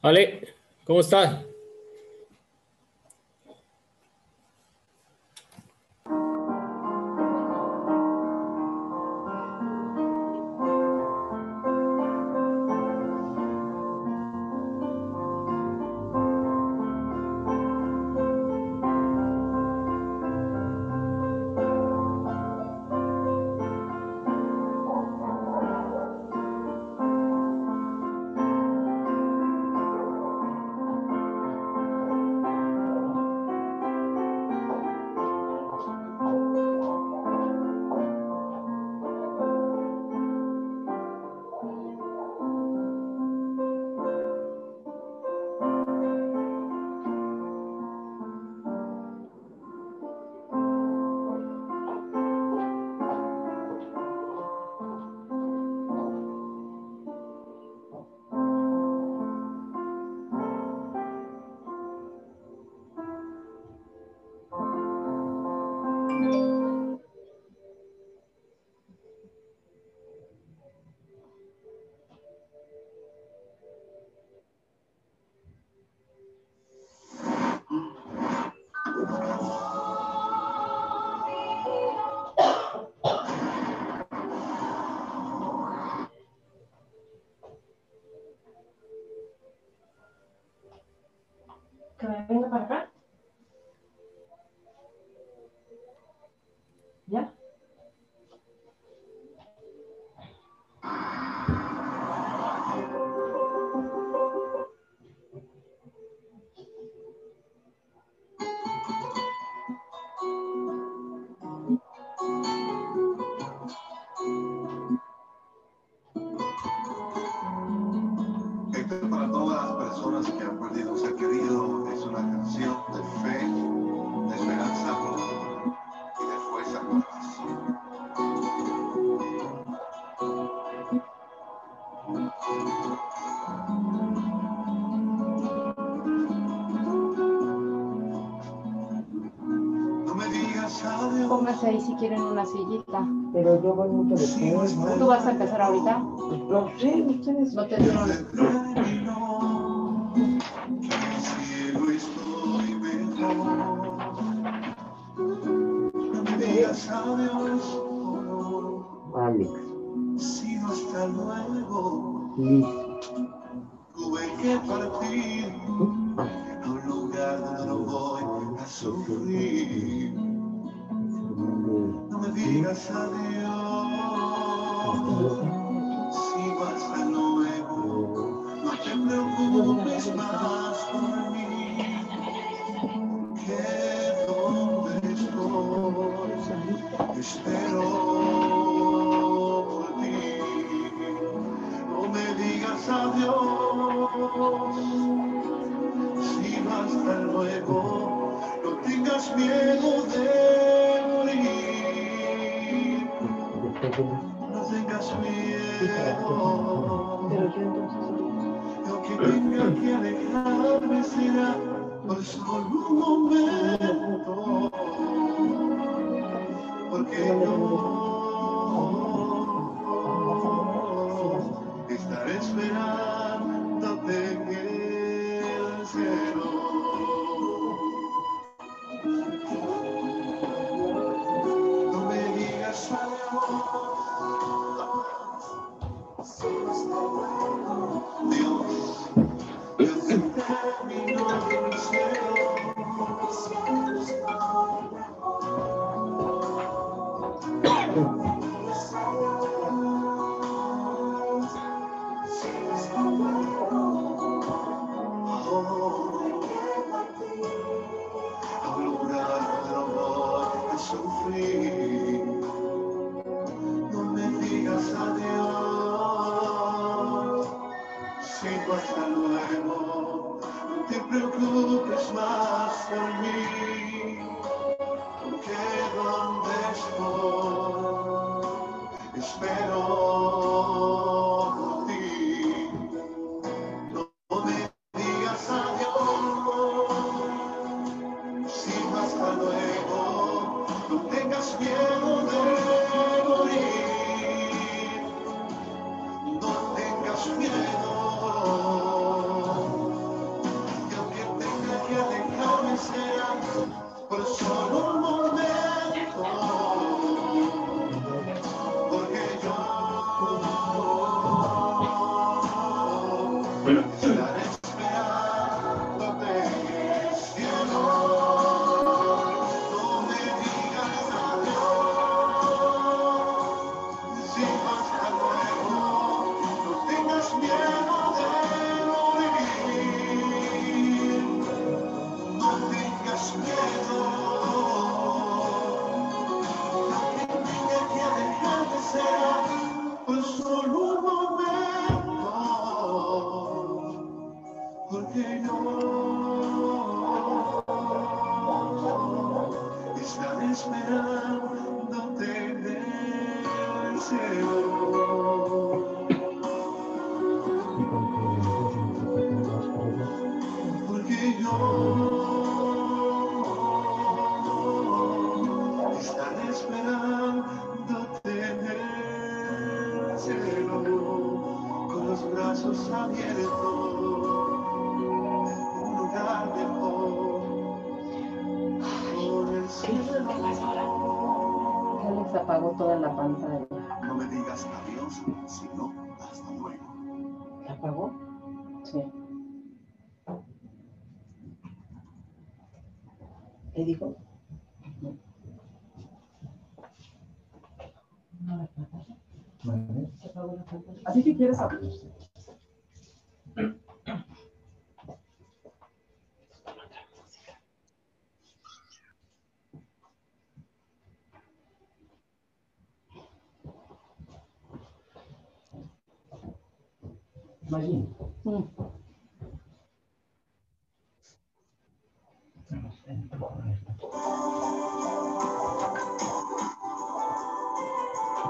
Ale, ¿cómo estás? ¿Tú vas a empezar ahorita? No sé, ustedes. No te dieron espero por ti. No me digas adiós, si basta luego. Le digo, Así que quieres abrir. Imagina. Mm.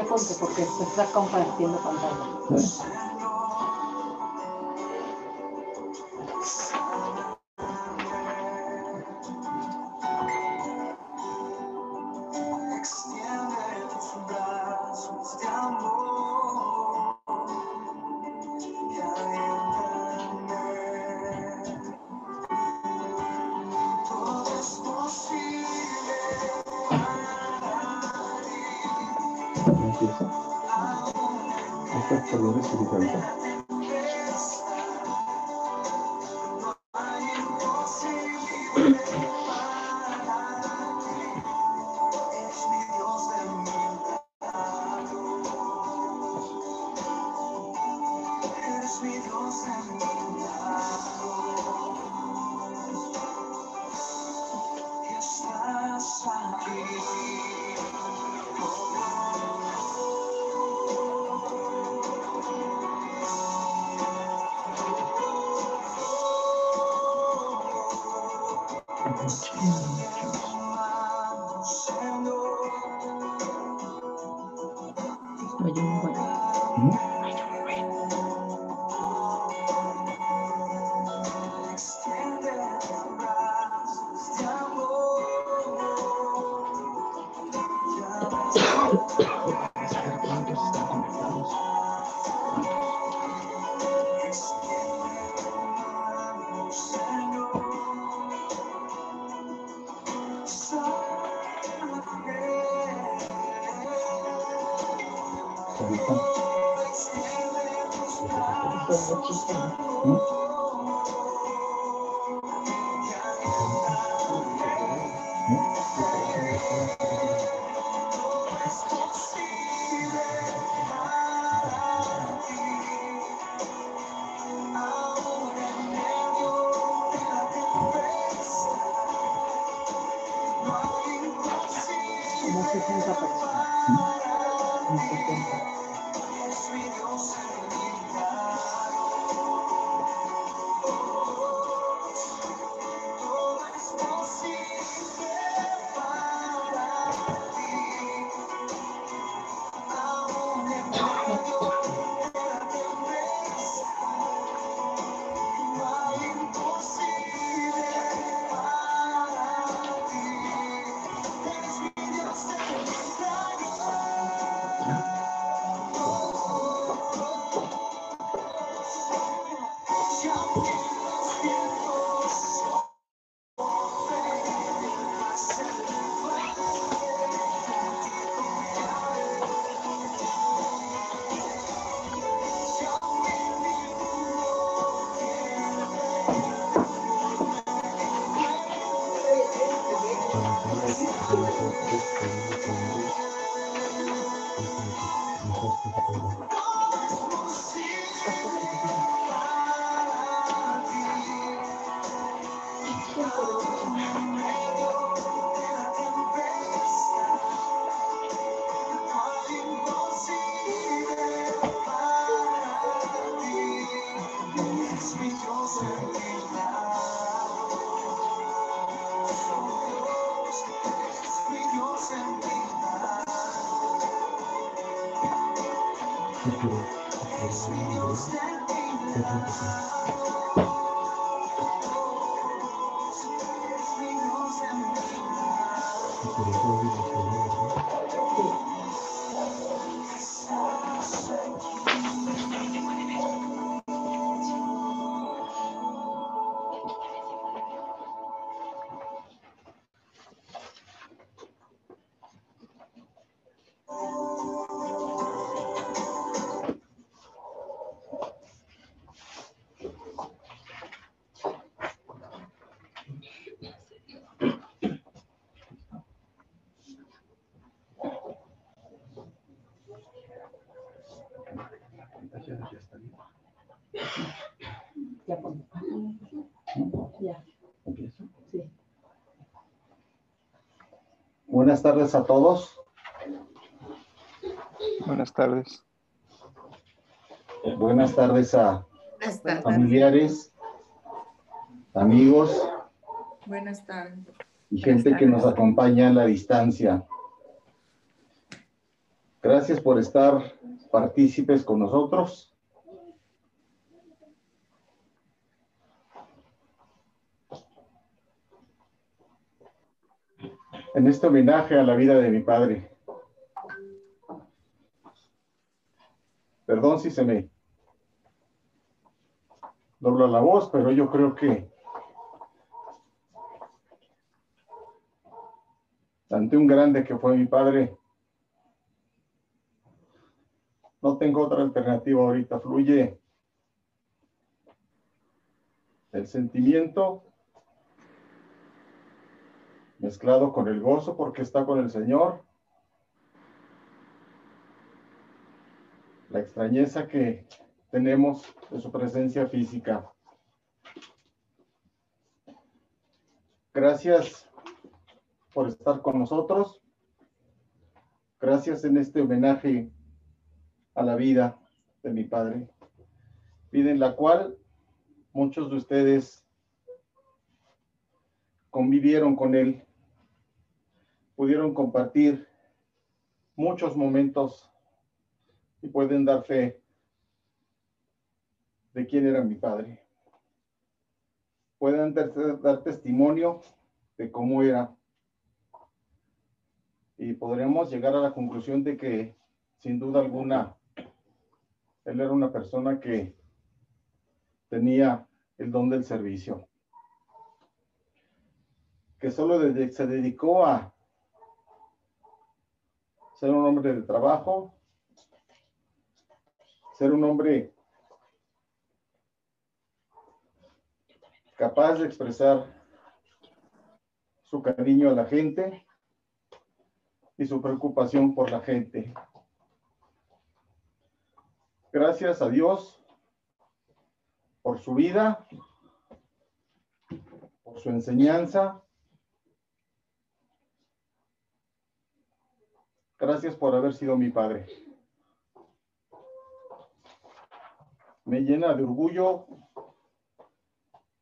apunte porque se está compartiendo pantalla. Buenas tardes a todos. Buenas tardes. Buenas tardes a Buenas tardes. familiares, amigos Buenas tardes. y gente que nos acompaña a la distancia. Gracias por estar partícipes con nosotros. Este homenaje a la vida de mi padre. Perdón si se me dobla la voz, pero yo creo que ante un grande que fue mi padre, no tengo otra alternativa ahorita. Fluye el sentimiento mezclado con el gozo porque está con el Señor. La extrañeza que tenemos de su presencia física. Gracias por estar con nosotros. Gracias en este homenaje a la vida de mi padre, vida en la cual muchos de ustedes convivieron con él, pudieron compartir muchos momentos y pueden dar fe de quién era mi padre. Pueden dar, testimonio de cómo era. Y podríamos llegar a la conclusión de que, sin duda alguna, él era una persona que tenía el don del servicio, que solo se dedicó a ser un hombre de trabajo, ser un hombre capaz de expresar su cariño a la gente y su preocupación por la gente. Gracias a Dios por su vida, por su enseñanza. Gracias por haber sido mi padre. Me llena de orgullo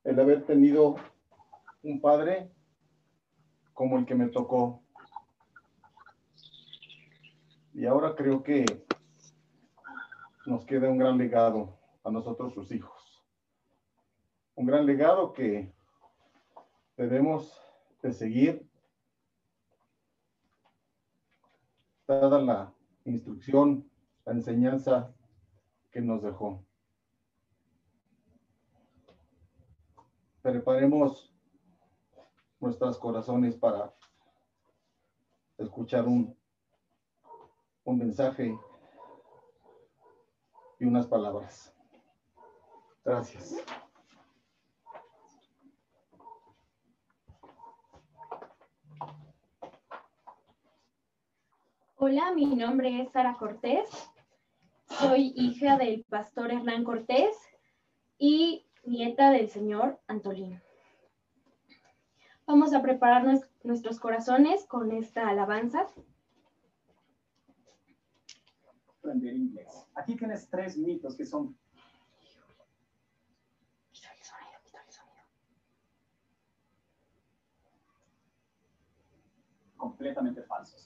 el haber tenido un padre como el que me tocó. Y ahora creo que nos queda un gran legado a nosotros sus hijos. Un gran legado que debemos de seguir dada la instrucción, la enseñanza que nos dejó. Preparemos nuestros corazones para escuchar un, un mensaje y unas palabras. Gracias. Hola, mi nombre es Sara Cortés. Soy hija del pastor Hernán Cortés y nieta del señor Antolín. Vamos a preparar nuestros corazones con esta alabanza. Aprender inglés. Aquí tienes tres mitos que son completamente falsos.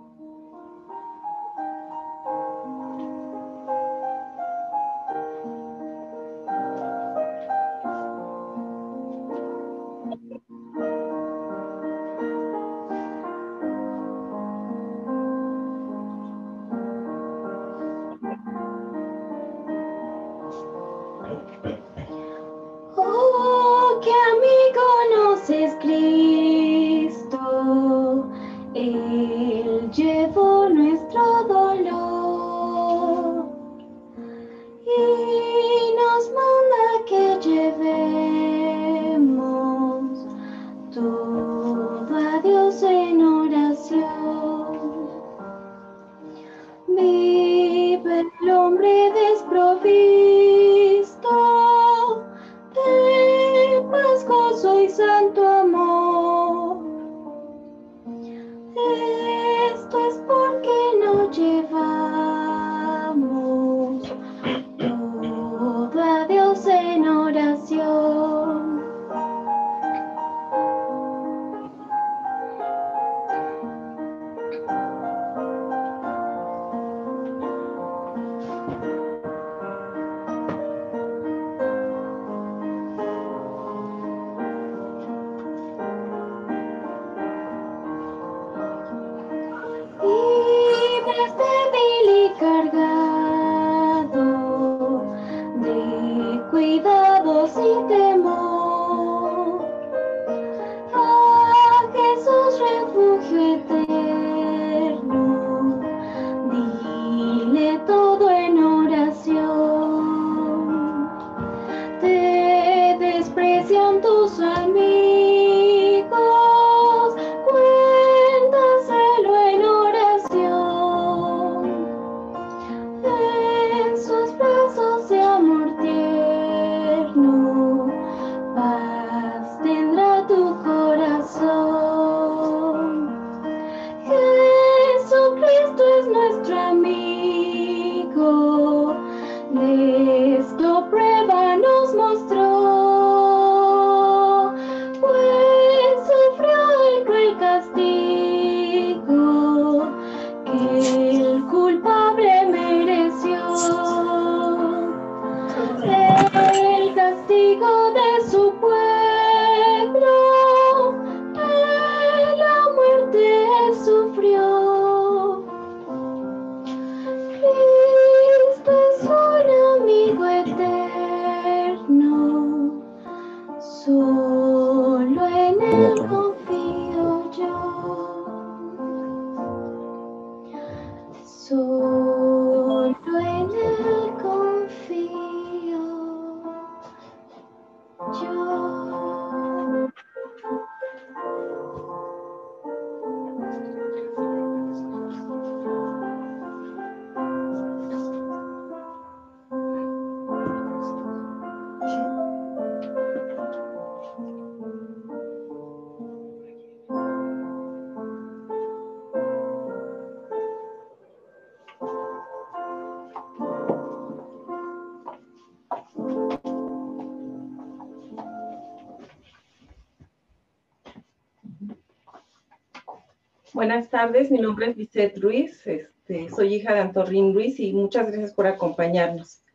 buenas tardes. Mi nombre es Lisette Ruiz. Este, soy hija de Antorrín Ruiz y muchas gracias por acompañarnos.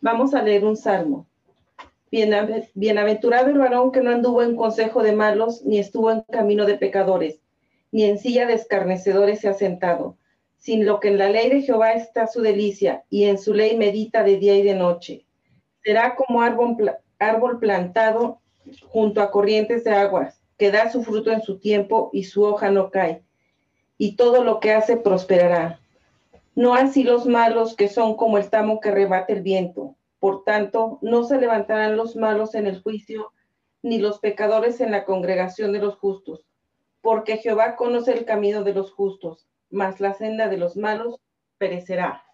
Vamos a leer un salmo. Bienaventurado el varón que no anduvo en consejo de malos, ni estuvo en camino de pecadores, ni en silla de escarnecedores se ha sentado, sin lo que en la ley de Jehová está su delicia, y en su ley medita de día y de noche. Será como árbol plantado junto a corrientes de aguas, que da su fruto en su tiempo y su hoja no cae, y todo lo que hace prosperará. No así los malos que son como el tamo que rebate el viento. Por tanto, no se levantarán los malos en el juicio, ni los pecadores en la congregación de los justos, porque Jehová conoce el camino de los justos, mas la senda de los malos perecerá.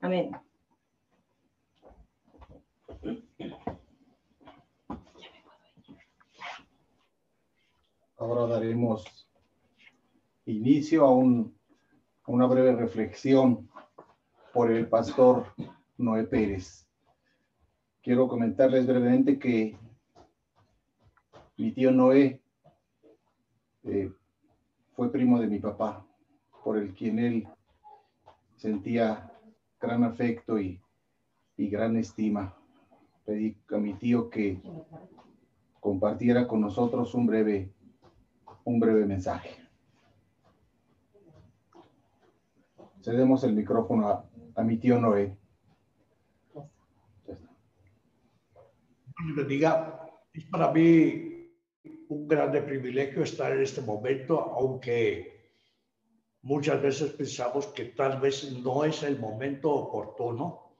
Amén. Ahora daremos inicio a, un- una breve reflexión por el pastor Noé Pérez. Quiero comentarles brevemente que mi tío Noé eh, fue primo de mi papá, por el quien él sentía gran afecto y, y gran estima. Pedí a mi tío que compartiera con nosotros un breve un breve mensaje. Cedemos el micrófono a, a mi tío Noé. Bendiga. Es para mí un grande privilegio estar en este momento, aunque muchas veces pensamos que tal vez no es el momento oportuno,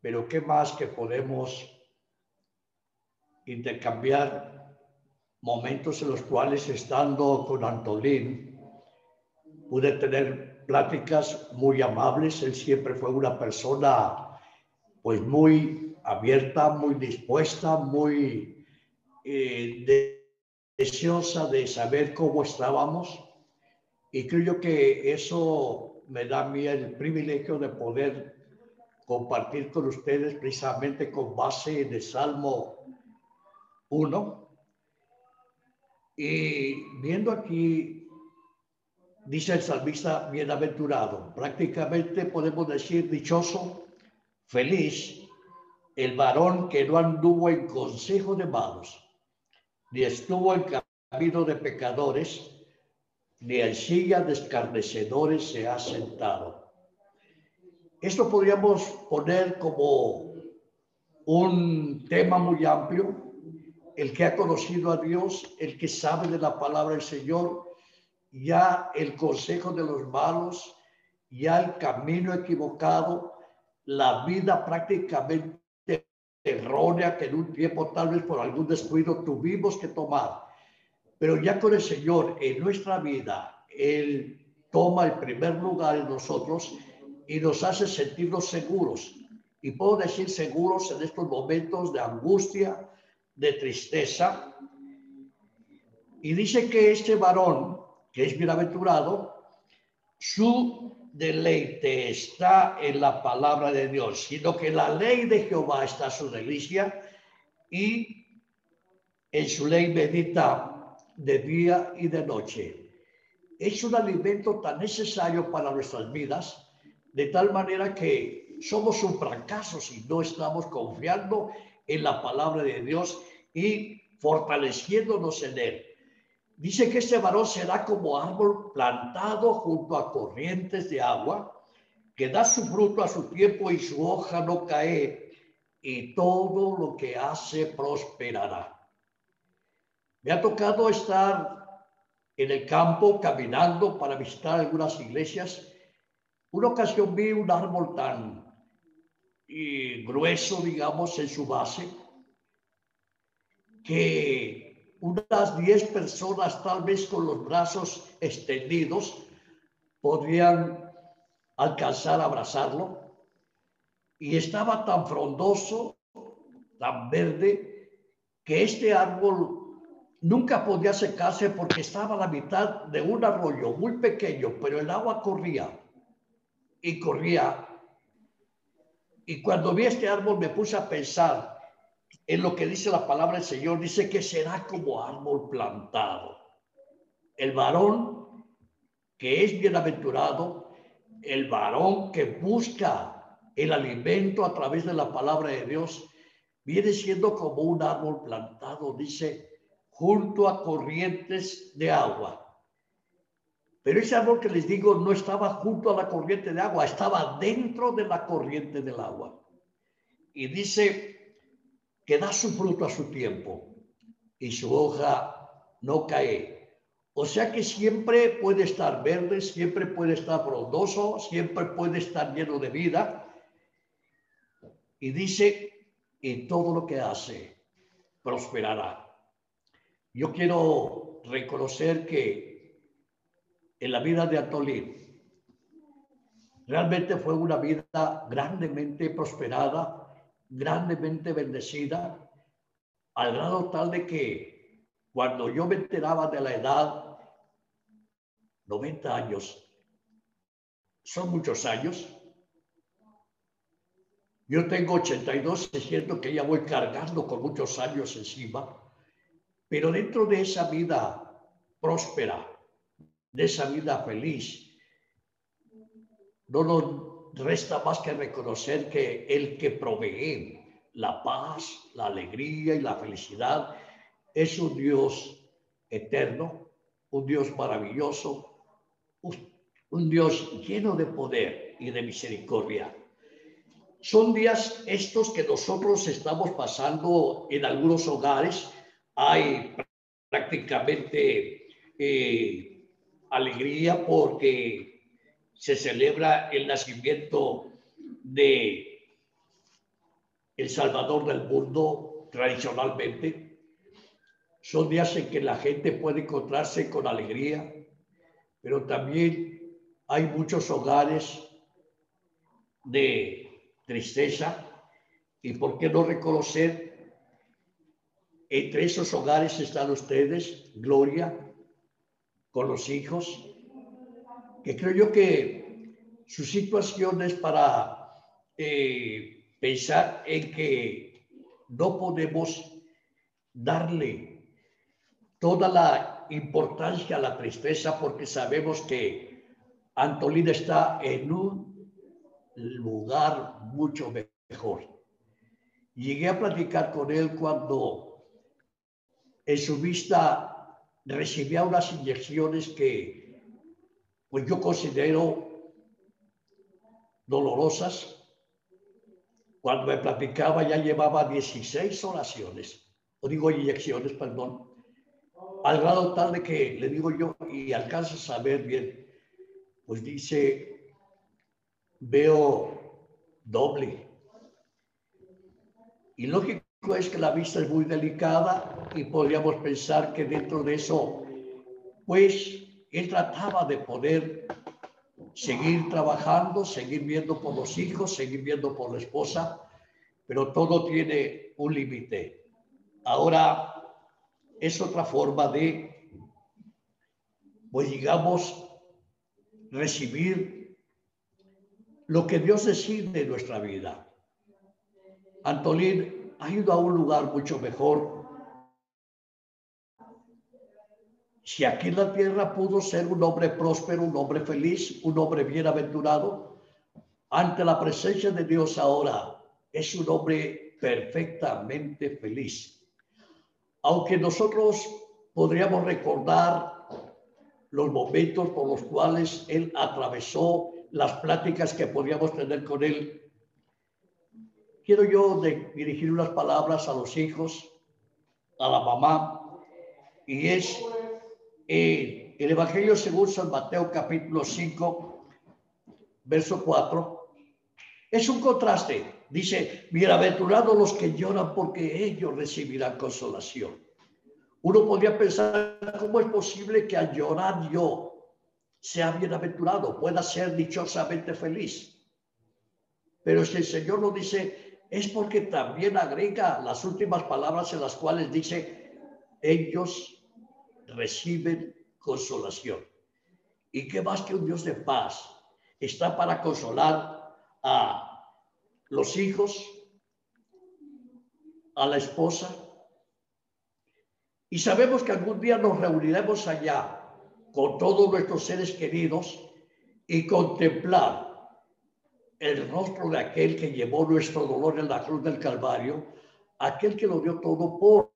pero qué más que podemos intercambiar momentos en los cuales estando con Antolín pude tener pláticas muy amables. Él siempre fue una persona pues muy abierta, muy dispuesta, muy eh, de- deseosa de saber cómo estábamos. Y creo que eso me da a mí el privilegio de poder compartir con ustedes precisamente con base el Salmo 1. Y viendo aquí, dice el salmista, bienaventurado, prácticamente podemos decir dichoso, feliz, el varón que no anduvo en consejo de malos, ni estuvo en camino de pecadores, ni en silla de escarnecedores se ha sentado. Esto podríamos poner como un tema muy amplio, el que ha conocido a Dios, el que sabe de la palabra del Señor, ya el consejo de los malos, ya el camino equivocado, la vida prácticamente errónea que en un tiempo tal vez por algún descuido tuvimos que tomar. Pero ya con el Señor en nuestra vida, Él toma el primer lugar en nosotros y nos hace sentirnos seguros. Y puedo decir seguros en estos momentos de angustia, de tristeza. Y dice que este varón, que es bienaventurado, su deleite está en la palabra de Dios, sino que la ley de Jehová está su delicia y en su ley medita de día y de noche. Es un alimento tan necesario para nuestras vidas, de tal manera que somos un fracaso si no estamos confiando en la palabra de Dios y fortaleciéndonos en él. Dice que este varón será como árbol plantado junto a corrientes de agua, que da su fruto a su tiempo y su hoja no cae, y todo lo que hace prosperará. Me ha tocado estar en el campo caminando para visitar algunas iglesias. Una ocasión vi un árbol tan y grueso, digamos, en su base, que unas 10 personas, tal vez con los brazos extendidos, podrían alcanzar a abrazarlo. Y estaba tan frondoso, tan verde, que este árbol nunca podía secarse porque estaba a la mitad de un arroyo muy pequeño, pero el agua corría y corría. Y cuando vi este árbol me puse a pensar en lo que dice la palabra del Señor. Dice que será como árbol plantado. El varón que es bienaventurado, el varón que busca el alimento a través de la palabra de Dios, viene siendo como un árbol plantado, dice, junto a corrientes de agua. Pero ese árbol que les digo no estaba junto a la corriente de agua, estaba dentro de la corriente del agua. Y dice que da su fruto a su tiempo y su hoja no cae. O sea que siempre puede estar verde, siempre puede estar frondoso, siempre puede estar lleno de vida. Y dice, y todo lo que hace prosperará. Yo quiero reconocer que en la vida de Antolín realmente fue una vida grandemente prosperada, grandemente bendecida, al grado tal de que cuando yo me enteraba de la edad, 90 años, son muchos años. Yo tengo 82, es cierto que ya voy cargando con muchos años encima, pero dentro de esa vida próspera, de esa vida feliz, no nos resta más que reconocer que el que provee la paz, la alegría y la felicidad es un Dios eterno, un Dios maravilloso, un Dios lleno de poder y de misericordia. Son días estos que nosotros estamos pasando en algunos hogares. Hay prácticamente eh, alegría porque se celebra el nacimiento de el Salvador del mundo tradicionalmente. Son días en que la gente puede encontrarse con alegría, pero también hay muchos hogares de tristeza y por qué no reconocer entre esos hogares están ustedes, Gloria, con los hijos, que creo yo que su situación es para eh, pensar en que no podemos darle toda la importancia a la tristeza porque sabemos que Antolina está en un lugar mucho mejor. Llegué a platicar con él cuando en su vista recibía unas inyecciones que pues yo considero dolorosas. Cuando me platicaba ya llevaba 16 oraciones, o digo inyecciones, perdón, al grado tal de que le digo yo, y alcanza a saber bien, pues dice, veo doble. Y lógico es que la vista es muy delicada y podríamos pensar que dentro de eso, pues él trataba de poder seguir trabajando, seguir viendo por los hijos, seguir viendo por la esposa, pero todo tiene un límite. Ahora es otra forma de, pues digamos, recibir lo que Dios decide en nuestra vida. Antolín ha ido a un lugar mucho mejor. Si aquí en la tierra pudo ser un hombre próspero, un hombre feliz, un hombre bienaventurado, ante la presencia de Dios ahora es un hombre perfectamente feliz. Aunque nosotros podríamos recordar los momentos por los cuales él atravesó las pláticas que podíamos tener con él quiero yo dirigir unas palabras a los hijos, a la mamá, y es eh, el Evangelio según San Mateo capítulo 5, verso 4. Es un contraste. Dice, bienaventurados los que lloran porque ellos recibirán consolación. Uno podría pensar, ¿cómo es posible que al llorar yo sea bienaventurado, pueda ser dichosamente feliz? Pero si el Señor nos dice, es porque también agrega las últimas palabras en las cuales dice, ellos reciben consolación. ¿Y qué más que un Dios de paz está para consolar a los hijos, a la esposa? Y sabemos que algún día nos reuniremos allá con todos nuestros seres queridos y contemplar el rostro de aquel que llevó nuestro dolor en la cruz del Calvario, aquel que lo dio todo por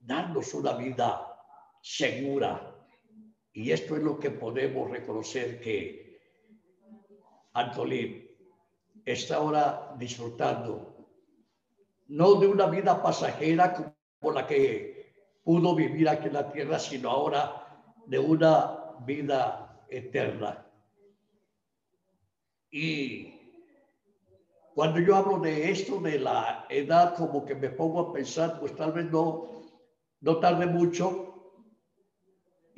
darnos una vida segura. Y esto es lo que podemos reconocer que Antolín está ahora disfrutando, no de una vida pasajera como la que pudo vivir aquí en la tierra, sino ahora de una vida eterna. Y cuando yo hablo de esto, de la edad, como que me pongo a pensar, pues tal vez no, no tarde mucho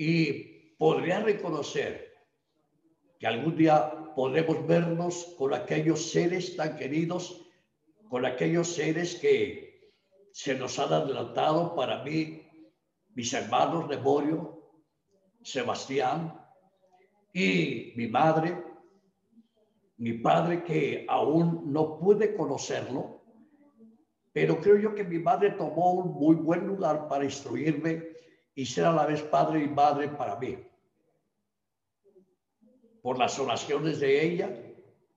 y podría reconocer que algún día podremos vernos con aquellos seres tan queridos, con aquellos seres que se nos han adelantado para mí, mis hermanos Neborio, Sebastián y mi madre, mi padre que aún no pude conocerlo, pero creo yo que mi madre tomó un muy buen lugar para instruirme y ser a la vez padre y madre para mí. Por las oraciones de ella,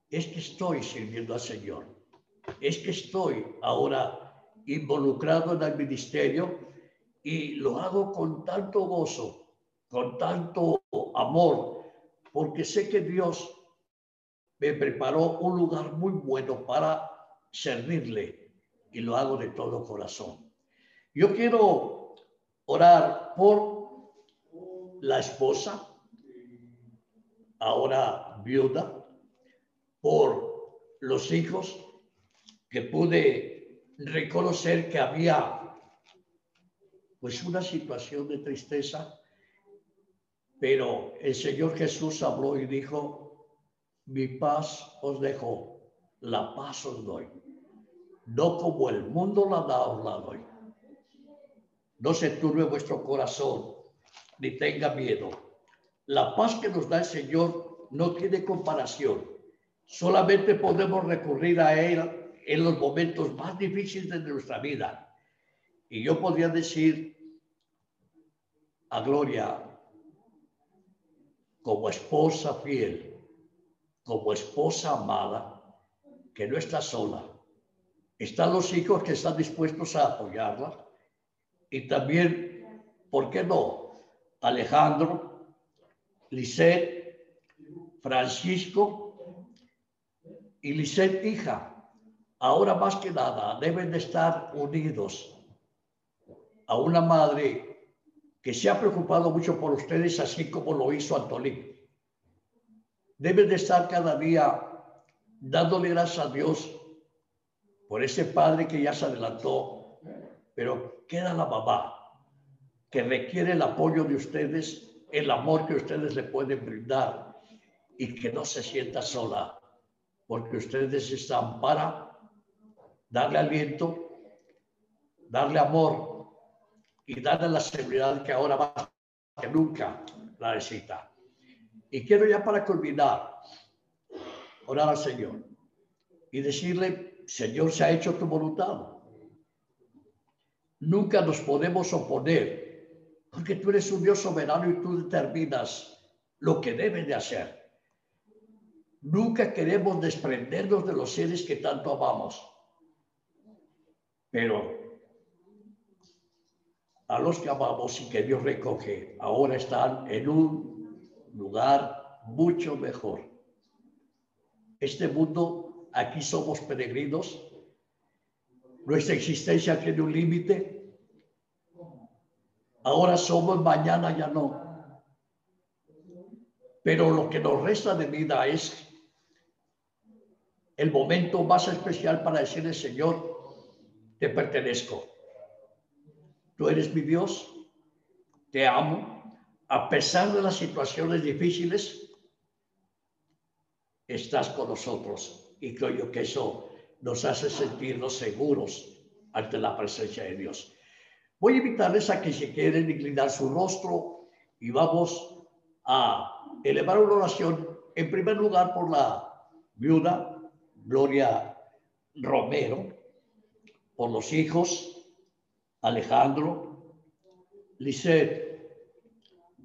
es que estoy sirviendo al Señor. Es que estoy ahora involucrado en el ministerio y lo hago con tanto gozo, con tanto amor, porque sé que Dios me preparó un lugar muy bueno para servirle y lo hago de todo corazón. Yo quiero orar por la esposa, ahora viuda, por los hijos, que pude reconocer que había pues una situación de tristeza, pero el Señor Jesús habló y dijo, mi paz os dejo, la paz os doy. No como el mundo la da, os la doy. No se turbe vuestro corazón, ni tenga miedo. La paz que nos da el Señor no tiene comparación. Solamente podemos recurrir a Él en los momentos más difíciles de nuestra vida. Y yo podría decir a Gloria, como esposa fiel, como esposa amada, que no está sola. Están los hijos que están dispuestos a apoyarla. Y también, ¿por qué no? Alejandro, Lisette, Francisco y Lisette hija. Ahora más que nada deben de estar unidos a una madre que se ha preocupado mucho por ustedes, así como lo hizo Antolín. Deben de estar cada día dándole gracias a Dios por ese padre que ya se adelantó, pero queda la mamá, que requiere el apoyo de ustedes, el amor que ustedes le pueden brindar y que no se sienta sola, porque ustedes están para darle aliento, darle amor y darle la seguridad que ahora más que nunca la necesita. Y quiero ya para culminar, orar al Señor y decirle, Señor, se ha hecho tu voluntad. Nunca nos podemos oponer, porque tú eres un Dios soberano y tú determinas lo que debe de hacer. Nunca queremos desprendernos de los seres que tanto amamos. Pero a los que amamos y que Dios recoge, ahora están en un lugar mucho mejor. Este mundo, aquí somos peregrinos, nuestra existencia tiene un límite. Ahora somos, mañana ya no. Pero lo que nos resta de vida es el momento más especial para decirle, Señor, te pertenezco. Tú eres mi Dios, te amo, a pesar de las situaciones difíciles, estás con nosotros. Y creo yo que eso nos hace sentirnos seguros ante la presencia de Dios. Voy a invitarles a que si quieren inclinar su rostro y vamos a elevar una oración, en primer lugar por la viuda Gloria Romero, por los hijos Alejandro, Lisette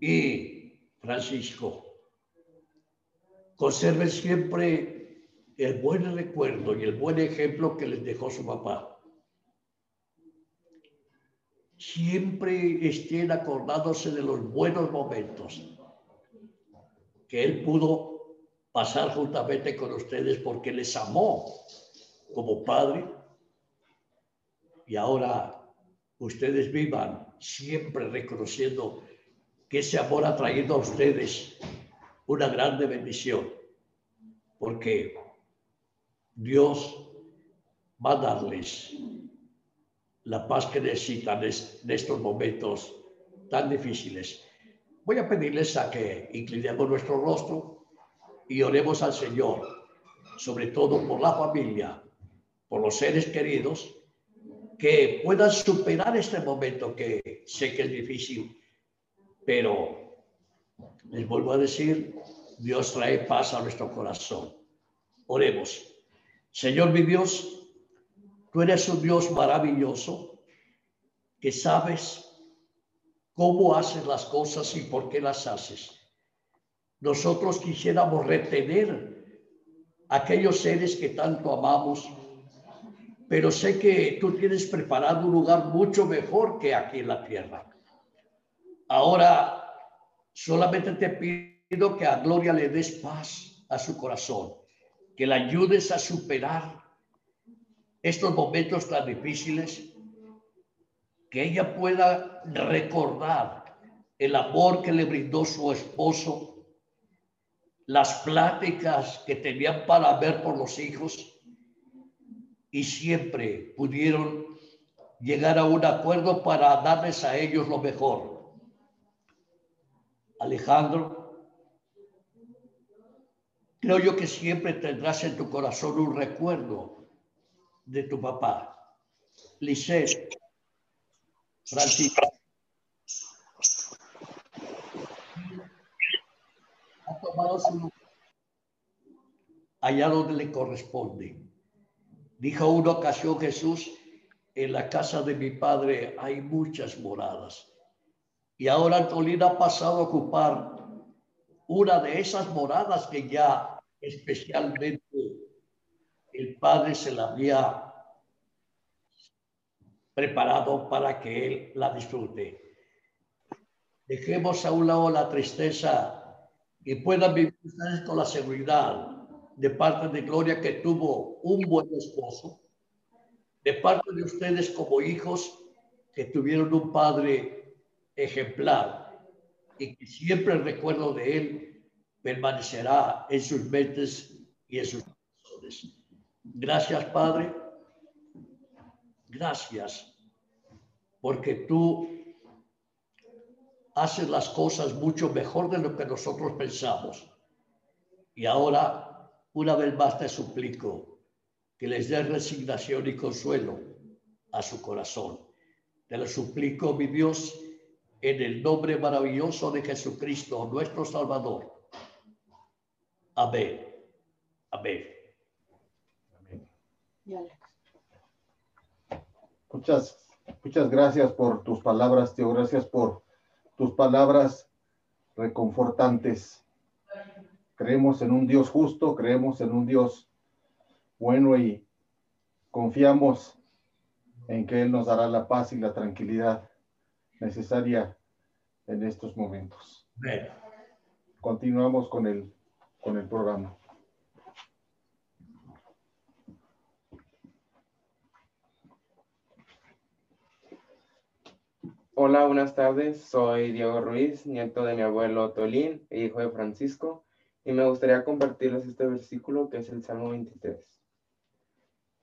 y Francisco. Conserven siempre el buen recuerdo y el buen ejemplo que les dejó su papá. Siempre estén acordándose de los buenos momentos que Él pudo pasar juntamente con ustedes porque les amó como Padre. Y ahora ustedes vivan siempre reconociendo que ese amor ha traído a ustedes una grande bendición, porque Dios va a darles la paz que necesitan en estos momentos tan difíciles. Voy a pedirles a que inclinemos nuestro rostro y oremos al Señor, sobre todo por la familia, por los seres queridos, que puedan superar este momento que sé que es difícil, pero les vuelvo a decir, Dios trae paz a nuestro corazón. Oremos. Señor mi Dios, tú eres un Dios maravilloso que sabes cómo haces las cosas y por qué las haces. Nosotros quisiéramos retener aquellos seres que tanto amamos pero sé que tú tienes preparado un lugar mucho mejor que aquí en la tierra. Ahora, solamente te pido que a Gloria le des paz a su corazón, que la ayudes a superar estos momentos tan difíciles, que ella pueda recordar el amor que le brindó su esposo, las pláticas que tenían para ver por los hijos, y siempre pudieron llegar a un acuerdo para darles a ellos lo mejor. Alejandro, creo yo que siempre tendrás en tu corazón un recuerdo de tu papá. Lisette, Francisco. Ha tomado su allá donde le corresponde Dijo una ocasión Jesús, en la casa de mi padre hay muchas moradas. Y ahora Antolina ha pasado a ocupar una de esas moradas que ya especialmente el padre se la había preparado para que él la disfrute. Dejemos a un lado la tristeza y puedan vivir ustedes con la seguridad de parte de Gloria que tuvo un buen esposo, de parte de ustedes como hijos que tuvieron un padre ejemplar y que siempre el recuerdo de él permanecerá en sus mentes y en sus corazones. Gracias, Padre. Gracias, porque tú haces las cosas mucho mejor de lo que nosotros pensamos. Y ahora una vez más te suplico que les des resignación y consuelo a su corazón. Te lo suplico, mi Dios, en el nombre maravilloso de Jesucristo, nuestro Salvador. Amén. Amén. Muchas, muchas gracias por tus palabras, tío. Gracias por tus palabras reconfortantes. Creemos en un Dios justo, creemos en un Dios bueno y confiamos en que Él nos dará la paz y la tranquilidad necesaria en estos momentos. Continuamos con el, con el programa. Hola, buenas tardes. Soy Diego Ruiz, nieto de mi abuelo Tolín e hijo de Francisco. Y me gustaría compartirles este versículo que es el Salmo 23.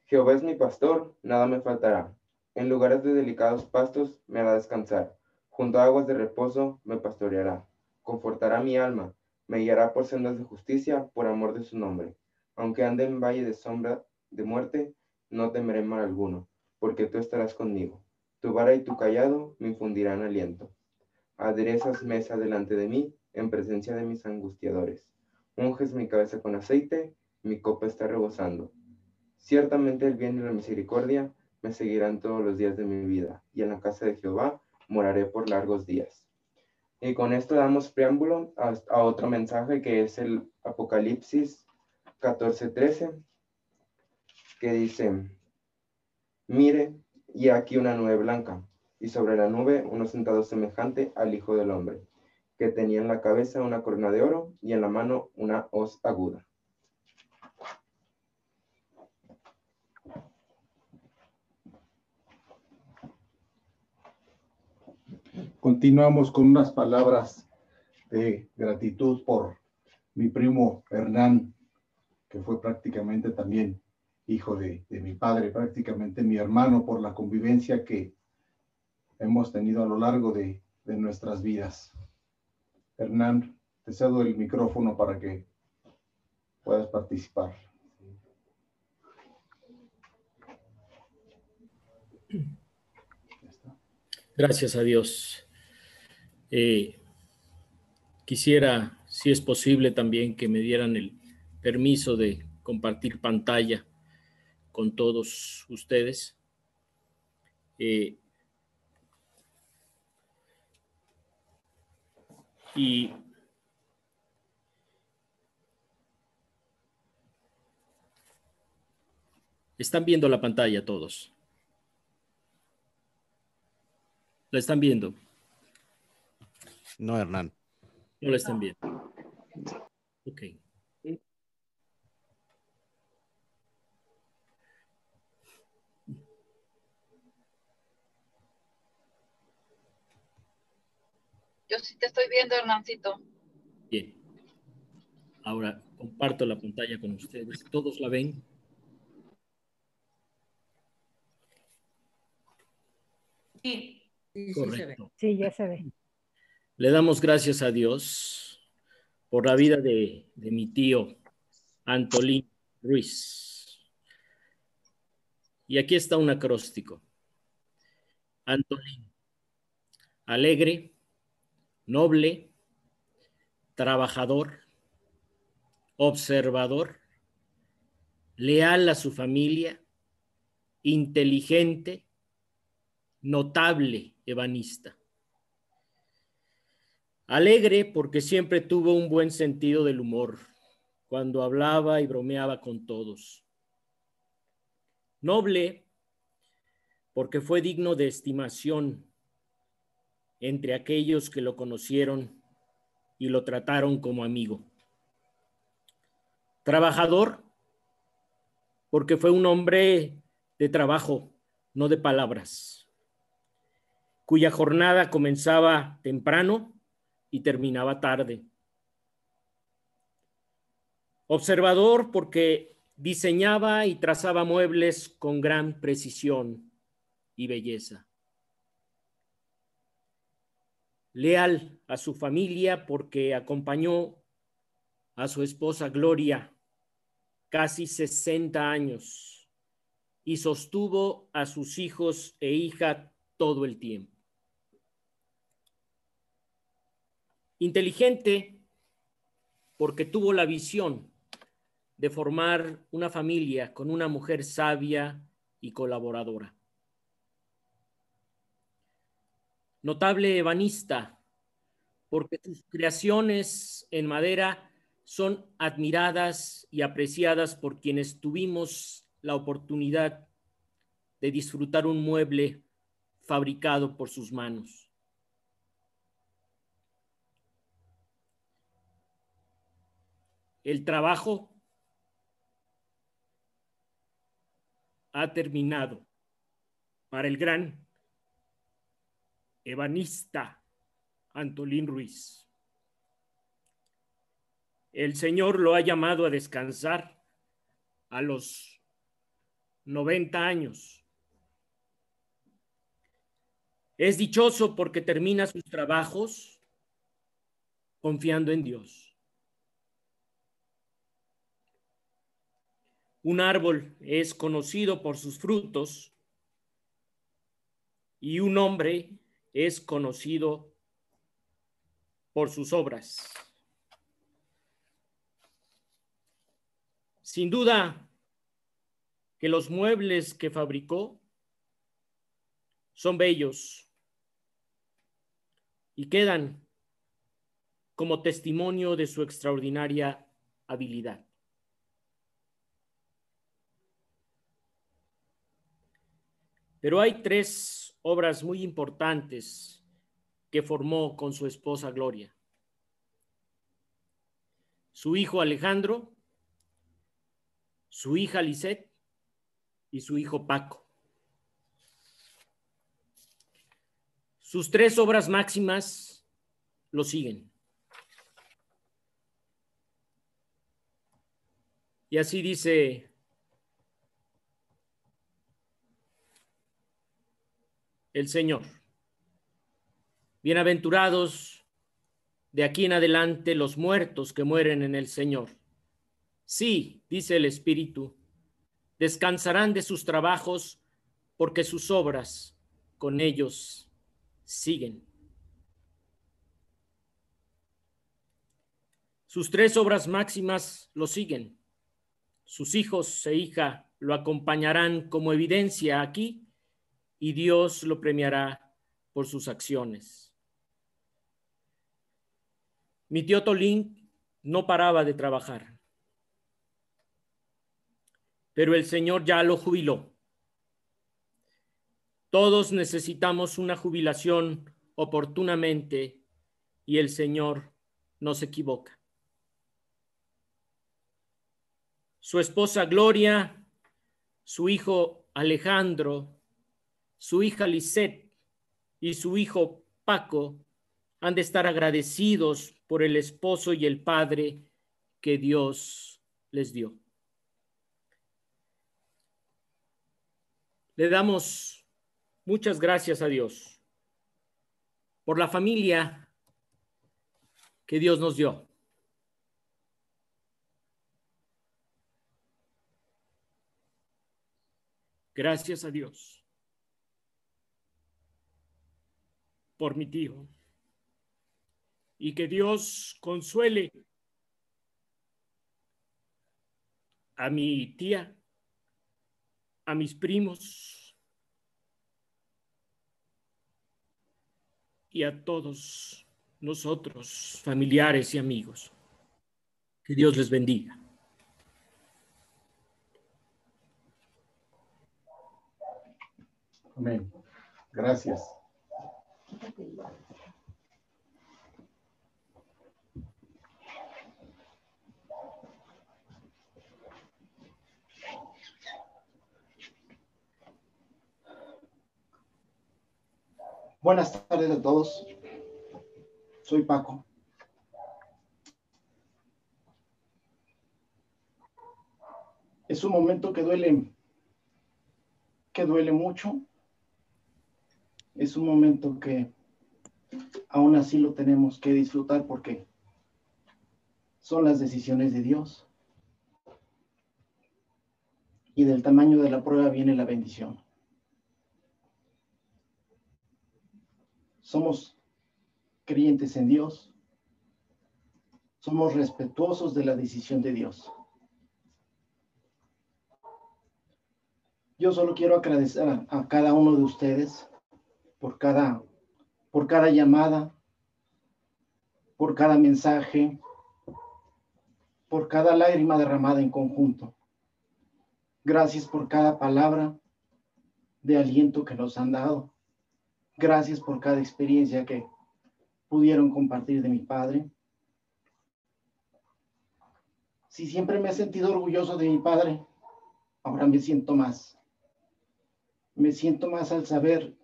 Jehová es mi pastor, nada me faltará. En lugares de delicados pastos me hará descansar. Junto a aguas de reposo me pastoreará. Confortará mi alma. Me guiará por sendas de justicia por amor de su nombre. Aunque ande en valle de sombra de muerte, no temeré mal alguno, porque tú estarás conmigo. Tu vara y tu callado me infundirán aliento. Aderezas mesa delante de mí en presencia de mis angustiadores. Unges mi cabeza con aceite, mi copa está rebosando. Ciertamente el bien y la misericordia me seguirán todos los días de mi vida, y en la casa de Jehová moraré por largos días. Y con esto damos preámbulo a, otro mensaje que es el Apocalipsis 14:13, que dice, mire, y aquí una nube blanca, y sobre la nube uno sentado semejante al Hijo del Hombre, que tenía en la cabeza una corona de oro y en la mano una hoz aguda. Continuamos con unas palabras de gratitud por mi primo Hernán, que fue prácticamente también hijo de, mi padre, prácticamente mi hermano, por la convivencia que hemos tenido a lo largo de, de nuestras vidas. Hernán, te cedo el micrófono para que puedas participar. Gracias a Dios. Eh, quisiera, si es posible, también que me dieran el permiso de compartir pantalla con todos ustedes. Eh, y están viendo la pantalla todos. ¿La están viendo? No, Hernán. No la están viendo. Ok. Yo sí te estoy viendo, Hernancito. Bien. Ahora comparto la pantalla con ustedes. ¿Todos la ven? Sí. Sí, sí, se ve. Correcto. Sí, ya se ve. Le damos gracias a Dios por la vida de, de mi tío Antolín Ruiz. Y aquí está un acróstico. Antolín, alegre, noble, trabajador, observador, leal a su familia, inteligente, notable ebanista. Alegre porque siempre tuvo un buen sentido del humor cuando hablaba y bromeaba con todos. Noble porque fue digno de estimación entre aquellos que lo conocieron y lo trataron como amigo. Trabajador porque fue un hombre de trabajo, no de palabras, cuya jornada comenzaba temprano y terminaba tarde. Observador porque diseñaba y trazaba muebles con gran precisión y belleza. Leal a su familia porque acompañó a su esposa Gloria casi 60 años y sostuvo a sus hijos e hija todo el tiempo. Inteligente porque tuvo la visión de formar una familia con una mujer sabia y colaboradora. Notable ebanista porque sus creaciones en madera son admiradas y apreciadas por quienes tuvimos la oportunidad de disfrutar un mueble fabricado por sus manos. El trabajo ha terminado para el gran ebanista Antolín Ruiz. El Señor lo ha llamado a descansar a los 90 años. Es dichoso porque termina sus trabajos confiando en Dios. Un árbol es conocido por sus frutos y un hombre es conocido por sus obras. Sin duda que los muebles que fabricó son bellos y quedan como testimonio de su extraordinaria habilidad. Pero hay tres obras muy importantes que formó con su esposa Gloria. Su hijo Alejandro, su hija Lisette y su hijo Paco. Sus tres obras máximas lo siguen. Y así dice el Señor. Bienaventurados de aquí en adelante los muertos que mueren en el Señor. Sí, dice el Espíritu, descansarán de sus trabajos porque sus obras con ellos siguen. Sus tres obras máximas lo siguen. Sus hijos e hija lo acompañarán como evidencia aquí y Dios lo premiará por sus acciones. Mi tío Tolín no paraba de trabajar, pero el Señor ya lo jubiló. Todos necesitamos una jubilación oportunamente y el Señor no se equivoca. Su esposa Gloria, su hijo Alejandro, su hija Lisette y su hijo Paco han de estar agradecidos por el esposo y el padre que Dios les dio. Le damos muchas gracias a Dios por la familia que Dios nos dio. Gracias a Dios por mi tío y que Dios consuele a mi tía, a mis primos y a todos nosotros, familiares y amigos. Que Dios les bendiga. Amén. Gracias. Buenas tardes a todos. Soy Paco. Es un momento que duele, que duele mucho. Es un momento que aún así lo tenemos que disfrutar porque son las decisiones de Dios. Y del tamaño de la prueba viene la bendición. somos creyentes en Dios, somos respetuosos de la decisión de Dios. Yo solo quiero agradecer a, cada uno de ustedes por cada, por cada llamada, por cada mensaje, por cada lágrima derramada en conjunto. Gracias por cada palabra de aliento que nos han dado. Gracias por cada experiencia que pudieron compartir de mi padre. Si siempre me he sentido orgulloso de mi padre, ahora me siento más. Me siento más al saber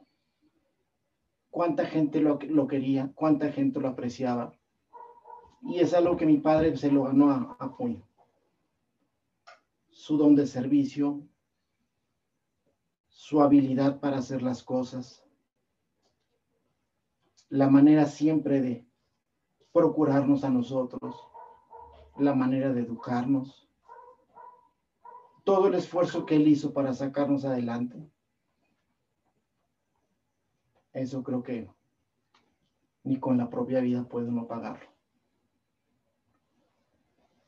cuánta gente lo, quería, cuánta gente lo apreciaba. Y es algo que mi padre se lo ganó a apoyo. Su don de servicio, su habilidad para hacer las cosas, la manera siempre de procurarnos a nosotros, la manera de educarnos, todo el esfuerzo que él hizo para sacarnos adelante. Eso creo que ni con la propia vida puede uno pagarlo.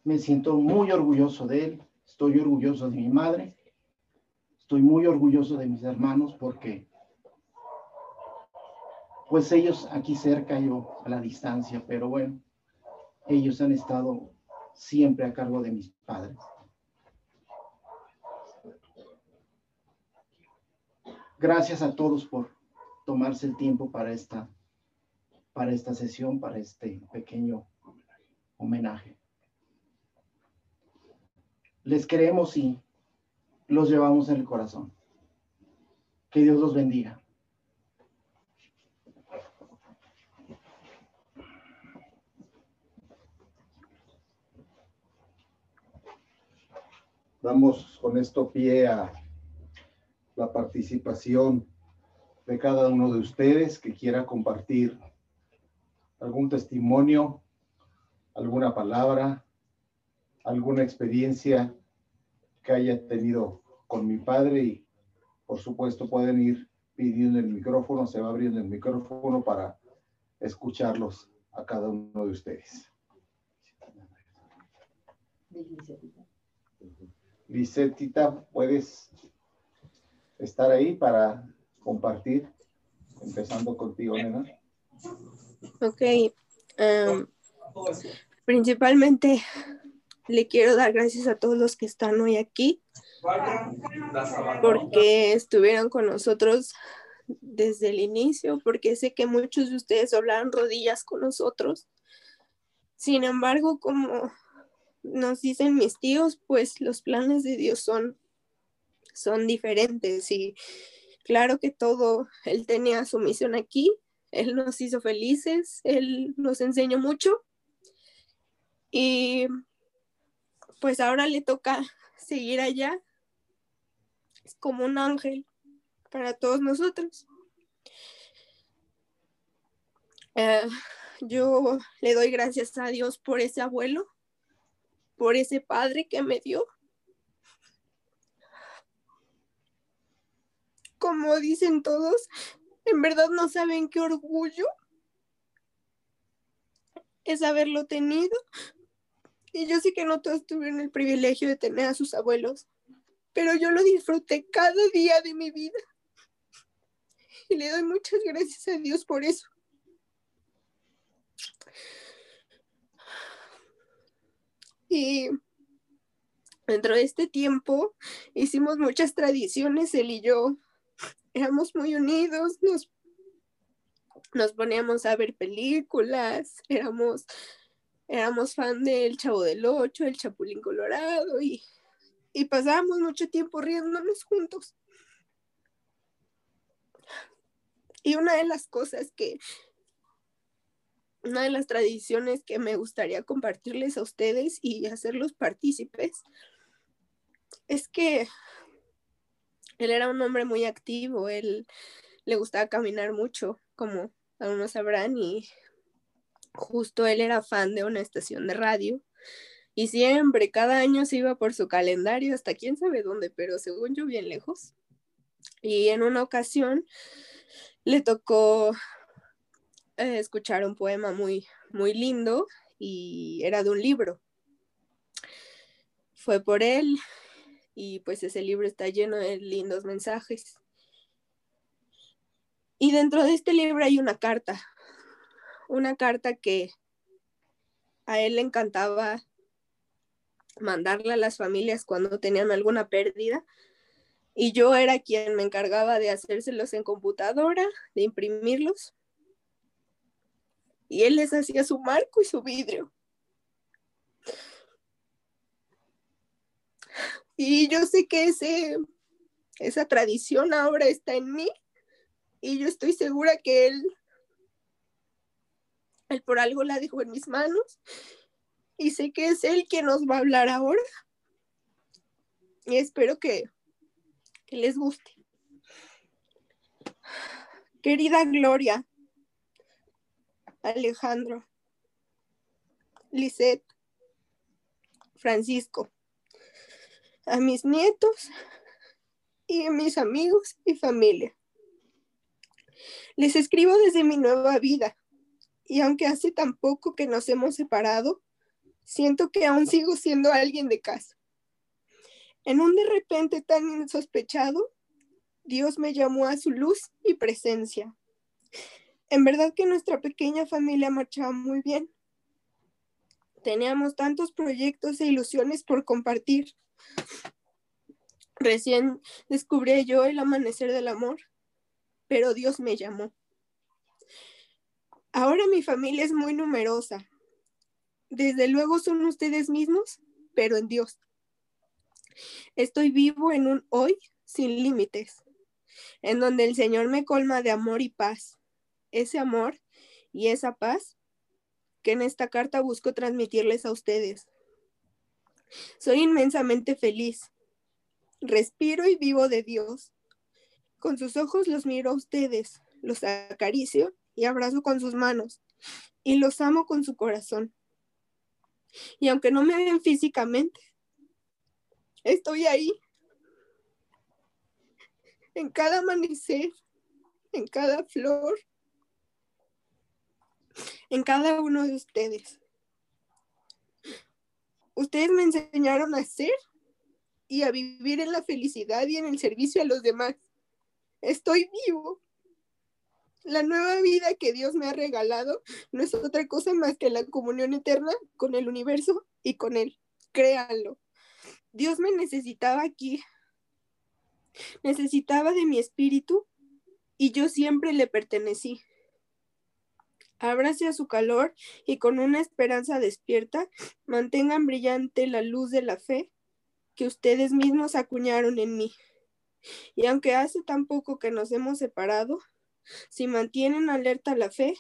Me siento muy orgulloso de él, estoy orgulloso de mi madre, estoy muy orgulloso de mis hermanos porque pues ellos aquí cerca, yo a la distancia, pero bueno, ellos han estado siempre a cargo de mis padres. Gracias a todos por tomarse el tiempo para esta, para esta sesión, para este pequeño homenaje. Les queremos y los llevamos en el corazón. Que Dios los bendiga. Damos con esto pie a la participación de cada uno de ustedes que quiera compartir algún testimonio, alguna palabra, alguna experiencia que haya tenido con mi padre y por supuesto pueden ir pidiendo el micrófono, se va abriendo el micrófono para escucharlos a cada uno de ustedes. Lisetita, ¿puedes estar ahí para compartir? Empezando contigo, nena. Ok. em, principalmente le quiero dar gracias a todos los que están hoy aquí porque estuvieron con nosotros desde el inicio, porque sé que muchos de ustedes doblaron rodillas con nosotros. Sin embargo, como nos dicen mis tíos, pues los planes de Dios son, son diferentes y claro que todo, Él tenía su misión aquí, Él nos hizo felices, Él nos enseñó mucho y pues ahora le toca seguir allá. Es como un ángel para todos nosotros. Eh, yo le doy gracias a Dios por ese abuelo, por ese padre que me dio. Como dicen todos, en verdad no saben qué orgullo es haberlo tenido. Y yo sé que no todos tuvieron el privilegio de tener a sus abuelos, pero yo lo disfruté cada día de mi vida. Y le doy muchas gracias a Dios por eso. Y dentro de este tiempo hicimos muchas tradiciones, él y yo. Éramos muy unidos, nos, nos poníamos a ver películas, éramos, éramos fan del Chavo del Ocho, el Chapulín Colorado y, y pasábamos mucho tiempo riéndonos juntos. Y una de las cosas que, una de las tradiciones que me gustaría compartirles a ustedes y hacerlos partícipes es que él era un hombre muy activo, él le gustaba caminar mucho, como algunos sabrán, y justo él era fan de una estación de radio. Y siempre, cada año se iba por su calendario, hasta quién sabe dónde, pero según yo, bien lejos. Y en una ocasión le tocó eh, escuchar un poema muy, muy lindo y era de un libro. Fue por él y pues ese libro está lleno de lindos mensajes. Y dentro de este libro hay una carta, una carta que a él le encantaba mandarle a las familias cuando tenían alguna pérdida. Y yo era quien me encargaba de hacérselos en computadora, de imprimirlos. Y él les hacía su marco y su vidrio. Y yo sé que ese, esa tradición ahora está en mí. Y yo estoy segura que él, él por algo la dejó en mis manos. Y sé que es él quien nos va a hablar ahora. Y espero que, que les guste. Querida Gloria, Alejandro, Lisette, Francisco, a mis nietos y a mis amigos y familia. Les escribo desde mi nueva vida y aunque hace tan poco que nos hemos separado, siento que aún sigo siendo alguien de casa. En un de repente tan insospechado, Dios me llamó a su luz y presencia. En verdad que nuestra pequeña familia marchaba muy bien. Teníamos tantos proyectos e ilusiones por compartir. Recién descubrí yo el amanecer del amor pero Dios me llamó. Ahora mi familia es muy numerosa. Desde luego son ustedes mismos, pero en Dios. Estoy vivo en un hoy sin límites, en donde el Señor me colma de amor y paz. Ese amor y esa paz que en esta carta busco transmitirles a ustedes. Soy inmensamente feliz. Respiro y vivo de Dios. Con sus ojos los miro a ustedes, los acaricio y abrazo con sus manos y los amo con su corazón. Y aunque no me ven físicamente, estoy ahí. En cada amanecer, en cada flor, en cada uno de ustedes. Ustedes me enseñaron a ser y a vivir en la felicidad y en el servicio a los demás. Estoy vivo. La nueva vida que Dios me ha regalado no es otra cosa más que la comunión eterna con el universo y con Él. Créanlo. Dios me necesitaba aquí. Necesitaba de mi espíritu y yo siempre le pertenecí. Abrace a su calor y con una esperanza despierta, mantengan brillante la luz de la fe que ustedes mismos acuñaron en mí. Y aunque hace tan poco que nos hemos separado, si mantienen alerta la fe,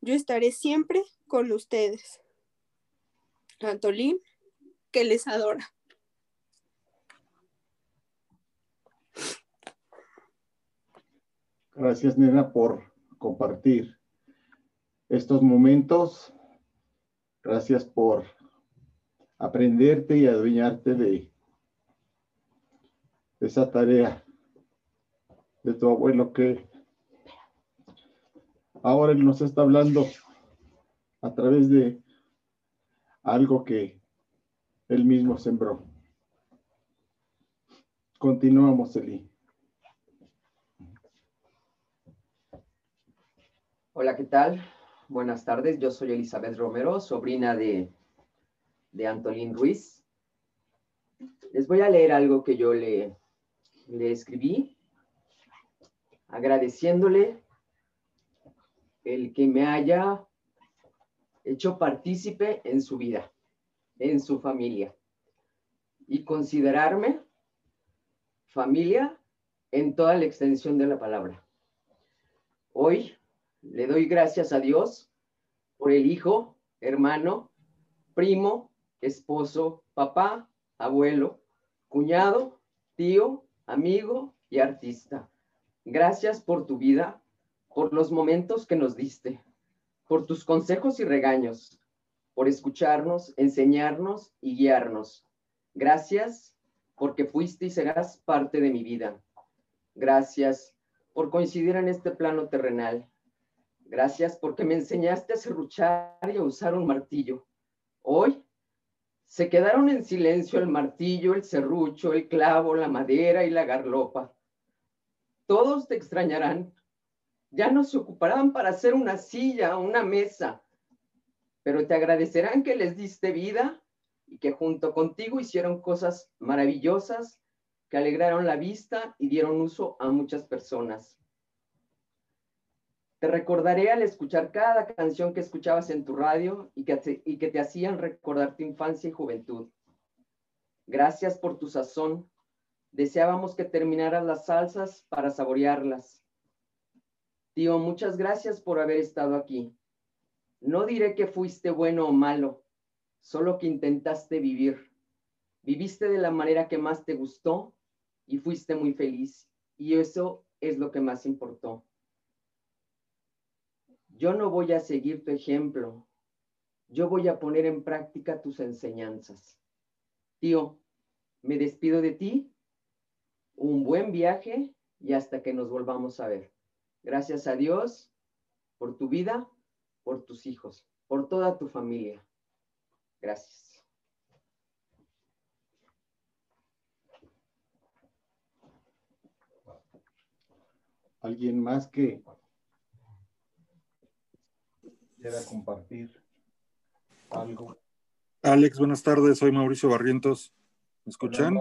yo estaré siempre con ustedes. Antolín, que les adora. Gracias, nena, por compartir estos momentos. Gracias por aprenderte y adueñarte de esa tarea de tu abuelo que ahora él nos está hablando a través de algo que él mismo sembró. Continuamos, Eli. Hola, ¿qué tal? Buenas tardes, yo soy Elizabeth Romero, sobrina de, de Antolín Ruiz. Les voy a leer algo que yo le, le escribí, agradeciéndole el que me haya hecho partícipe en su vida, en su familia, y considerarme familia en toda la extensión de la palabra. Hoy le doy gracias a Dios por el hijo, hermano, primo, esposo, papá, abuelo, cuñado, tío, amigo y artista. Gracias por tu vida, por los momentos que nos diste, por tus consejos y regaños, por escucharnos, enseñarnos y guiarnos. Gracias porque fuiste y serás parte de mi vida. Gracias por coincidir en este plano terrenal Gracias porque me enseñaste a serruchar y a usar un martillo. Hoy se quedaron en silencio el martillo, el serrucho, el clavo, la madera y la garlopa. Todos te extrañarán. Ya no se ocuparán para hacer una silla o una mesa, pero te agradecerán que les diste vida y que junto contigo hicieron cosas maravillosas que alegraron la vista y dieron uso a muchas personas. Te recordaré al escuchar cada canción que escuchabas en tu radio y que, te, hacían recordar tu infancia y juventud. Gracias por tu sazón. Deseábamos que terminaras las salsas para saborearlas. Tío, muchas gracias por haber estado aquí. No diré que fuiste bueno o malo, solo que intentaste vivir. Viviste de la manera que más te gustó y fuiste muy feliz. Y eso es lo que más importó. Yo no voy a seguir tu ejemplo. Yo voy a poner en práctica tus enseñanzas. Tío, me despido de ti. Un buen viaje y hasta que nos volvamos a ver. Gracias a Dios por tu vida, por tus hijos, por toda tu familia. Gracias. ¿Alguien más que quiera compartir algo. Alex, buenas tardes, soy Mauricio Barrientos. ¿Me escuchan?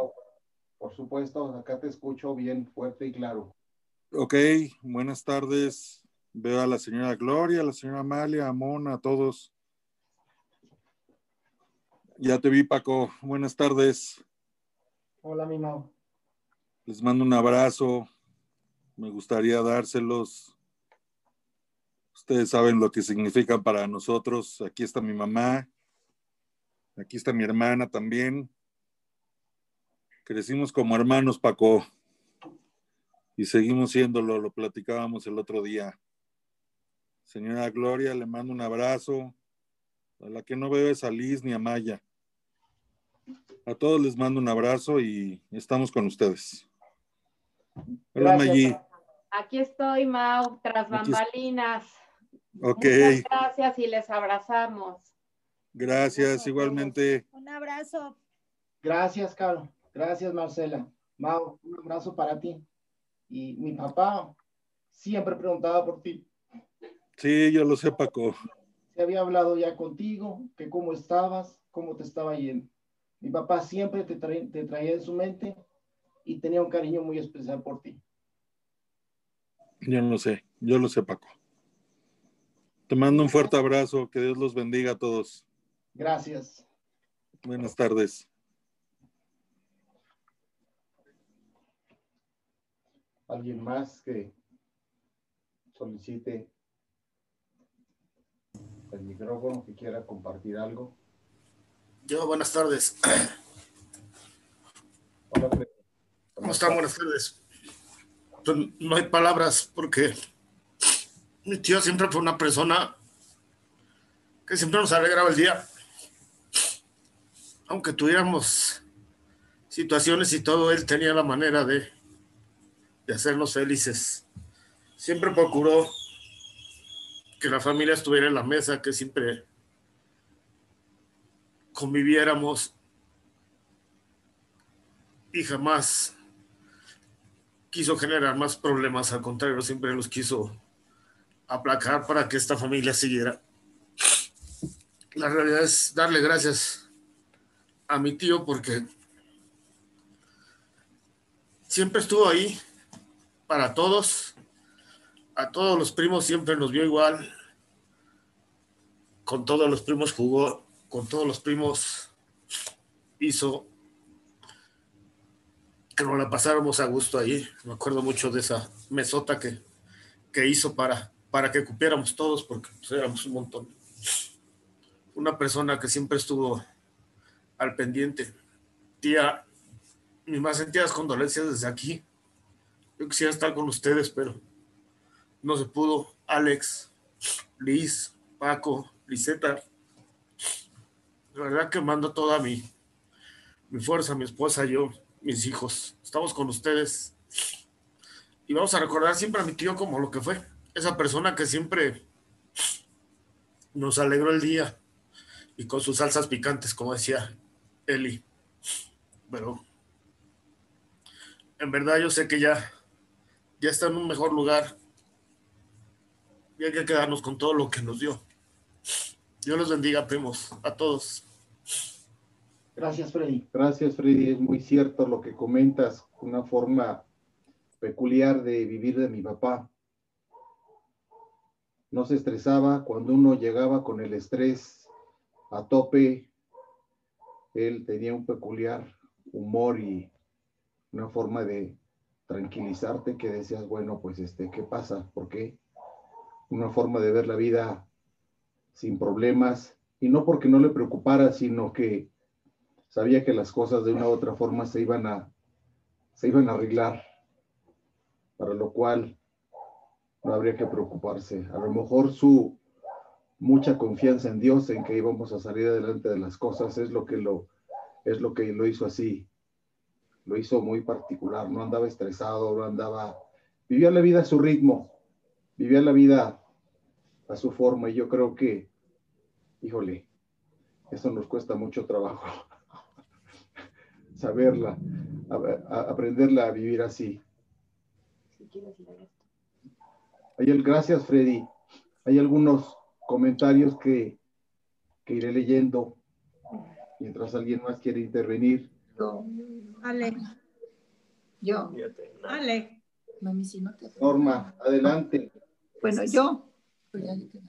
por supuesto, acá te escucho bien fuerte y claro. Ok, buenas tardes. Veo a la señora Gloria, a la señora Amalia, a Mona, a todos. Ya te vi, Paco. Buenas tardes. Hola, mi Mau. Les mando un abrazo. Me gustaría dárselos. Ustedes saben lo que significa para nosotros. Aquí está mi mamá. Aquí está mi hermana también. Crecimos como hermanos, Paco. Y seguimos siéndolo, lo platicábamos el otro día. Señora Gloria, le mando un abrazo. A la que no veo es a Liz ni a Maya. A todos les mando un abrazo y estamos con ustedes. Hola, Gracias, Maggi. Aquí estoy, Mau, tras bambalinas. Ok, Muchas gracias y les abrazamos. gracias igualmente. Un abrazo. Gracias, Carlos. Gracias, Marcela. Mau, un abrazo para ti. Y mi papá siempre preguntaba por ti. Sí, yo lo sé, Paco. Se había hablado ya contigo, que cómo estabas, cómo te estaba yendo. Mi papá siempre te, te traía en su mente y tenía un cariño muy especial por ti. Yo lo sé, yo lo sé, Paco. Te mando un fuerte abrazo. Que Dios los bendiga a todos. Gracias. Buenas tardes. ¿Alguien más que solicite el micrófono, que quiera compartir algo? Yo, buenas tardes. Hola. ¿Cómo están? Buenas tardes. Pues, no hay palabras porque mi tío siempre fue una persona que siempre nos alegraba el día. Aunque tuviéramos situaciones y todo, él tenía la manera de, de hacernos felices. Siempre procuró que la familia estuviera en la mesa, que siempre conviviéramos y jamás quiso generar más problemas, al contrario, siempre los quiso aplacar para que esta familia siguiera. La realidad es darle gracias a mi tío porque siempre estuvo ahí para todos, a todos los primos siempre nos vio igual, con todos los primos jugó, con todos los primos hizo que nos la pasáramos a gusto ahí. Me acuerdo mucho de esa mesota que, que hizo para, para que cupiéramos todos, porque pues, éramos un montón. Una persona que siempre estuvo al pendiente. Tía, mis más sentidas condolencias desde aquí. Yo quisiera estar con ustedes, pero no se pudo. Alex, Liz, Paco, Liseta. La verdad que mando toda mi, mi fuerza, mi esposa, yo, mis hijos. Estamos con ustedes. Y vamos a recordar siempre a mi tío como lo que fue. Esa persona que siempre nos alegró el día. Y con sus salsas picantes, como decía Eli. Pero en verdad yo sé que ya, ya está en un mejor lugar. Y hay que quedarnos con todo lo que nos dio. Dios los bendiga, primos, a todos. Gracias, Freddy. Gracias, Freddy. Es muy cierto lo que comentas, una forma peculiar de vivir de mi papá. No se estresaba cuando uno llegaba con el estrés a tope. Él tenía un peculiar humor y una forma de tranquilizarte que decías, bueno, pues este, ¿qué pasa? ¿Por qué? Una forma de ver la vida sin problemas y no porque no le preocupara, sino que sabía que las cosas de una u otra forma se iban a, se iban a arreglar, para lo cual no habría que preocuparse. A lo mejor su mucha confianza en Dios, en que íbamos a salir adelante de las cosas, es lo que lo, es lo que lo hizo así. Lo hizo muy particular, no andaba estresado, no andaba, vivía la vida a su ritmo, vivía la vida a su forma, y yo creo que, híjole, eso nos cuesta mucho trabajo saberla, aprenderla a vivir así. Hay el, gracias, Freddy. Hay algunos comentarios que, que iré leyendo mientras alguien más quiere intervenir. Ale. Yo. Ale. Mami, si no te... Norma, adelante. Bueno, yo. Adelante.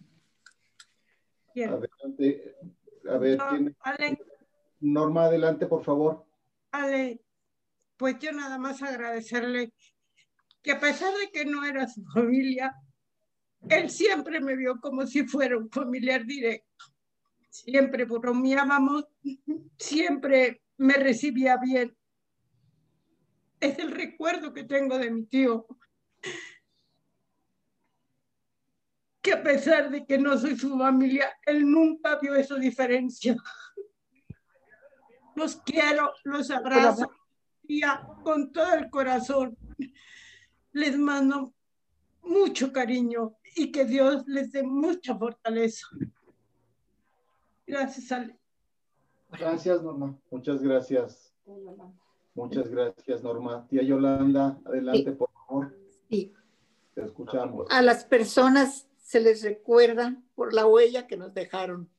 A ver, ¿quién? Ale, Norma, adelante, por favor. Ale, pues yo nada más agradecerle que a pesar de que no era su familia, él siempre me vio como si fuera un familiar directo. Siempre bromeábamos, siempre me recibía bien. Es el recuerdo que tengo de mi tío. Que a pesar de que no soy su familia, él nunca vio esa diferencia. Los quiero, los abrazo tía, con todo el corazón. Les mando mucho cariño y que Dios les dé mucha fortaleza. Gracias, Ale. Gracias, Norma. Muchas gracias. Muchas gracias, Norma. Tía Yolanda, adelante, por favor. Sí. Te escuchamos. A las personas se les recuerda por la huella que nos dejaron.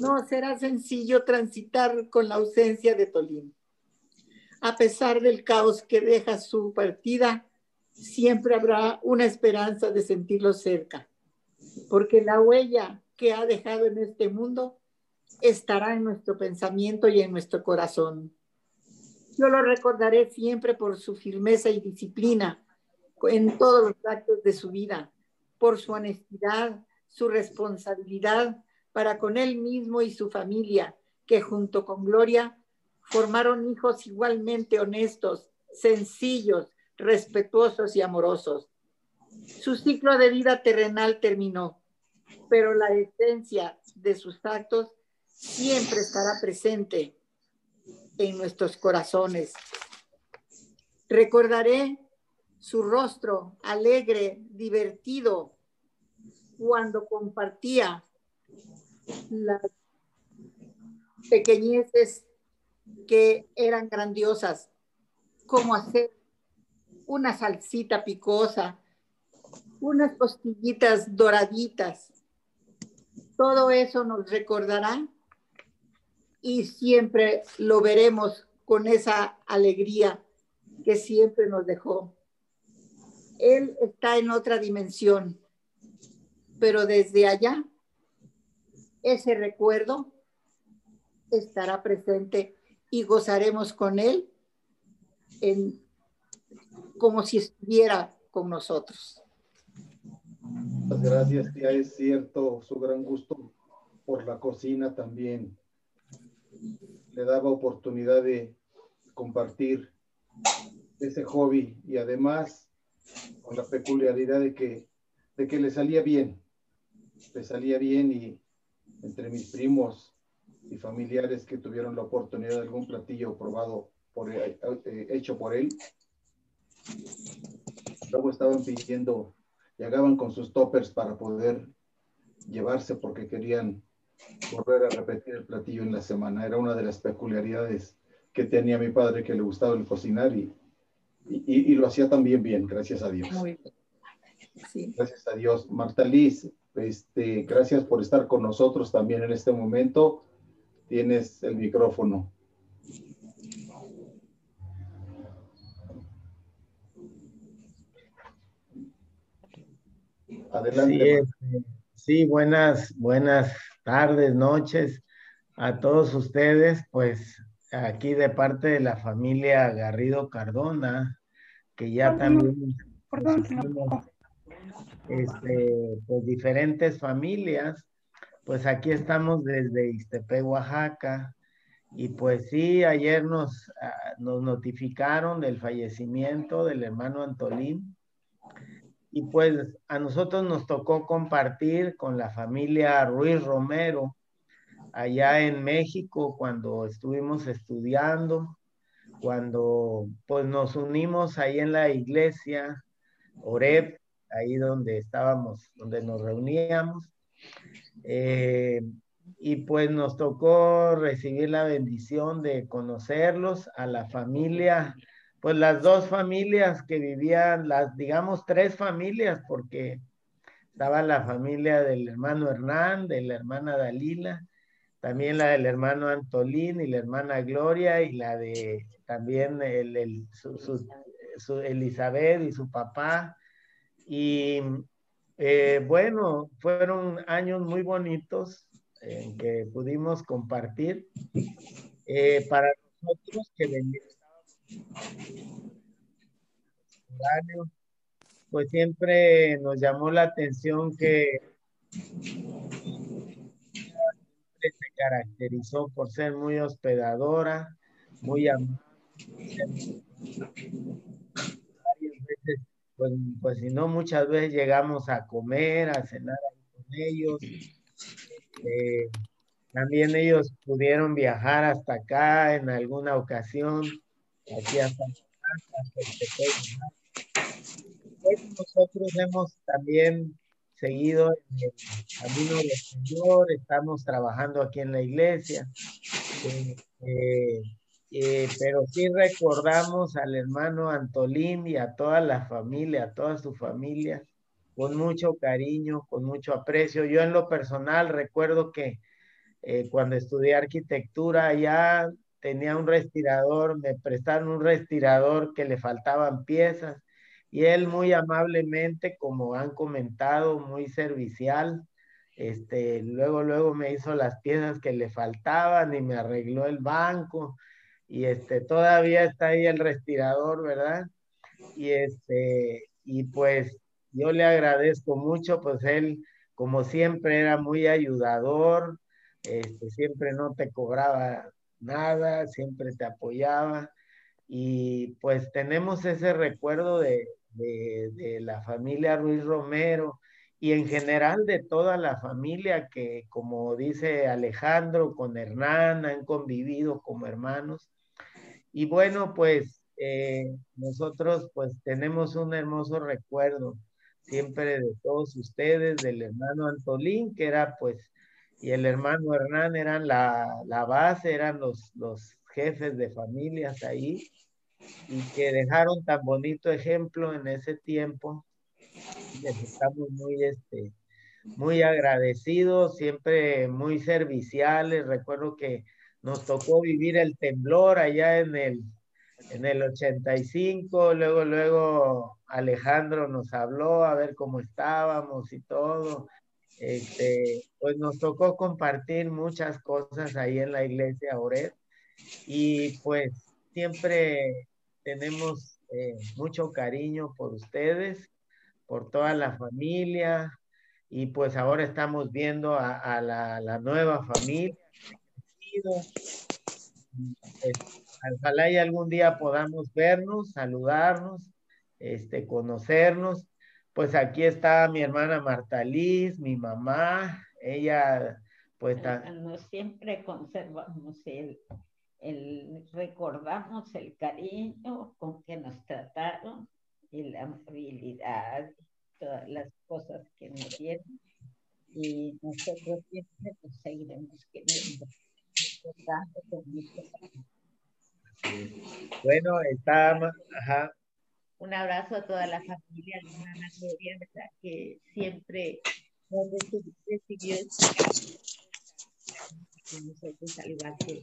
No será sencillo transitar con la ausencia de Tolín. A pesar del caos que deja su partida, siempre habrá una esperanza de sentirlo cerca, porque la huella que ha dejado en este mundo estará en nuestro pensamiento y en nuestro corazón. Yo lo recordaré siempre por su firmeza y disciplina en todos los actos de su vida, por su honestidad, su responsabilidad para con él mismo y su familia, que junto con Gloria formaron hijos igualmente honestos, sencillos, respetuosos y amorosos. Su ciclo de vida terrenal terminó, pero la esencia de sus actos siempre estará presente en nuestros corazones. Recordaré su rostro alegre, divertido, cuando compartía las pequeñeces que eran grandiosas, como hacer una salsita picosa, unas costillitas doraditas. Todo eso nos recordará y siempre lo veremos con esa alegría que siempre nos dejó. Él está en otra dimensión, pero desde allá ese recuerdo estará presente y gozaremos con él en, como si estuviera con nosotros. Muchas gracias, tía. Es cierto, su gran gusto por la cocina también le daba oportunidad de compartir ese hobby y además con la peculiaridad de que, de que le salía bien, le salía bien y entre mis primos y familiares que tuvieron la oportunidad de algún platillo probado por, eh, eh, hecho por él, luego estaban pidiendo, llegaban con sus toppers para poder llevarse porque querían volver a repetir el platillo en la semana. Era una de las peculiaridades que tenía mi padre que le gustaba el cocinar y, y, y lo hacía también bien, gracias a Dios. Muy bien. Sí. Gracias a Dios. Marta Liz, este, gracias por estar con nosotros también en este momento. Tienes el micrófono. Adelante. Sí, este, sí, buenas, buenas tardes, noches a todos ustedes. Pues aquí de parte de la familia Garrido Cardona, que ya también este, pues diferentes familias. Pues aquí estamos desde Ixtepec, Oaxaca. Y pues sí, ayer nos, ah, nos notificaron del fallecimiento del hermano Antolín. Y pues a nosotros nos tocó compartir con la familia Ruiz Romero allá en México cuando estuvimos estudiando, cuando pues nos unimos ahí en la iglesia Oreb, ahí donde estábamos, donde nos reuníamos. Eh, y pues nos tocó recibir la bendición de conocerlos a la familia pues las dos familias que vivían, las digamos tres familias, porque estaba la familia del hermano Hernán, de la hermana Dalila, también la del hermano Antolín y la hermana Gloria y la de también el, el- su, su- su Elizabeth y su papá. Y eh, bueno, fueron años muy bonitos en que pudimos compartir. Eh, para nosotros que pues siempre nos llamó la atención que se caracterizó por ser muy hospedadora, muy amable. Pues, pues si no, muchas veces llegamos a comer, a cenar con ellos. Eh, también ellos pudieron viajar hasta acá en alguna ocasión, aquí hasta pues nosotros hemos también seguido en el camino del Señor, estamos trabajando aquí en la iglesia, eh, eh, eh, pero sí recordamos al hermano Antolín y a toda la familia, a toda su familia, con mucho cariño, con mucho aprecio. Yo en lo personal recuerdo que cuando estudié arquitectura ya tenía un respirador, me prestaron un respirador que le faltaban piezas y él muy amablemente, como han comentado, muy servicial, este, luego, luego me hizo las piezas que le faltaban y me arregló el banco y este, todavía está ahí el respirador, ¿verdad? Y este, y pues yo le agradezco mucho, pues él, como siempre, era muy ayudador, este, siempre no te cobraba nada, siempre te apoyaba y pues tenemos ese recuerdo de, de, la familia Ruiz Romero y en general de toda la familia que, como dice Alejandro, con Hernán han convivido como hermanos. Y bueno, pues eh, nosotros pues tenemos un hermoso recuerdo siempre de todos ustedes, del hermano Antolín, que era pues, y el hermano Hernán eran la, la base, eran los, los jefes de familias ahí y que dejaron tan bonito ejemplo en ese tiempo. Les estamos muy, este, muy agradecidos, siempre muy serviciales. Recuerdo que nos tocó vivir el temblor allá en el, en el 85, luego, luego Alejandro nos habló a ver cómo estábamos y todo. Este, pues nos tocó compartir muchas cosas ahí en la iglesia Ored y pues siempre tenemos eh, mucho cariño por ustedes, por toda la familia y pues ahora estamos viendo a, la, nueva familia. Pues, ojalá y algún día podamos vernos, saludarnos, este, conocernos. Pues aquí está mi hermana Marta Liz, mi mamá, ella pues... No siempre conservamos el, el, recordamos el cariño con que nos trataron y la amabilidad, todas las cosas que nos dieron. Y nosotros siempre nos seguiremos queriendo. Bueno, está, ajá. Un abrazo a toda la familia de Ana Gloria, ¿verdad? que siempre nos recibió nosotros al igual que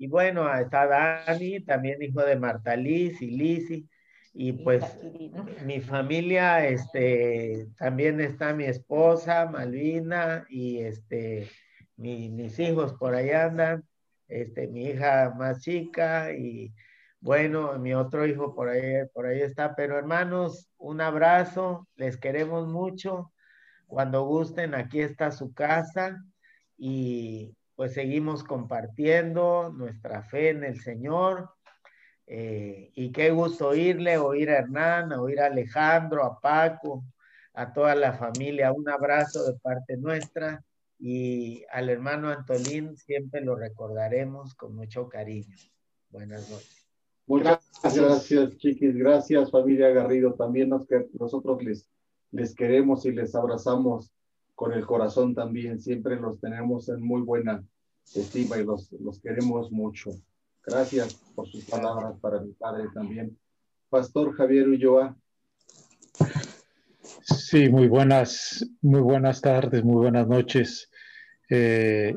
y bueno, está Dani, también hijo de Marta Liz y Lisi. Y pues mi familia, este, también está mi esposa, Malvina, y este, mis hijos por ahí andan, este, mi hija más chica, y bueno, mi otro hijo por ahí, por ahí está. Pero hermanos, un abrazo, les queremos mucho cuando gusten, aquí está su casa y pues seguimos compartiendo nuestra fe en el Señor. Eh, y qué gusto oírle, oír a Hernán, oír a Alejandro, a Paco, a toda la familia. Un abrazo de parte nuestra y al hermano Antolín siempre lo recordaremos con mucho cariño. Buenas noches. Muchas gracias, chiquis. Gracias, familia Garrido. También nos, nosotros les les queremos y les abrazamos con el corazón también. Siempre los tenemos en muy buena estima y los, los queremos mucho. Gracias por sus palabras para mi padre también. Pastor Javier Ulloa. Sí, muy buenas, muy buenas tardes, muy buenas noches. Eh,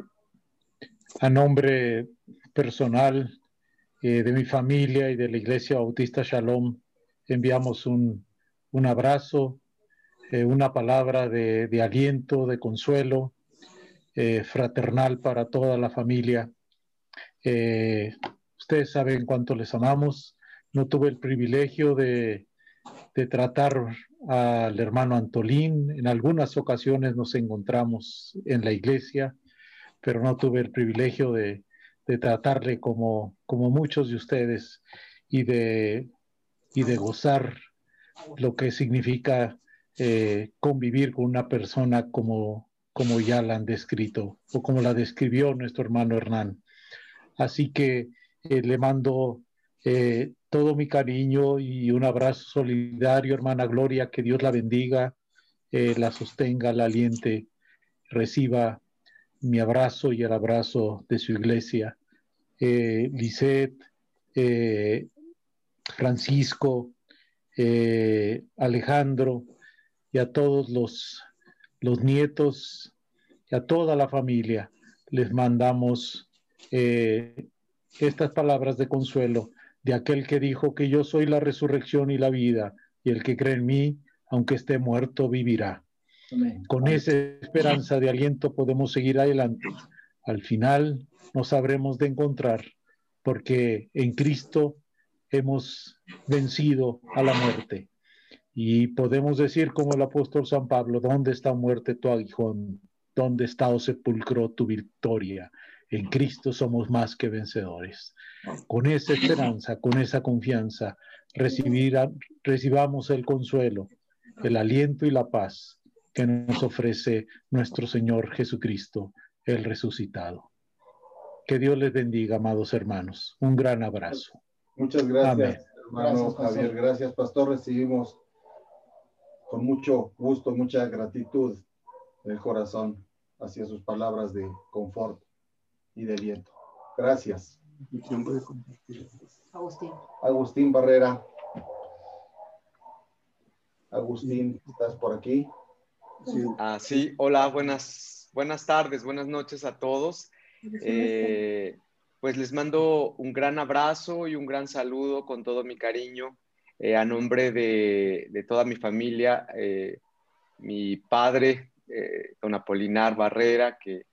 a nombre personal eh, de mi familia y de la Iglesia Bautista Shalom, enviamos un, un abrazo, eh, una palabra de, de, aliento, de consuelo eh, fraternal para toda la familia. Ustedes saben cuánto les amamos. No tuve el privilegio de, de tratar al hermano Antolín. En algunas ocasiones nos encontramos en la iglesia, pero no tuve el privilegio de, de tratarle como, como muchos de ustedes y de, y de gozar lo que significa eh, convivir con una persona como, como ya la han descrito o como la describió nuestro hermano Hernán. Así que eh, le mando eh, todo mi cariño y un abrazo solidario, hermana Gloria, que Dios la bendiga, eh, la sostenga, la aliente, reciba mi abrazo y el abrazo de su iglesia. Eh, Lisette, Francisco, Alejandro y a todos los, los nietos y a toda la familia les mandamos eh, estas palabras de consuelo de aquel que dijo que yo soy la resurrección y la vida, y el que cree en mí, aunque esté muerto, vivirá. Amén. Con esa esperanza de aliento podemos seguir adelante. Al final nos sabremos de encontrar, porque en Cristo hemos vencido a la muerte. Y podemos decir como el apóstol San Pablo, ¿dónde está muerte tu aguijón? ¿Dónde está o sepulcro tu victoria? En Cristo somos más que vencedores. Con esa esperanza, con esa confianza, recibir, recibamos el consuelo, el aliento y la paz que nos ofrece nuestro Señor Jesucristo, el resucitado. Que Dios les bendiga, amados hermanos. Un gran abrazo. Muchas gracias, Amén. hermano Gracias. Javier. Gracias, pastor. Recibimos con mucho gusto, mucha gratitud del corazón hacia sus palabras de confort y de aliento. Gracias. Agustín. Agustín Barrera. Agustín, ¿estás por aquí? Ah, sí, hola, buenas, buenas tardes, buenas noches a todos. Eh, pues les mando un gran abrazo y un gran saludo con todo mi cariño eh, a nombre de, de, toda mi familia, eh, mi padre, eh, don Apolinar Barrera, que,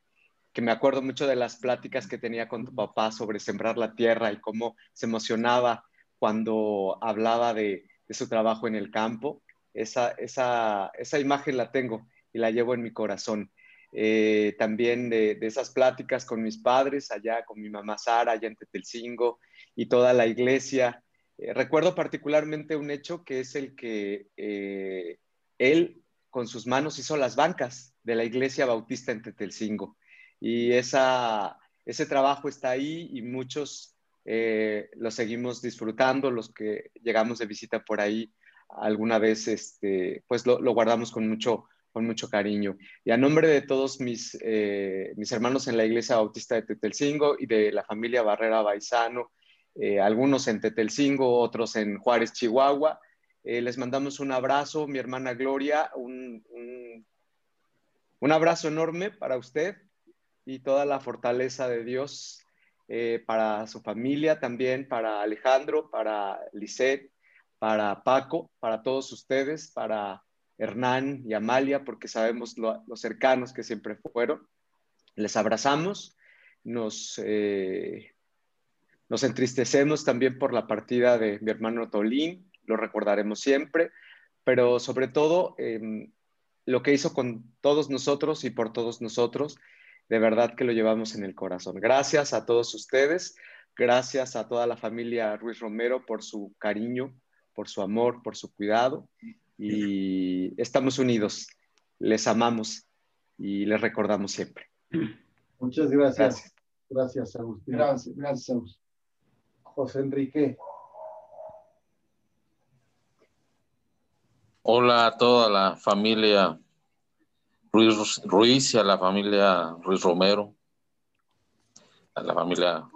que me acuerdo mucho de las pláticas que tenía con tu papá sobre sembrar la tierra y cómo se emocionaba cuando hablaba de, de su trabajo en el campo. Esa, esa, esa, imagen la tengo y la llevo en mi corazón. Eh, también de, de, esas pláticas con mis padres, allá con mi mamá Sara, allá en Tetelcingo, y toda la iglesia. Eh, recuerdo particularmente un hecho que es el que eh, él con sus manos hizo las bancas de la iglesia bautista en Tetelcingo. Y ese trabajo está ahí y muchos eh, lo seguimos disfrutando, los que llegamos de visita por ahí alguna vez, este, pues lo, guardamos con mucho, con mucho cariño. Y a nombre de todos mis, eh, mis hermanos en la Iglesia Bautista de Tetelcingo y de la familia Barrera Baizano, eh, algunos en Tetelcingo, otros en Juárez, Chihuahua, les mandamos un abrazo, mi hermana Gloria, un, un, abrazo enorme para usted y toda la fortaleza de Dios eh, para su familia, también para Alejandro, para Lisette, para Paco, para todos ustedes, para Hernán y Amalia, porque sabemos lo, lo cercanos que siempre fueron. Les abrazamos, nos, eh, nos entristecemos también por la partida de mi hermano Tolín, lo recordaremos siempre, pero sobre todo eh, lo que hizo con todos nosotros y por todos nosotros, de verdad que lo llevamos en el corazón. Gracias a todos ustedes, gracias a toda la familia Ruiz Romero por su cariño, por su amor, por su cuidado y estamos unidos, les amamos y les recordamos siempre. Muchas gracias. Gracias, gracias Agustín. Gracias, gracias Agustín. José Enrique. Hola a toda la familia Ruiz, y a la familia Ruiz Romero, a la familia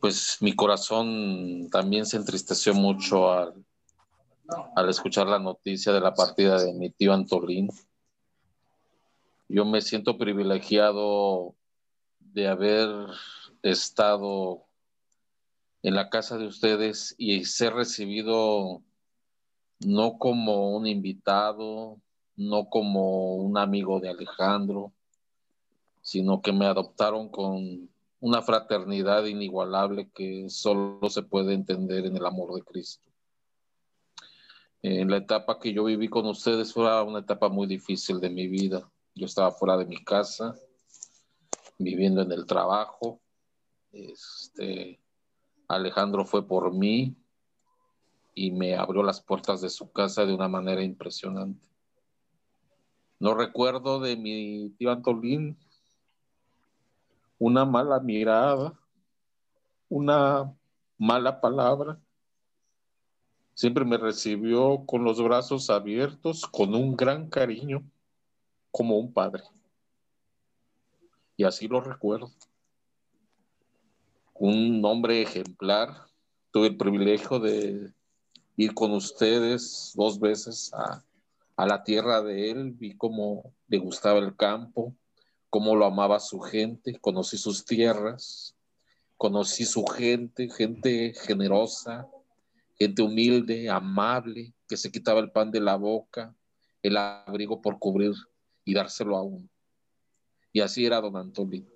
pues mi corazón también se entristeció mucho al, al, escuchar la noticia de la partida de mi tío Antolín. Yo me siento privilegiado de haber estado en la casa de ustedes y ser recibido no como un invitado, no como un amigo de Alejandro, sino que me adoptaron con una fraternidad inigualable que solo se puede entender en el amor de Cristo. En la etapa que yo viví con ustedes fue una etapa muy difícil de mi vida. Yo estaba fuera de mi casa, viviendo en el trabajo. Este, Alejandro fue por mí y me abrió las puertas de su casa de una manera impresionante. No recuerdo de mi tío Antolín una mala mirada, una mala palabra. Siempre me recibió con los brazos abiertos, con un gran cariño, como un padre. Y así lo recuerdo. Un hombre ejemplar. Tuve el privilegio de ir con ustedes dos veces a, a la tierra de él. Vi cómo le gustaba el campo, cómo lo amaba su gente. Conocí sus tierras. Conocí su gente, gente generosa, gente humilde, amable, que se quitaba el pan de la boca, el abrigo por cubrir y dárselo a uno. Y así era don Antolín.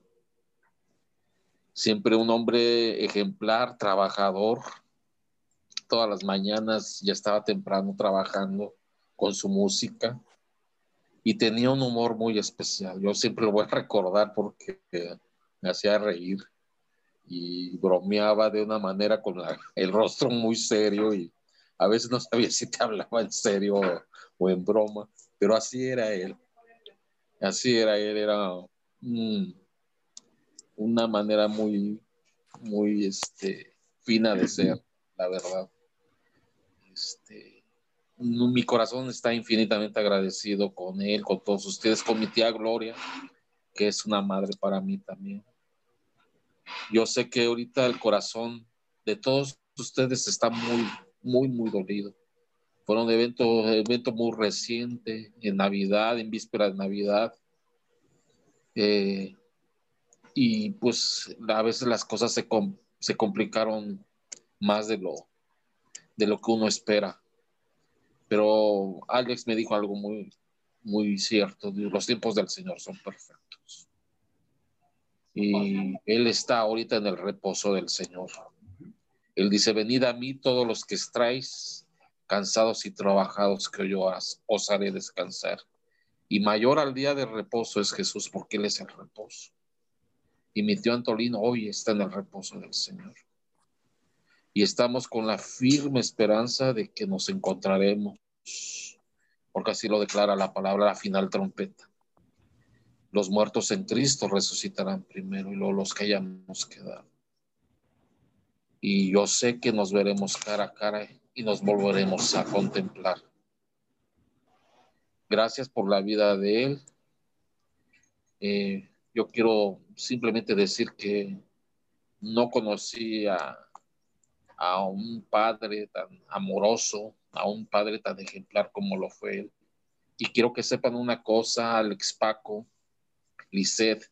Siempre un hombre ejemplar, trabajador. Todas las mañanas ya estaba temprano trabajando con su música y tenía un humor muy especial. Yo siempre lo voy a recordar porque me hacía reír y bromeaba de una manera con el rostro muy serio y a veces no sabía si te hablaba en serio o en broma, pero así era él. Así era él, era una manera muy, muy este, fina de ser, la verdad. Este, mi corazón está infinitamente agradecido con él, con todos ustedes, con mi tía Gloria, que es una madre para mí también. Yo sé que ahorita el corazón de todos ustedes está muy, muy, muy dolido. Fueron eventos evento muy reciente, en Navidad, en víspera de Navidad. Eh, y pues a veces las cosas se, se complicaron más de lo, de lo que uno espera. Pero Alex me dijo algo muy, muy cierto. Los tiempos del Señor son perfectos. Y Él está ahorita en el reposo del Señor. Él dice, venid a mí todos los que estáis cansados y trabajados que yo os haré descansar. Y mayor al día de reposo es Jesús, porque Él es el reposo. Y mi tío Antolino hoy está en el reposo del Señor. Y estamos con la firme esperanza de que nos encontraremos, porque así lo declara la palabra, la final trompeta. Los muertos en Cristo resucitarán primero y luego los que hayamos quedado. Y yo sé que nos veremos cara a cara y nos volveremos a contemplar. Gracias por la vida de él. Eh, yo quiero simplemente decir que no conocí a, a, un padre tan amoroso, a un padre tan ejemplar como lo fue él. Y quiero que sepan una cosa, Alex Paco, Lisset,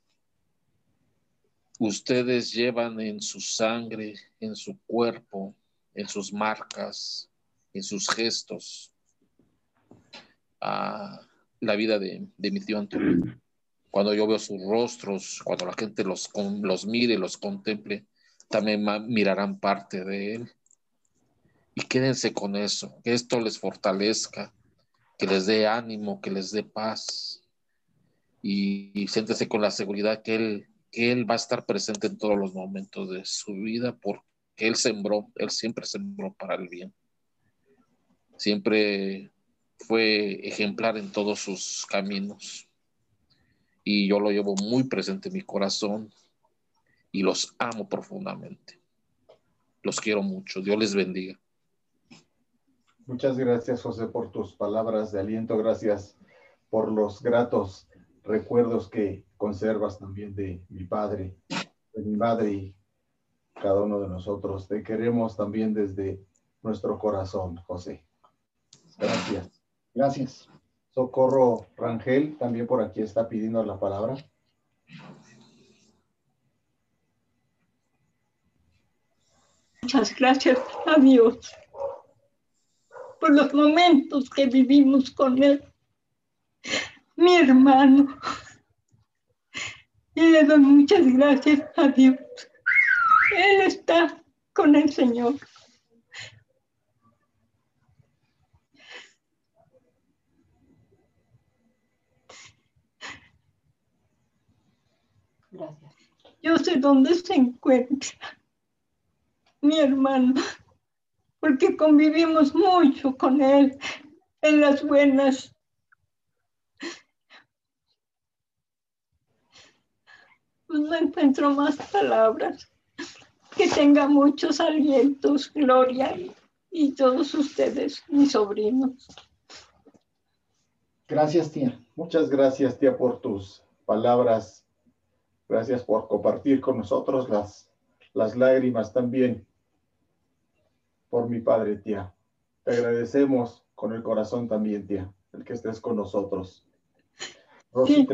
ustedes llevan en su sangre, en su cuerpo, en sus marcas, en sus gestos, la vida de, mi tío Antonio. Cuando yo veo sus rostros, cuando la gente los, los mire, los contemple, también mirarán parte de él. Y quédense con eso, que esto les fortalezca, que les dé ánimo, que les dé paz. Y, y con la seguridad que él, que él va a estar presente en todos los momentos de su vida porque que Él sembró, Él siempre sembró para el bien. Siempre fue ejemplar en todos sus caminos. Y yo lo llevo muy presente en mi corazón y los amo profundamente. Los quiero mucho. Dios les bendiga. Muchas gracias, José, por tus palabras de aliento. Gracias por los gratos recuerdos que conservas también de mi padre, de mi madre y cada uno de nosotros. Te queremos también desde nuestro corazón, José. Gracias. Gracias. Socorro Rangel también por aquí está pidiendo la palabra. Muchas gracias a Dios por los momentos que vivimos con Él. Mi hermano. Y le doy muchas gracias a Dios. Él está con el Señor. Gracias. Yo sé dónde se encuentra mi hermano, porque convivimos mucho con él en las buenas. Pues no encuentro más palabras. Que tenga muchos alientos, Gloria, y, todos ustedes, mis sobrinos. Gracias, tía. Muchas gracias, tía, por tus palabras. Gracias por compartir con nosotros las, las lágrimas también por mi padre, tía. Te agradecemos con el corazón también, tía, el que estés con nosotros. Rosy Sí.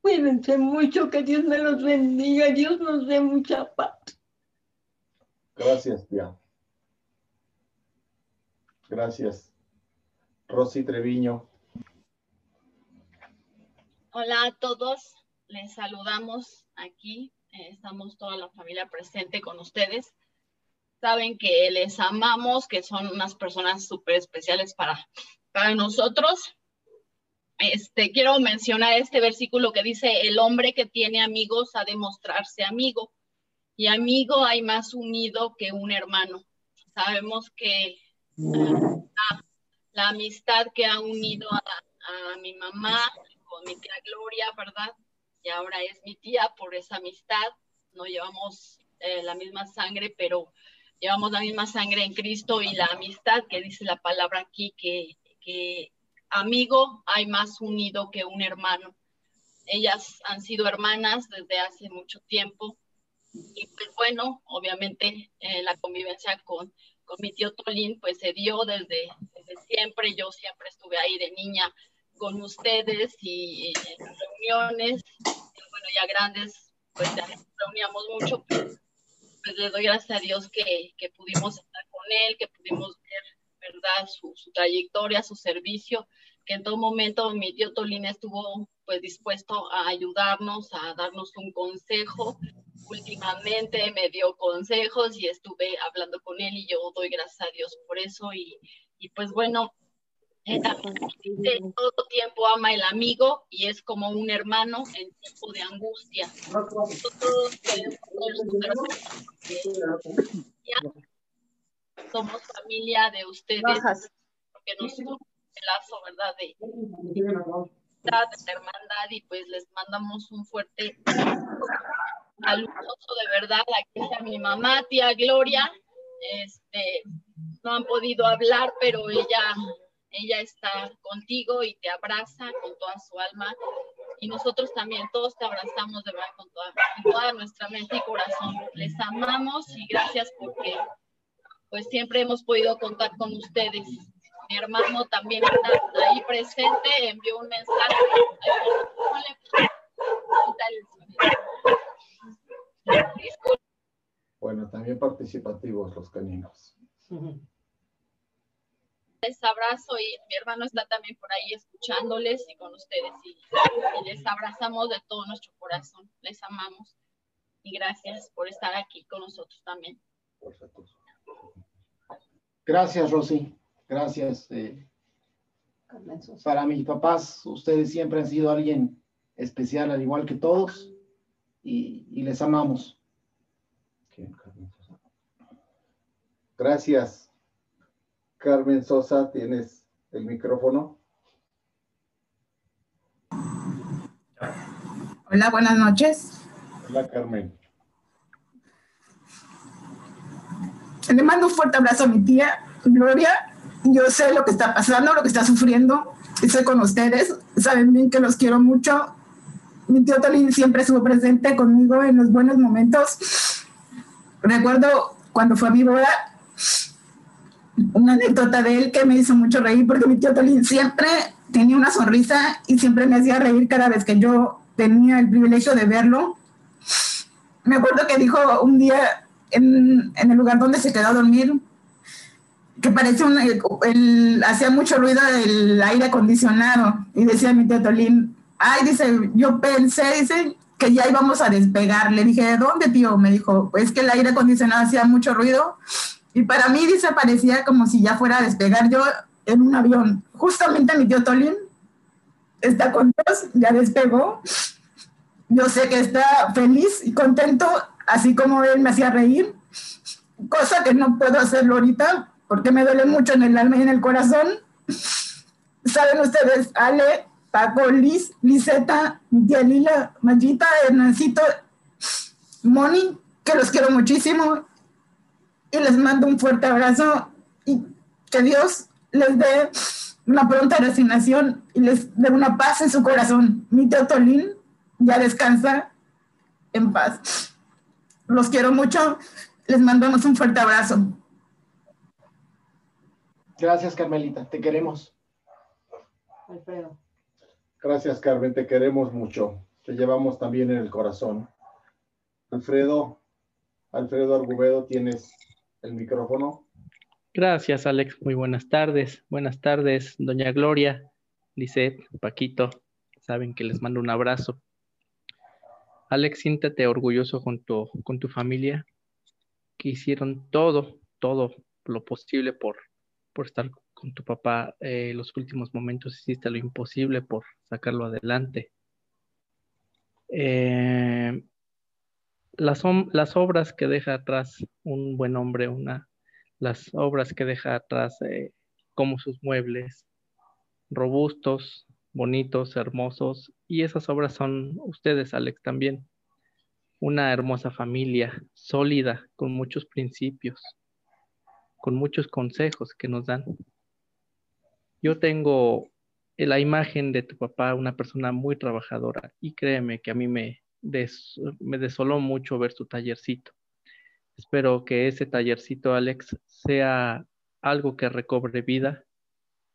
Cuídense mucho, que Dios me los bendiga, Dios nos dé mucha paz. gracias, tía. Gracias. Rosy Treviño, Hola a todos, les saludamos aquí. eh, Estamos toda la familia presente con ustedes. Saben que les amamos, que son unas personas súper especiales para, para nosotros. Este, quiero mencionar este versículo que dice, el hombre que tiene amigos ha de mostrarse amigo. Y amigo hay más unido que un hermano. Sabemos que la, la amistad que ha unido a, a mi mamá con mi tía Gloria, ¿verdad? Y ahora es mi tía por esa amistad. No llevamos eh, la misma sangre, pero llevamos la misma sangre en Cristo y la amistad que dice la palabra aquí, que, que amigo hay más unido que un hermano. Ellas han sido hermanas desde hace mucho tiempo. Y pues bueno, obviamente eh, la convivencia con, con mi tío Tolín pues se dio desde, desde siempre. Yo siempre estuve ahí de niña con ustedes y, en reuniones. Bueno, ya grandes, pues ya nos reuníamos mucho. Pues le doy gracias a Dios que, que pudimos estar con él, que pudimos ver, ¿verdad? Su, trayectoria, su servicio, que en todo momento mi tío Tolín estuvo pues dispuesto a ayudarnos, a darnos un consejo. Últimamente me dio consejos y estuve hablando con él y yo doy gracias a Dios por eso y, y pues bueno, dice, todo tiempo ama el amigo y es como un hermano en tiempo de angustia. Nosotros somos familia de ustedes, porque nos el lazo, ¿verdad? De, de hermandad y pues les mandamos un fuerte saludoso de verdad. Aquí está mi mamá, tía Gloria. Este, no han podido hablar, pero ella, ella está contigo y te abraza con toda su alma. Y nosotros también, todos te abrazamos de verdad con toda, con toda nuestra mente y corazón. Les amamos y gracias porque pues siempre hemos podido contar con ustedes. Mi hermano también está ahí presente, envió un mensaje. bueno, también participativos los caninos. Les abrazo y mi hermano está también por ahí escuchándoles y con ustedes y, y les abrazamos de todo nuestro corazón. Les amamos y gracias por estar aquí con nosotros también. Gracias, Rosy. Gracias. eh, para mis papás, ustedes siempre han sido alguien especial, al igual que todos, y, y les amamos. Gracias. Carmen Sosa, tienes el micrófono. Hola, buenas noches. Hola, Carmen. Le mando un fuerte abrazo a mi tía Gloria. Yo sé lo que está pasando, lo que está sufriendo. Estoy con ustedes. Saben bien que los quiero mucho. Mi tío Tolín siempre estuvo presente conmigo en los buenos momentos. Recuerdo cuando fue a mi boda, una anécdota de él que me hizo mucho reír porque mi tío Tolín siempre tenía una sonrisa y siempre me hacía reír cada vez que yo tenía el privilegio de verlo. Me acuerdo que dijo un día en, el lugar donde se quedó a dormir que parecía un, el, hacía mucho ruido el aire acondicionado y decía mi tío Tolín, ay, dice, yo pensé, dice, que ya íbamos a despegar. Le dije, ¿de dónde, tío? Me dijo, pues que el aire acondicionado hacía mucho ruido y para mí, dice, parecía como si ya fuera a despegar yo en un avión. Justamente mi tío Tolín está con Dios, ya despegó. Yo sé que está feliz y contento, así como él me hacía reír, cosa que no puedo hacerlo ahorita porque me duele mucho en el alma y en el corazón. Saben ustedes, Ale, Paco, Liz, Liseta, mi tía Lila, Mayita, Hernancito, Moni, que los quiero muchísimo y les mando un fuerte abrazo y que Dios les dé una pronta resignación y les dé una paz en su corazón. Mi tío Tolín ya descansa en paz. Los quiero mucho. Les mandamos un fuerte abrazo. Gracias, Carmelita. Te queremos. Alfredo. Gracias, Carmen. Te queremos mucho. Te llevamos también en el corazón. Alfredo, Alfredo Argubedo, tienes el micrófono. Gracias, Alex. Muy buenas tardes. Buenas tardes, doña Gloria, Lisette, Paquito. Saben que les mando un abrazo. Alex, siéntate orgulloso con tu, con tu familia, que hicieron todo, todo lo posible por, por estar con tu papá eh, los últimos momentos. Hiciste lo imposible por sacarlo adelante. Eh, las, obras que deja atrás un buen hombre, una, las obras que deja atrás eh, como sus muebles, robustos, bonitos, hermosos, y esas obras son ustedes, Alex, también. Una hermosa familia, sólida, con muchos principios, con muchos consejos que nos dan. Yo tengo la imagen de tu papá, una persona muy trabajadora, y créeme que a mí me, me desoló mucho ver su tallercito. Espero que ese tallercito, Alex, sea algo que recobre vida,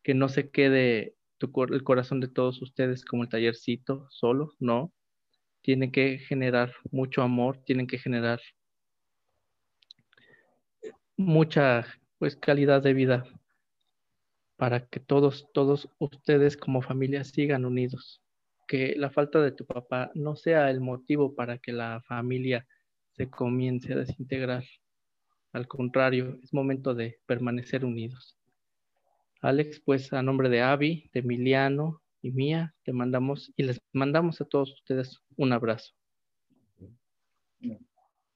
que no se quede el corazón de todos ustedes como el tallercito solo, no. Tiene que generar mucho amor, tienen que generar mucha pues calidad de vida para que todos todos ustedes como familia sigan unidos que la falta de tu papá no sea el motivo para que la familia se comience a desintegrar. Al contrario, es momento de permanecer unidos. Alex, pues a nombre de Avi, de Emiliano y mía, te mandamos y les mandamos a todos ustedes un abrazo.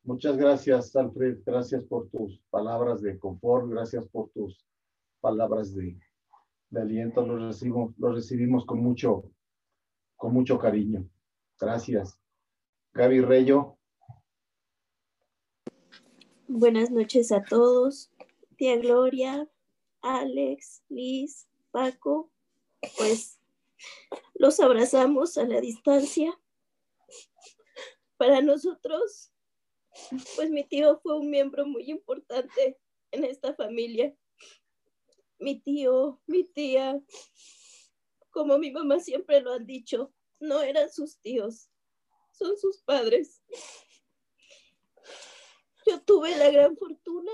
Muchas gracias, Alfred. Gracias por tus palabras de confort. Gracias por tus palabras de, aliento. Los recibimos, los recibimos con mucho, con mucho cariño. Gracias. Gaby Reyo. Buenas noches a todos. Tía Gloria, Alex, Liz, Paco, pues los abrazamos a la distancia. Para nosotros, pues mi tío fue un miembro muy importante en esta familia. Mi tío, mi tía, como mi mamá siempre lo han dicho, no eran sus tíos, son sus padres. Yo tuve la gran fortuna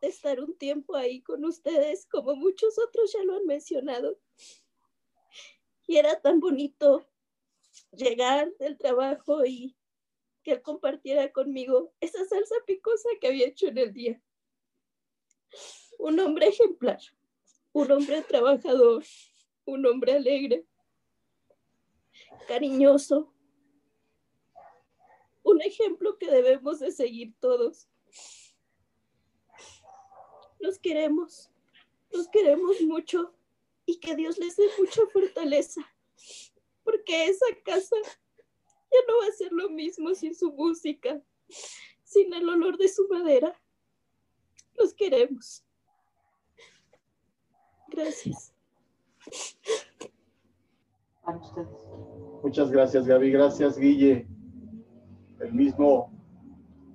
de estar un tiempo ahí con ustedes, como muchos otros ya lo han mencionado. Y era tan bonito llegar del trabajo y que él compartiera conmigo esa salsa picosa que había hecho en el día. Un hombre ejemplar un hombre trabajador, un hombre alegre, cariñoso, un ejemplo que debemos de seguir todos. Los queremos, los queremos mucho y que Dios les dé mucha fortaleza, porque esa casa ya no va a ser lo mismo sin su música, sin el olor de su madera. Los queremos. Gracias. Muchas gracias, Gaby. Gracias, Guille. El mismo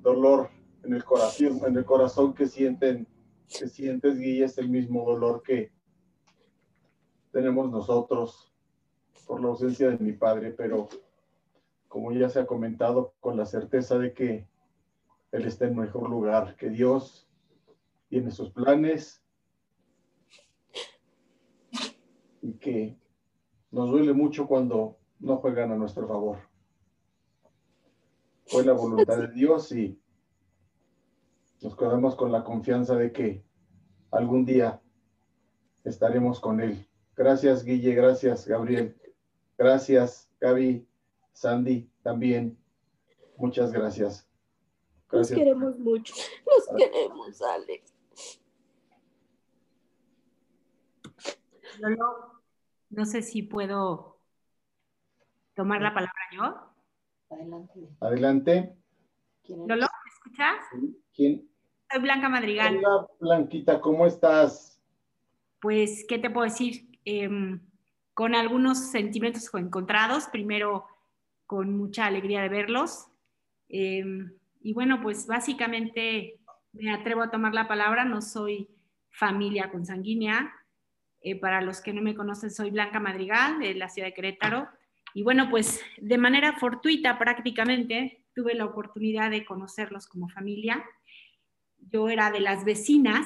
dolor en el corazón, en el corazón que sienten que sientes, Guilla, es el mismo dolor que tenemos nosotros por la ausencia de mi padre, pero como ya se ha comentado, con la certeza de que Él está en mejor lugar, que Dios tiene sus planes y que nos duele mucho cuando no juegan a nuestro favor. Fue la voluntad de Dios y nos quedamos con la confianza de que algún día estaremos con Él. Gracias, Guille, gracias, Gabriel. Gracias, Gaby, Sandy, también. Muchas gracias. Nos queremos mucho. Nos queremos, Alex. Lolo, no sé si puedo tomar la palabra yo. Adelante. Adelante. Lolo, ¿me escuchas? ¿Quién? Soy Blanca Madrigal. Hola, Blanquita, ¿cómo estás? Pues, ¿qué te puedo decir? Em, con algunos sentimientos encontrados. Primero, con mucha alegría de verlos. Em, y bueno, pues básicamente me atrevo a tomar la palabra. No soy familia consanguínea. Eh, para los que no me conocen, soy Blanca Madrigal de la ciudad de Querétaro. Y bueno, pues de manera fortuita prácticamente tuve la oportunidad de conocerlos como familia. Yo era de las vecinas,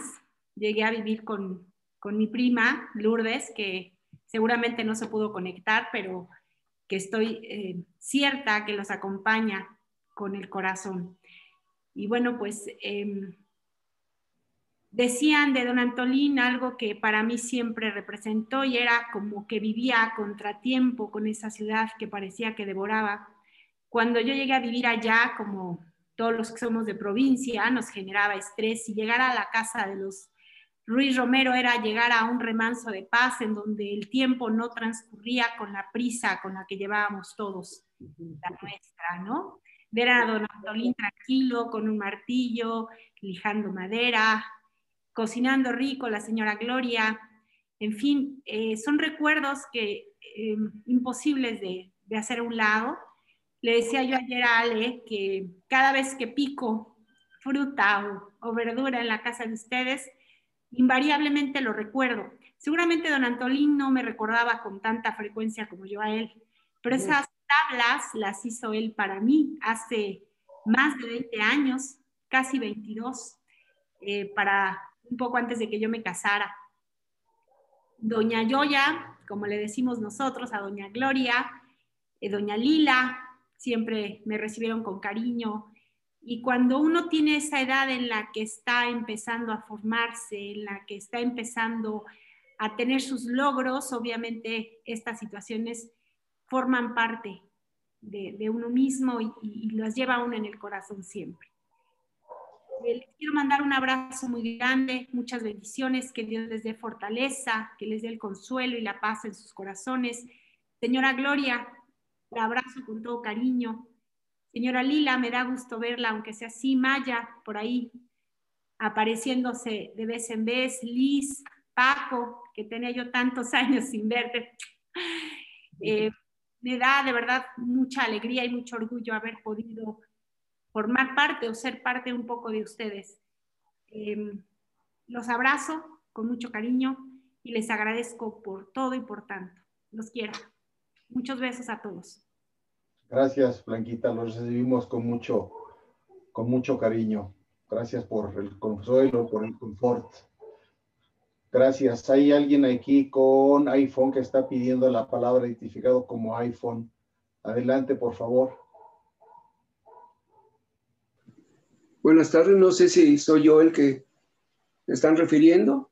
llegué a vivir con, mi prima Lourdes, que seguramente no se pudo conectar, pero que estoy eh, cierta que los acompaña con el corazón. Y bueno, pues em, decían de don Antolín algo que para mí siempre representó y era como que vivía a contratiempo con esa ciudad que parecía que devoraba. Cuando yo llegué a vivir allá, como todos los que somos de provincia, nos generaba estrés y llegar a la casa de los Ruiz Romero era llegar a un remanso de paz en donde el tiempo no transcurría con la prisa con la que llevábamos todos la nuestra, ¿no? Ver a don Antolín tranquilo, con un martillo, lijando madera, cocinando rico, la señora Gloria, en fin, eh, son recuerdos que eh, imposibles de, hacer a un lado. Le decía yo ayer a Ale que cada vez que pico fruta o, verdura en la casa de ustedes, invariablemente lo recuerdo. Seguramente don Antolín no me recordaba con tanta frecuencia como yo a él, pero esas tablas las hizo él para mí hace más de 20 años, casi 22, eh, para un poco antes de que yo me casara. Doña Yoya, como le decimos nosotros, a Doña Gloria, eh, Doña Lila, siempre me recibieron con cariño. Y cuando uno tiene esa edad en la que está empezando a formarse, en la que está empezando a tener sus logros, obviamente estas situaciones forman parte de, uno mismo y, y, las lleva uno en el corazón siempre. Eh, les quiero mandar un abrazo muy grande, muchas bendiciones, que Dios les dé fortaleza, que les dé el consuelo y la paz en sus corazones. Señora Gloria, la abrazo con todo cariño. Señora Lila, me da gusto verla, aunque sea así, Maya, por ahí, apareciéndose de vez en vez, Liz, Paco, que tenía yo tantos años sin verte. Eh, me da de verdad mucha alegría y mucho orgullo haber podido formar parte o ser parte un poco de ustedes. Em, los abrazo con mucho cariño y les agradezco por todo y por tanto. Los quiero. Muchos besos a todos. Gracias, Blanquita. Los recibimos con mucho, con mucho cariño. Gracias por el consuelo, por el confort. Gracias. Hay alguien aquí con iPhone que está pidiendo la palabra identificado como iPhone. Adelante, por favor. Buenas tardes, no sé si soy yo el que están refiriendo.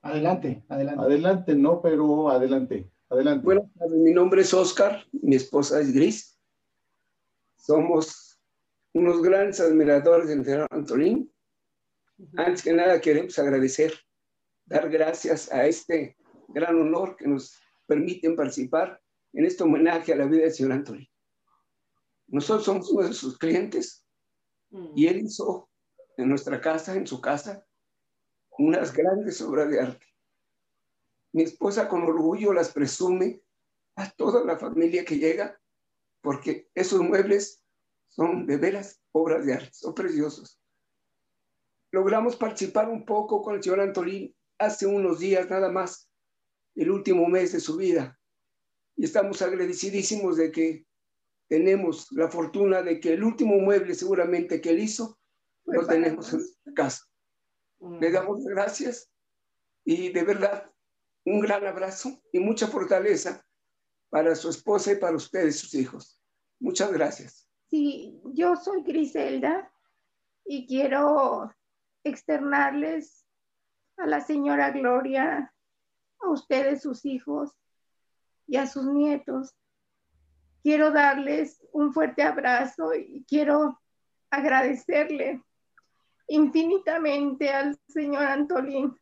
Adelante, adelante. Adelante, no, pero adelante, adelante. Buenas tardes, mi nombre es Oscar, mi esposa es Gris. Somos unos grandes admiradores del señor Antolín. Antes que nada queremos agradecer, dar gracias a este gran honor que nos permiten participar en este homenaje a la vida del señor Antolín. Nosotros somos uno de sus clientes y él hizo en nuestra casa, en su casa, unas grandes obras de arte. Mi esposa con orgullo las presume a toda la familia que llega, porque esos muebles son de veras obras de arte, son preciosos. logramos participar un poco con el señor Antolín hace unos días nada más, el último mes de su vida. Y estamos agradecidísimos de que tenemos la fortuna de que el último mueble seguramente que él hizo, lo tenemos en casa. Le damos gracias y de verdad un gran abrazo y mucha fortaleza para su esposa y para ustedes, sus hijos. Muchas gracias. Sí, yo soy Griselda y quiero externarles a la señora Gloria, a ustedes, sus hijos y a sus nietos. Quiero darles un fuerte abrazo y quiero agradecerle infinitamente al señor Antolín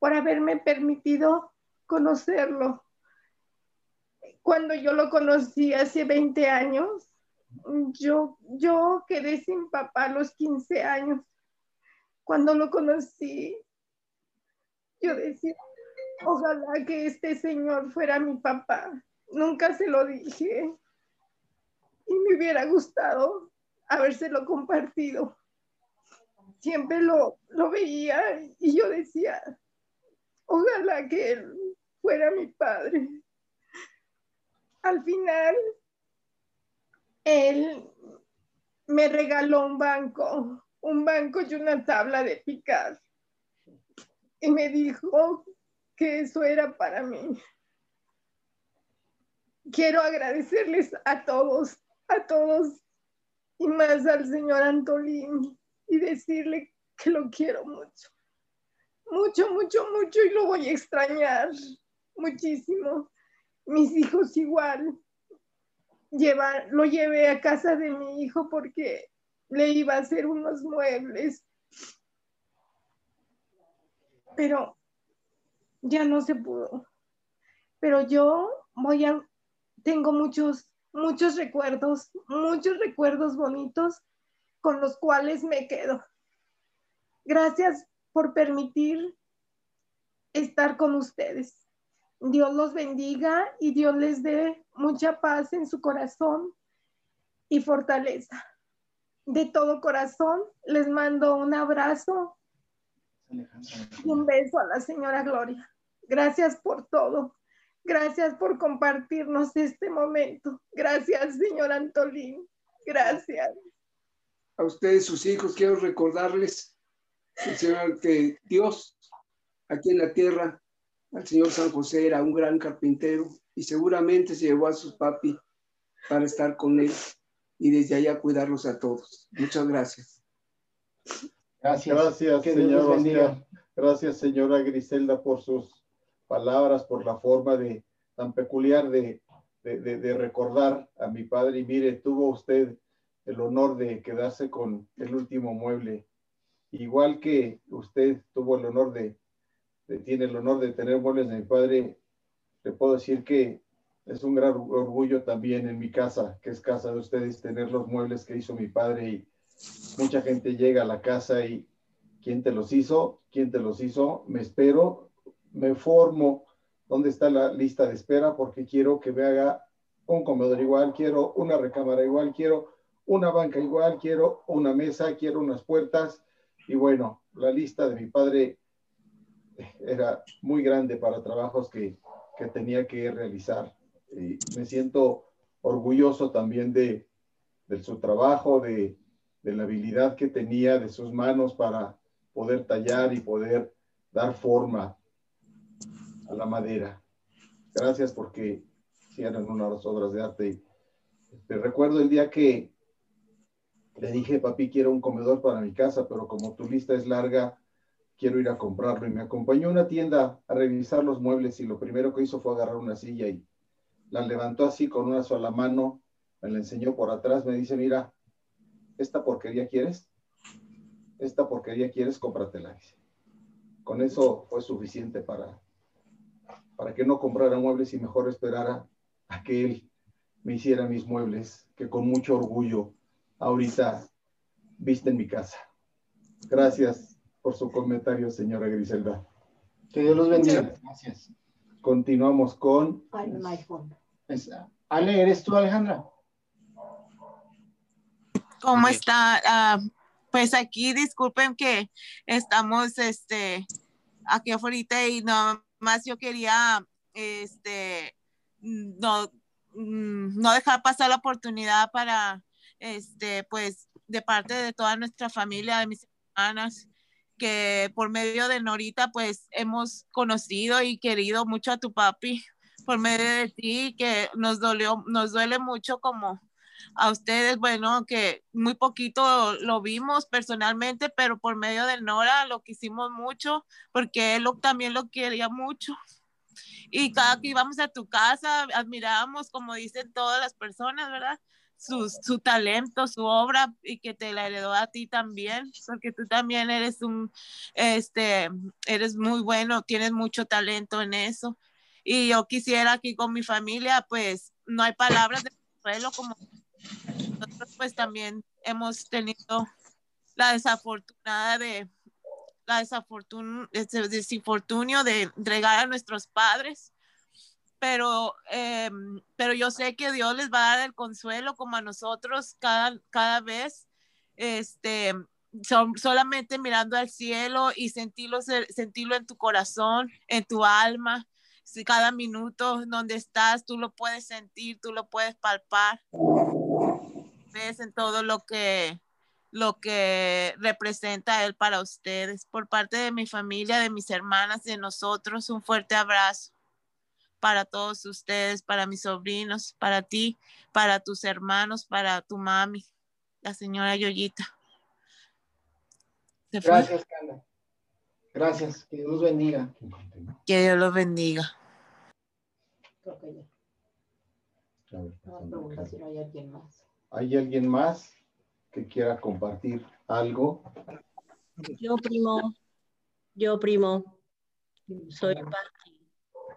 por haberme permitido conocerlo. Cuando yo lo conocí hace 20 años, yo, yo quedé sin papá a los 15 años. Cuando lo conocí, yo decía, ojalá que este señor fuera mi papá. Nunca se lo dije y me hubiera gustado habérselo compartido. Siempre lo, lo veía y yo decía, ojalá que él fuera mi padre. Al final, él me regaló un banco, un banco y una tabla de picar. Y me dijo que eso era para mí. Quiero agradecerles a todos, a todos, y más al señor Antolín, y decirle que lo quiero mucho. Mucho, mucho, mucho, y lo voy a extrañar muchísimo. Mis hijos igual llevar, lo llevé a casa de mi hijo porque le iba a hacer unos muebles. Pero ya no se pudo. Pero yo voy a, tengo muchos, muchos recuerdos, muchos recuerdos bonitos con los cuales me quedo. Gracias por permitir estar con ustedes. Dios los bendiga y Dios les dé mucha paz en su corazón y fortaleza. De todo corazón les mando un abrazo y un beso a la señora Gloria. Gracias por todo. Gracias por compartirnos este momento. Gracias, señor Antolín. Gracias. A ustedes, sus hijos, quiero recordarles, Señor, que Dios aquí en la tierra al señor San José era un gran carpintero y seguramente se llevó a sus papi para estar con él y desde allá cuidarlos a todos. Muchas gracias. Gracias. Gracias, señor Gracias, señora Griselda, por sus palabras, por la forma de tan peculiar de, de, recordar a mi padre. Y mire, tuvo usted el honor de quedarse con el último mueble, igual que usted tuvo el honor de tiene el honor de tener muebles de mi padre, le puedo decir que es un gran orgullo también en mi casa, que es casa de ustedes, tener los muebles que hizo mi padre y mucha gente llega a la casa y ¿quién te los hizo? ¿Quién te los hizo? Me espero, me formo, ¿dónde está la lista de espera? Porque quiero que me haga un comedor igual, quiero una recámara igual, quiero una banca igual, quiero una mesa, quiero unas puertas y bueno, la lista de mi padre era muy grande para trabajos que, que tenía que realizar. Y me siento orgulloso también de, de su trabajo, de, de, la habilidad que tenía de sus manos para poder tallar y poder dar forma la madera. Gracias porque hicieron unas obras de arte. Te recuerdo el día que le dije, papi, quiero un comedor para mi casa, pero como tu lista es larga, quiero ir a comprarlo. Y me acompañó a una tienda a revisar los muebles y lo primero que hizo fue agarrar una silla y la levantó así con una sola mano, me la enseñó por atrás, me dice, mira, ¿esta porquería quieres? Esta porquería quieres, cómpratela. Con eso fue suficiente para, para que no comprara muebles y mejor esperara a que él me hiciera mis muebles, que con mucho orgullo ahorita viste en mi casa. Gracias por su comentario, señora Griselda. Que Dios los bendiga. Gracias. Continuamos con... Ale, ¿eres tú, Alejandra? ¿Cómo está? Ah, pues aquí disculpen que estamos este, aquí afuera y no más yo quería este, no, mm, no dejar pasar la oportunidad para, este, pues, de parte de toda nuestra familia, de mis hermanas, que por medio de Norita, pues, hemos conocido y querido mucho a tu papi, por medio de ti, que nos dolió, nos duele mucho como a ustedes, bueno, que muy poquito lo vimos personalmente, pero por medio de Nora lo quisimos mucho, porque él también lo quería mucho y cada que íbamos a tu casa admirábamos, como dicen todas las personas, ¿verdad? Su, su, talento, su obra y que te la heredó a ti también, porque tú también eres un, este, eres muy bueno, tienes mucho talento en eso. Y yo quisiera aquí con mi familia, pues no hay palabras de consuelo como pues también hemos tenido la desafortunada de la desafortun desinfortunio de entregar a nuestros padres. Pero, eh, pero yo sé que Dios les va a dar el consuelo como a nosotros cada, cada vez, este, son, solamente mirando al cielo y sentirlo, sentirlo en tu corazón, en tu alma. Si cada minuto donde estás, tú lo puedes sentir, tú lo puedes palpar. Ves en todo lo que, lo que representa Él para ustedes. Por parte de mi familia, de mis hermanas, de nosotros, un fuerte abrazo para todos ustedes, para mis sobrinos, para ti, para tus hermanos, para tu mami, la señora Yoyita. Gracias, Carla. Gracias. Que Dios los bendiga. Que Dios los bendiga. ¿Hay alguien más? Que quiera compartir algo. Yo, primo, yo, primo, soy Pati.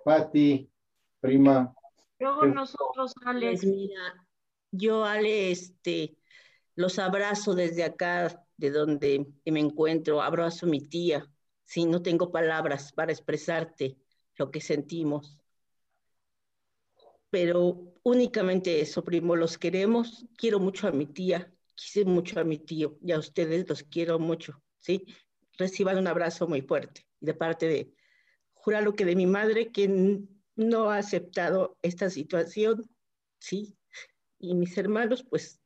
Pati, prima. Luego nosotros, Alex. Pues mira, yo, Ale, este, los abrazo desde acá, de donde me encuentro, abrazo a mi tía. Sí, no tengo palabras para expresarte lo que sentimos. Pero únicamente eso, primo, los queremos. Quiero mucho a mi tía, quise mucho a mi tío y a ustedes los quiero mucho, ¿sí? Reciban un abrazo muy fuerte de parte de, juralo que de mi madre que no ha aceptado esta situación, ¿sí? Y mis hermanos, pues,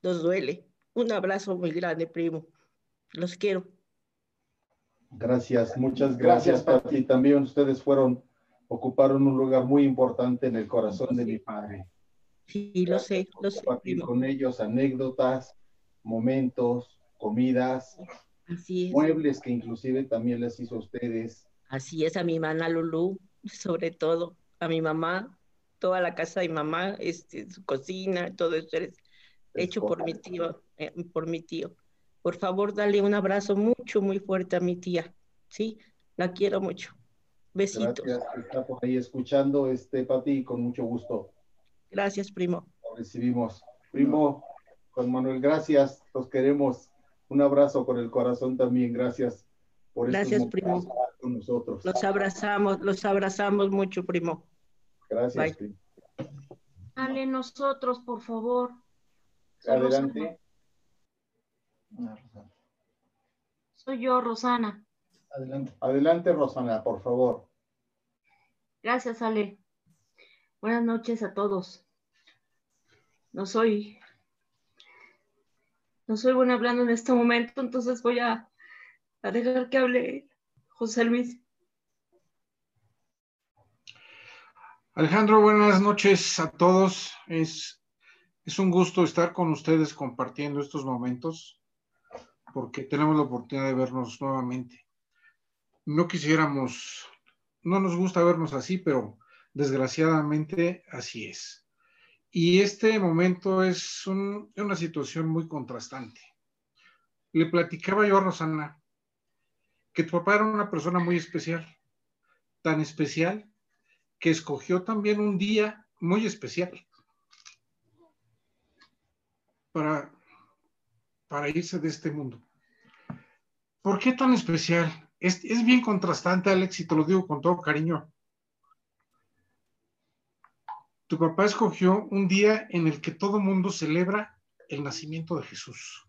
los duele. Un abrazo muy grande, primo. Los quiero. Gracias, muchas gracias, gracias ti. También ustedes fueron, ocuparon un lugar muy importante en el corazón de mi padre. Sí, lo sé, lo sé. Compartir con ellos anécdotas, momentos, comidas, muebles que inclusive también les hizo a ustedes. Así es, a mi mamá Lulú, sobre todo, a mi mamá, toda la casa de mi mamá, este, su cocina, todo eso es hecho por mi tío, eh, por mi tío. Por favor, dale un abrazo mucho, muy fuerte a mi tía, ¿sí? La quiero mucho. Besitos. Gracias, está por ahí escuchando, este, Pati, con mucho gusto. Gracias, primo. recibimos. Primo, Juan Manuel, gracias. Los queremos. Un abrazo con el corazón también. Gracias por Gracias, primo. con nosotros. Los abrazamos, los abrazamos mucho, primo. Gracias, primo. Dale nosotros, por favor. Adelante. Soy yo, Rosana. Adelante. Adelante, Rosana, por favor. Gracias, Ale. Buenas noches a todos. No soy, no soy buena hablando en este momento, entonces voy a, a dejar que hable José Luis. Alejandro, buenas noches a todos. Es, es un gusto estar con ustedes compartiendo estos momentos porque tenemos la oportunidad de vernos nuevamente. No quisiéramos, no nos gusta vernos así, pero Desgraciadamente, así es. Y este momento es una situación muy contrastante. Le platicaba yo a Rosana que tu papá era una persona muy especial, tan especial que escogió también un día muy especial para, irse de este mundo. ¿Por qué tan especial? Es, bien contrastante, Alex, y te lo digo con todo cariño. Tu papá escogió un día en el que todo mundo celebra el nacimiento de Jesús.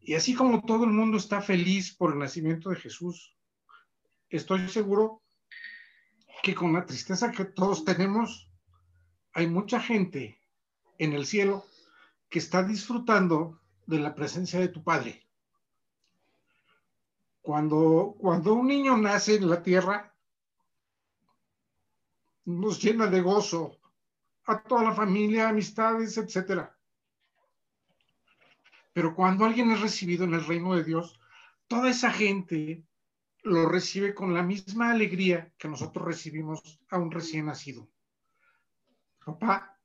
Y así como todo el mundo está feliz por el nacimiento de Jesús, estoy seguro que con la tristeza que todos tenemos, hay mucha gente en el cielo que está disfrutando de la presencia de tu Padre. Cuando, cuando un niño nace en la tierra, nos llena de gozo a toda la familia, amistades, etc. Pero cuando alguien es recibido en el reino de Dios, toda esa gente lo recibe con la misma alegría que nosotros recibimos a un recién nacido. Papá,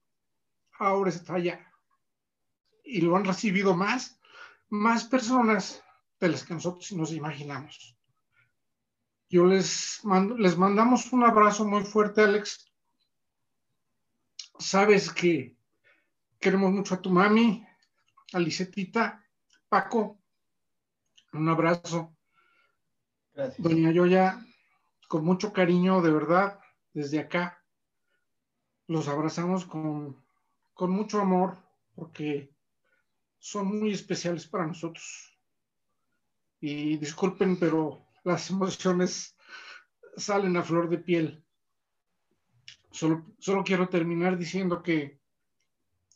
ahora está allá. Y lo han recibido más, más personas de las que nosotros nos imaginamos. Yo les, mando, les mandamos un abrazo muy fuerte, Alex. Sabes que queremos mucho a tu mami, a Lisetita, Paco. Un abrazo. Gracias. Doña Yoya, con mucho cariño, de verdad, desde acá, los abrazamos con, con mucho amor, porque son muy especiales para nosotros. Y disculpen, pero las emociones salen a flor de piel. Solo, solo quiero terminar diciendo que,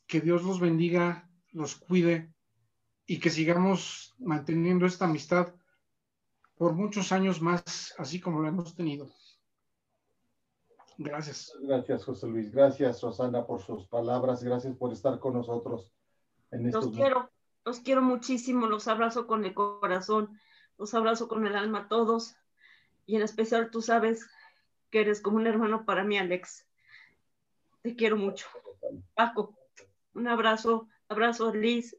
que Dios los bendiga, los cuide y que sigamos manteniendo esta amistad por muchos años más, así como lo hemos tenido. Gracias. Gracias, José Luis. Gracias, Rosana, por sus palabras. Gracias por estar con nosotros. En los quiero, los quiero muchísimo. Los abrazo con el corazón. Los abrazo con el alma a todos. Y en especial tú sabes que eres como un hermano para mí, Alex. Te quiero mucho. Paco, un abrazo. Abrazo a Liz,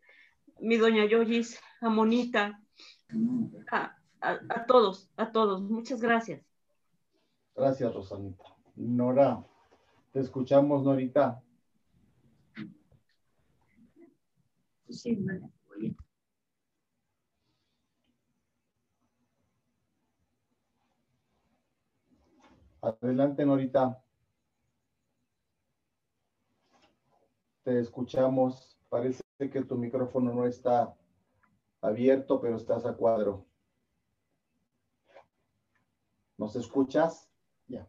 mi doña Yoyis, a Monita, a, a, todos, a todos. Muchas gracias. Gracias, Rosanita. Nora, te escuchamos, Norita. Sí, Adelante, Norita. Te escuchamos. Parece que tu micrófono no está abierto, pero estás a cuadro. ¿Nos escuchas? Ya,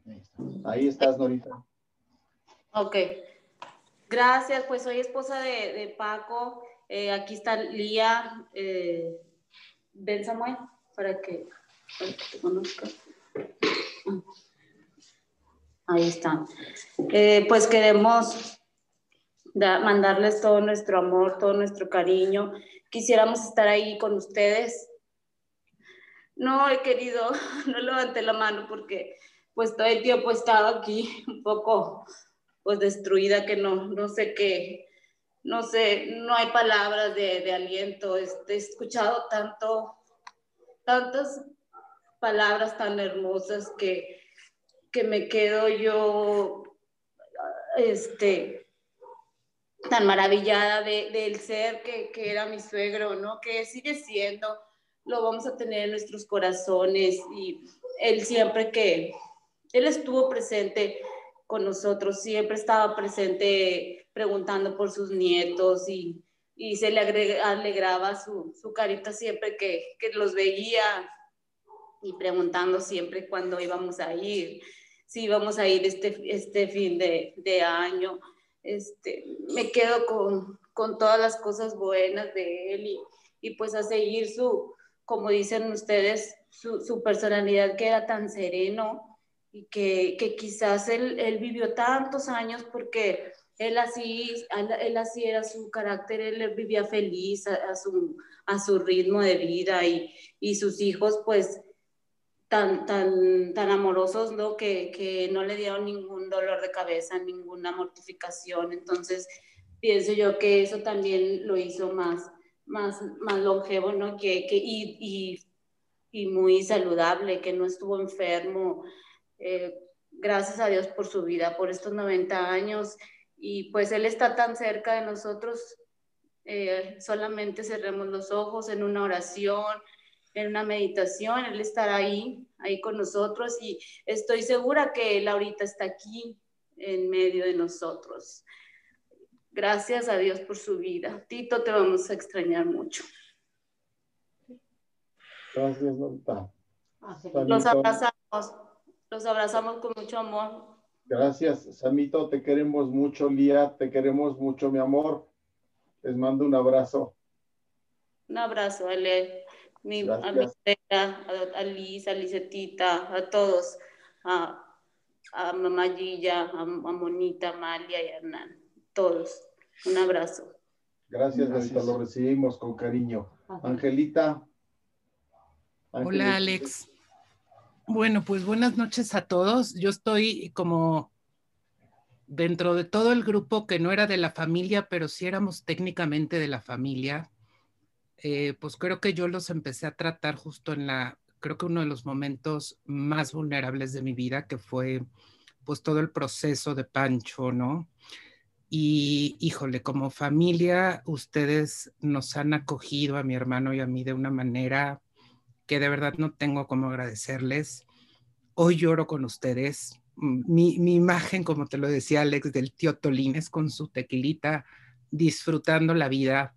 ahí, estás, Norita. Ok. Gracias, pues soy esposa de, Paco. Eh, aquí está Lía. Eh, ven, Samuel, para que, te conozca. Ahí está. Eh, pues queremos mandarles todo nuestro amor, todo nuestro cariño. Quisiéramos estar ahí con ustedes no he querido, no levanté la mano porque pues todo el tiempo he estado aquí un poco pues destruida, que no, no sé qué, no sé, no hay palabras de, aliento. Este, he escuchado tanto, tantas palabras tan hermosas que, que me quedo yo, este, tan maravillada del ser que, que, era mi suegro, ¿no? Que sigue siendo lo vamos a tener en nuestros corazones y él siempre que, él estuvo presente con nosotros, siempre estaba presente preguntando por sus nietos y, y se le alegraba su, su carita siempre que, que, los veía y preguntando siempre cuándo íbamos a ir, si íbamos a ir este, este fin de, de año. Este, me quedo con, con, todas las cosas buenas de él y, y pues a seguir su, como dicen ustedes, su, personalidad que era tan sereno y que, quizás él, él, vivió tantos años porque él así, él así era su carácter, él vivía feliz a, su, a su ritmo de vida y, y sus hijos pues tan, tan, tan amorosos, ¿no? Que, que no le dieron ningún dolor de cabeza, ninguna mortificación. Entonces, pienso yo que eso también lo hizo más, más, más longevo, ¿no? Que, que y, y, y, muy saludable, que no estuvo enfermo. Eh, gracias a Dios por su vida, por estos 90 años. Y pues Él está tan cerca de nosotros, eh, solamente cerremos los ojos en una oración, en una meditación, Él estará ahí, ahí con nosotros. Y estoy segura que Él ahorita está aquí en medio de nosotros. Gracias a Dios por su vida. Tito, te vamos a extrañar mucho. Gracias, Norita. Los abrazamos, los abrazamos con mucho amor. Gracias, Samito, te queremos mucho, Lía, te queremos mucho, mi amor. Les mando un abrazo. Un abrazo, Ale, mi, a mi a, a Liz, a Lizetita, a todos, a, a Mamá Gilla, a, a Monita, Amalia y Hernán, todos. Un abrazo. Gracias, Gracias. lo recibimos con cariño. Angelita. Hola, Alex. Bueno, pues buenas noches a todos. Yo estoy como dentro de todo el grupo que no era de la familia, pero sí éramos técnicamente de la familia. Eh, pues creo que yo los empecé a tratar justo en la, creo que uno de los momentos más vulnerables de mi vida, que fue pues todo el proceso de Pancho, ¿no? Y híjole, como familia, ustedes nos han acogido a mi hermano y a mí de una manera que de verdad no tengo cómo agradecerles. Hoy lloro con ustedes. Mi, mi imagen, como te lo decía Alex, del tío Tolines con su tequilita, disfrutando la vida.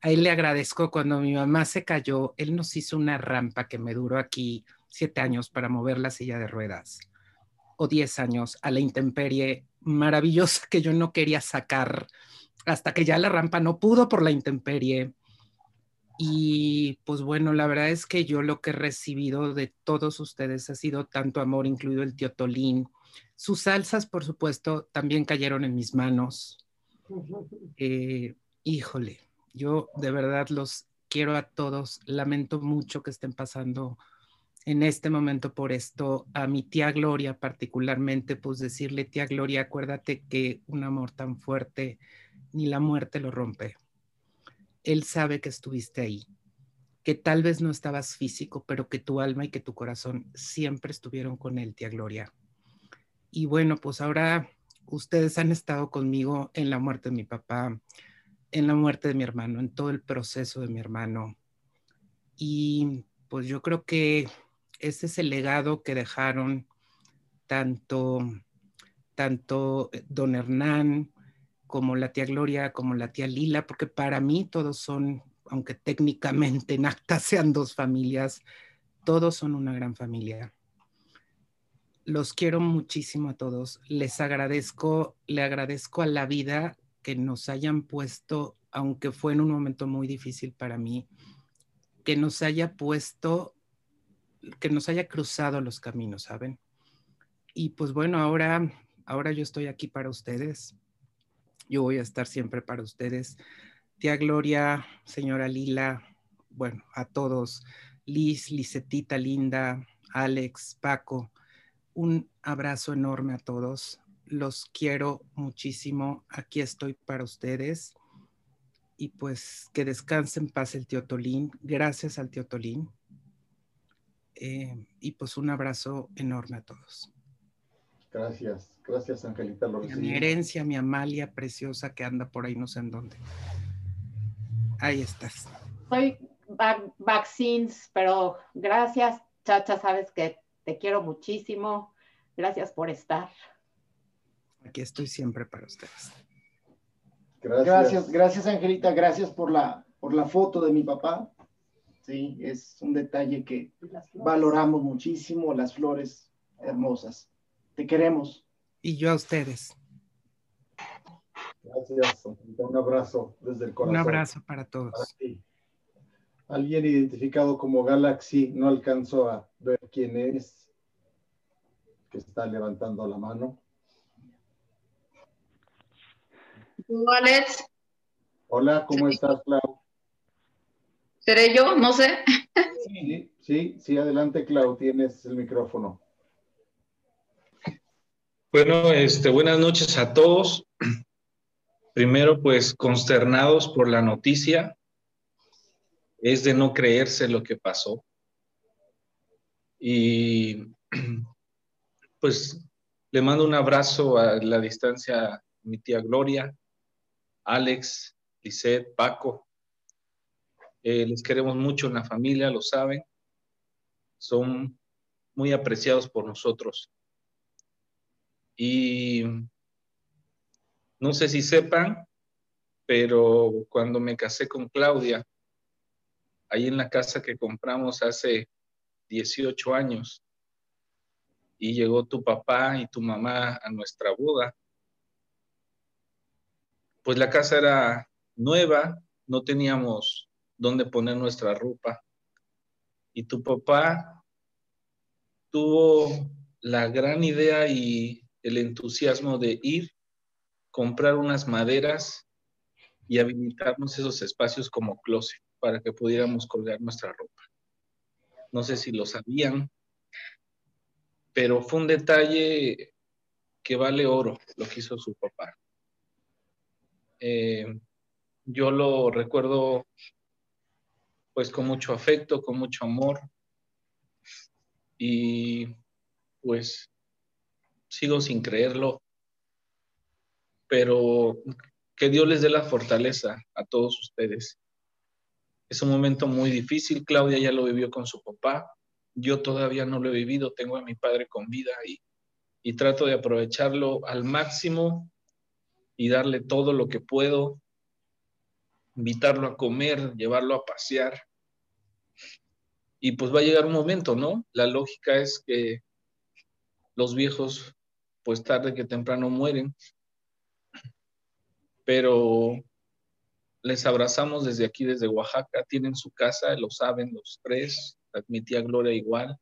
A él le agradezco cuando mi mamá se cayó, él nos hizo una rampa que me duró aquí siete años para mover la silla de ruedas o diez años a la intemperie maravillosa que yo no quería sacar hasta que ya la rampa no pudo por la intemperie. Y pues bueno, la verdad es que yo lo que he recibido de todos ustedes ha sido tanto amor, incluido el tío Tolín. Sus salsas, por supuesto, también cayeron en mis manos. Eh, híjole, yo de verdad los quiero a todos. Lamento mucho que estén pasando en este momento por esto. A mi tía Gloria particularmente, pues decirle, tía Gloria, acuérdate que un amor tan fuerte ni la muerte lo rompe. Él sabe que estuviste ahí, que tal vez no estabas físico, pero que tu alma y que tu corazón siempre estuvieron con él, tía Gloria. Y bueno, pues ahora ustedes han estado conmigo en la muerte de mi papá, en la muerte de mi hermano, en todo el proceso de mi hermano. Y pues yo creo que ese es el legado que dejaron tanto, tanto eh, don Hernán como la tía Gloria, como la tía Lila, porque para mí todos son, aunque técnicamente en acta sean dos familias, todos son una gran familia. Los quiero muchísimo a todos. Les agradezco, le agradezco a la vida que nos hayan puesto, aunque fue en un momento muy difícil para mí, que nos haya puesto que nos haya cruzado los caminos, ¿saben? Y pues bueno, ahora, ahora yo estoy aquí para ustedes. Yo voy a estar siempre para ustedes. Tía Gloria, señora Lila, bueno, a todos, Liz, Lisetita Linda, Alex, Paco, un abrazo enorme a todos. Los quiero muchísimo. Aquí estoy para ustedes. Y pues que descansen paz el tío Tolín. Gracias al tío Tolín eh, y pues un abrazo enorme a todos. Gracias, gracias Angelita. Lo mi herencia, mi Amalia preciosa que anda por ahí no sé en dónde. Ahí estás. Soy Vaccines, pero gracias, Chacha, sabes que te quiero muchísimo. Gracias por estar. Aquí estoy siempre para ustedes. Gracias, gracias, gracias Angelita, gracias por la, por la foto de mi papá. ¿sí? Es un detalle que valoramos muchísimo, las flores hermosas. Te queremos. Y yo a ustedes. Gracias, un abrazo desde el corazón. Un abrazo para todos. Alguien identificado como Galaxy, no alcanzó a ver quién es, que está levantando la mano. Alex. Hola, ¿cómo estás, Clau? ¿Seré yo? No sé. Sí, sí, sí, adelante, Clau, tienes el micrófono. Bueno, este, buenas noches a todos. Primero, pues consternados por la noticia. Es de no creerse lo que pasó. Y pues le mando un abrazo a la distancia a mi tía Gloria, Alex, Lisette, Paco, eh, les queremos mucho en la familia, lo saben. Son muy apreciados por nosotros. Y no sé si sepan, pero cuando me casé con Claudia, ahí en la casa que compramos hace 18 años. Y llegó tu papá y tu mamá a nuestra boda. Pues la casa era nueva, no teníamos dónde poner nuestra ropa. Y tu papá tuvo la gran idea y el entusiasmo de ir, comprar unas maderas y habilitarnos esos espacios como closet para que pudiéramos colgar nuestra ropa. No sé si lo sabían, pero fue un detalle que vale oro lo que hizo su papá. Eh, yo lo recuerdo pues con mucho afecto, con mucho amor y pues sigo sin creerlo, pero que Dios les dé la fortaleza a todos ustedes. Es un momento muy difícil, Claudia ya lo vivió con su papá, yo todavía no lo he vivido, tengo a mi padre con vida y, y trato de aprovecharlo al máximo y darle todo lo que puedo, invitarlo a comer, llevarlo a pasear. Y pues va a llegar un momento, ¿no? La lógica es que los viejos, pues tarde que temprano mueren, pero les abrazamos desde aquí, desde Oaxaca, tienen su casa, lo saben los tres, mi tía Gloria igual,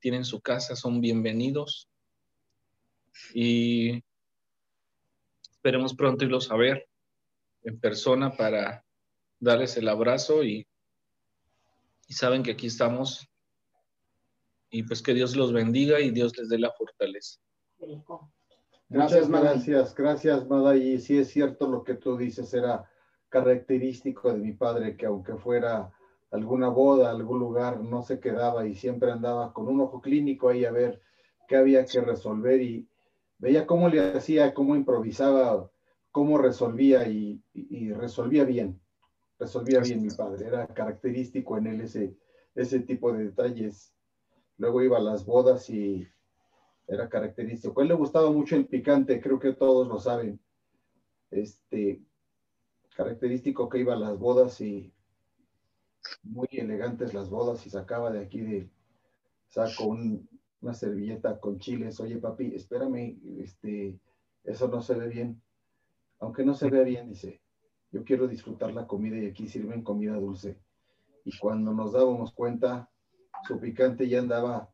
tienen su casa, son bienvenidos. Y esperemos pronto irlos a ver en persona para darles el abrazo y, y saben que aquí estamos. Y pues que Dios los bendiga y Dios les dé la fortaleza. Gracias, gracias, gracias, Mada. Y sí es cierto lo que tú dices, era característico de mi padre que aunque fuera alguna boda, algún lugar, no se quedaba y siempre andaba con un ojo clínico ahí a ver qué había que resolver y veía cómo le hacía, cómo improvisaba, cómo resolvía y, y resolvía bien, resolvía bien mi padre, era característico en él ese, ese tipo de detalles. Luego iba a las bodas y era característico. A él le gustaba mucho el picante, creo que todos lo saben. Este, característico que iba a las bodas y muy elegantes las bodas y sacaba de aquí de, saco una servilleta con chiles. Oye, papi, espérame, este, eso no se ve bien. Aunque no se vea bien, dice, yo quiero disfrutar la comida y aquí sirven comida dulce. Y cuando nos dábamos cuenta, su picante ya andaba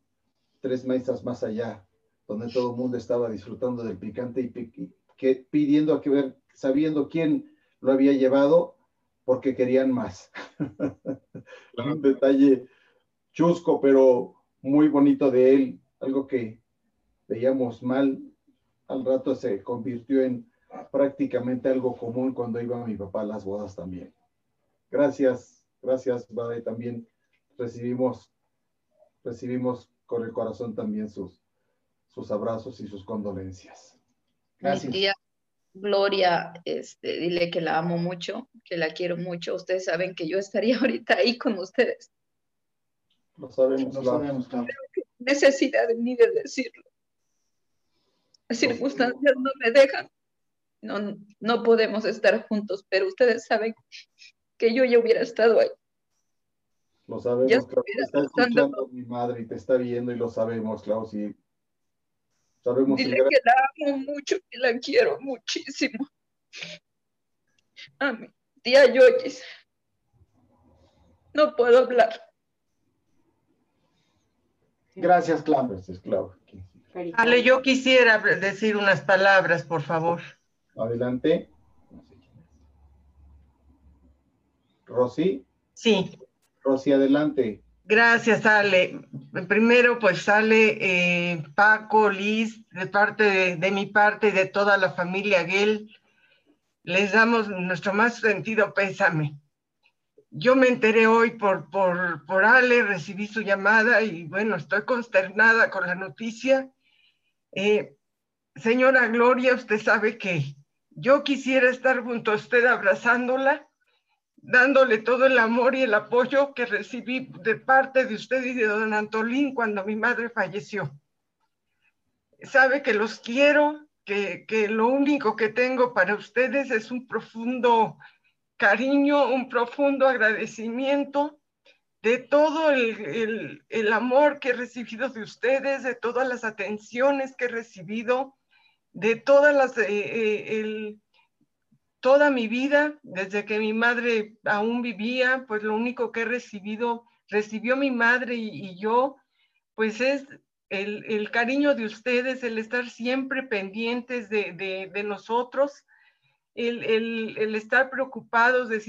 tres mesas más allá, donde todo el mundo estaba disfrutando del picante y que, pidiendo a que ver, sabiendo quién lo había llevado, porque querían más. Un detalle chusco, pero muy bonito de él, algo que veíamos mal, al rato se convirtió en prácticamente algo común cuando iba mi papá a las bodas también. Gracias, gracias, Bade, también recibimos recibimos con el corazón también sus, sus abrazos y sus condolencias. Gracias. Mi tía Gloria, este, dile que la amo mucho, que la quiero mucho. Ustedes saben que yo estaría ahorita ahí con ustedes. Lo sabemos, lo sabemos, Necesidad ni de decirlo. Las circunstancias no me dejan. No, no podemos estar juntos, pero ustedes saben que yo ya hubiera estado ahí. Lo sabemos, Clau, te está escuchando mi madre y te está viendo y lo sabemos, Clau, sí. Sabemos Dile que la amo mucho, que la quiero muchísimo. A mi tía Yoyis. No puedo hablar. Gracias. Gracias, Clau. Ale, yo quisiera decir unas palabras, por favor. Adelante. Rosy. Sí. Rosy, adelante. Gracias, Ale. Primero, pues sale eh, Paco, Liz, de parte de, mi parte y de toda la familia Gel, les damos nuestro más sentido pésame. Yo me enteré hoy por, por, por Ale, recibí su llamada y bueno, estoy consternada con la noticia. Eh, señora Gloria, usted sabe que yo quisiera estar junto a usted abrazándola dándole todo el amor y el apoyo que recibí de parte de usted y de don Antolín cuando mi madre falleció. Sabe que los quiero, que, que lo único que tengo para ustedes es un profundo cariño, un profundo agradecimiento de todo el, amor que he recibido de ustedes, de todas las atenciones que he recibido, de todas las, eh, eh, toda mi vida, desde que mi madre aún vivía, pues lo único que he recibido, recibió mi madre y, yo, pues es el, cariño de ustedes, el estar siempre pendientes de, nosotros, el, estar preocupados de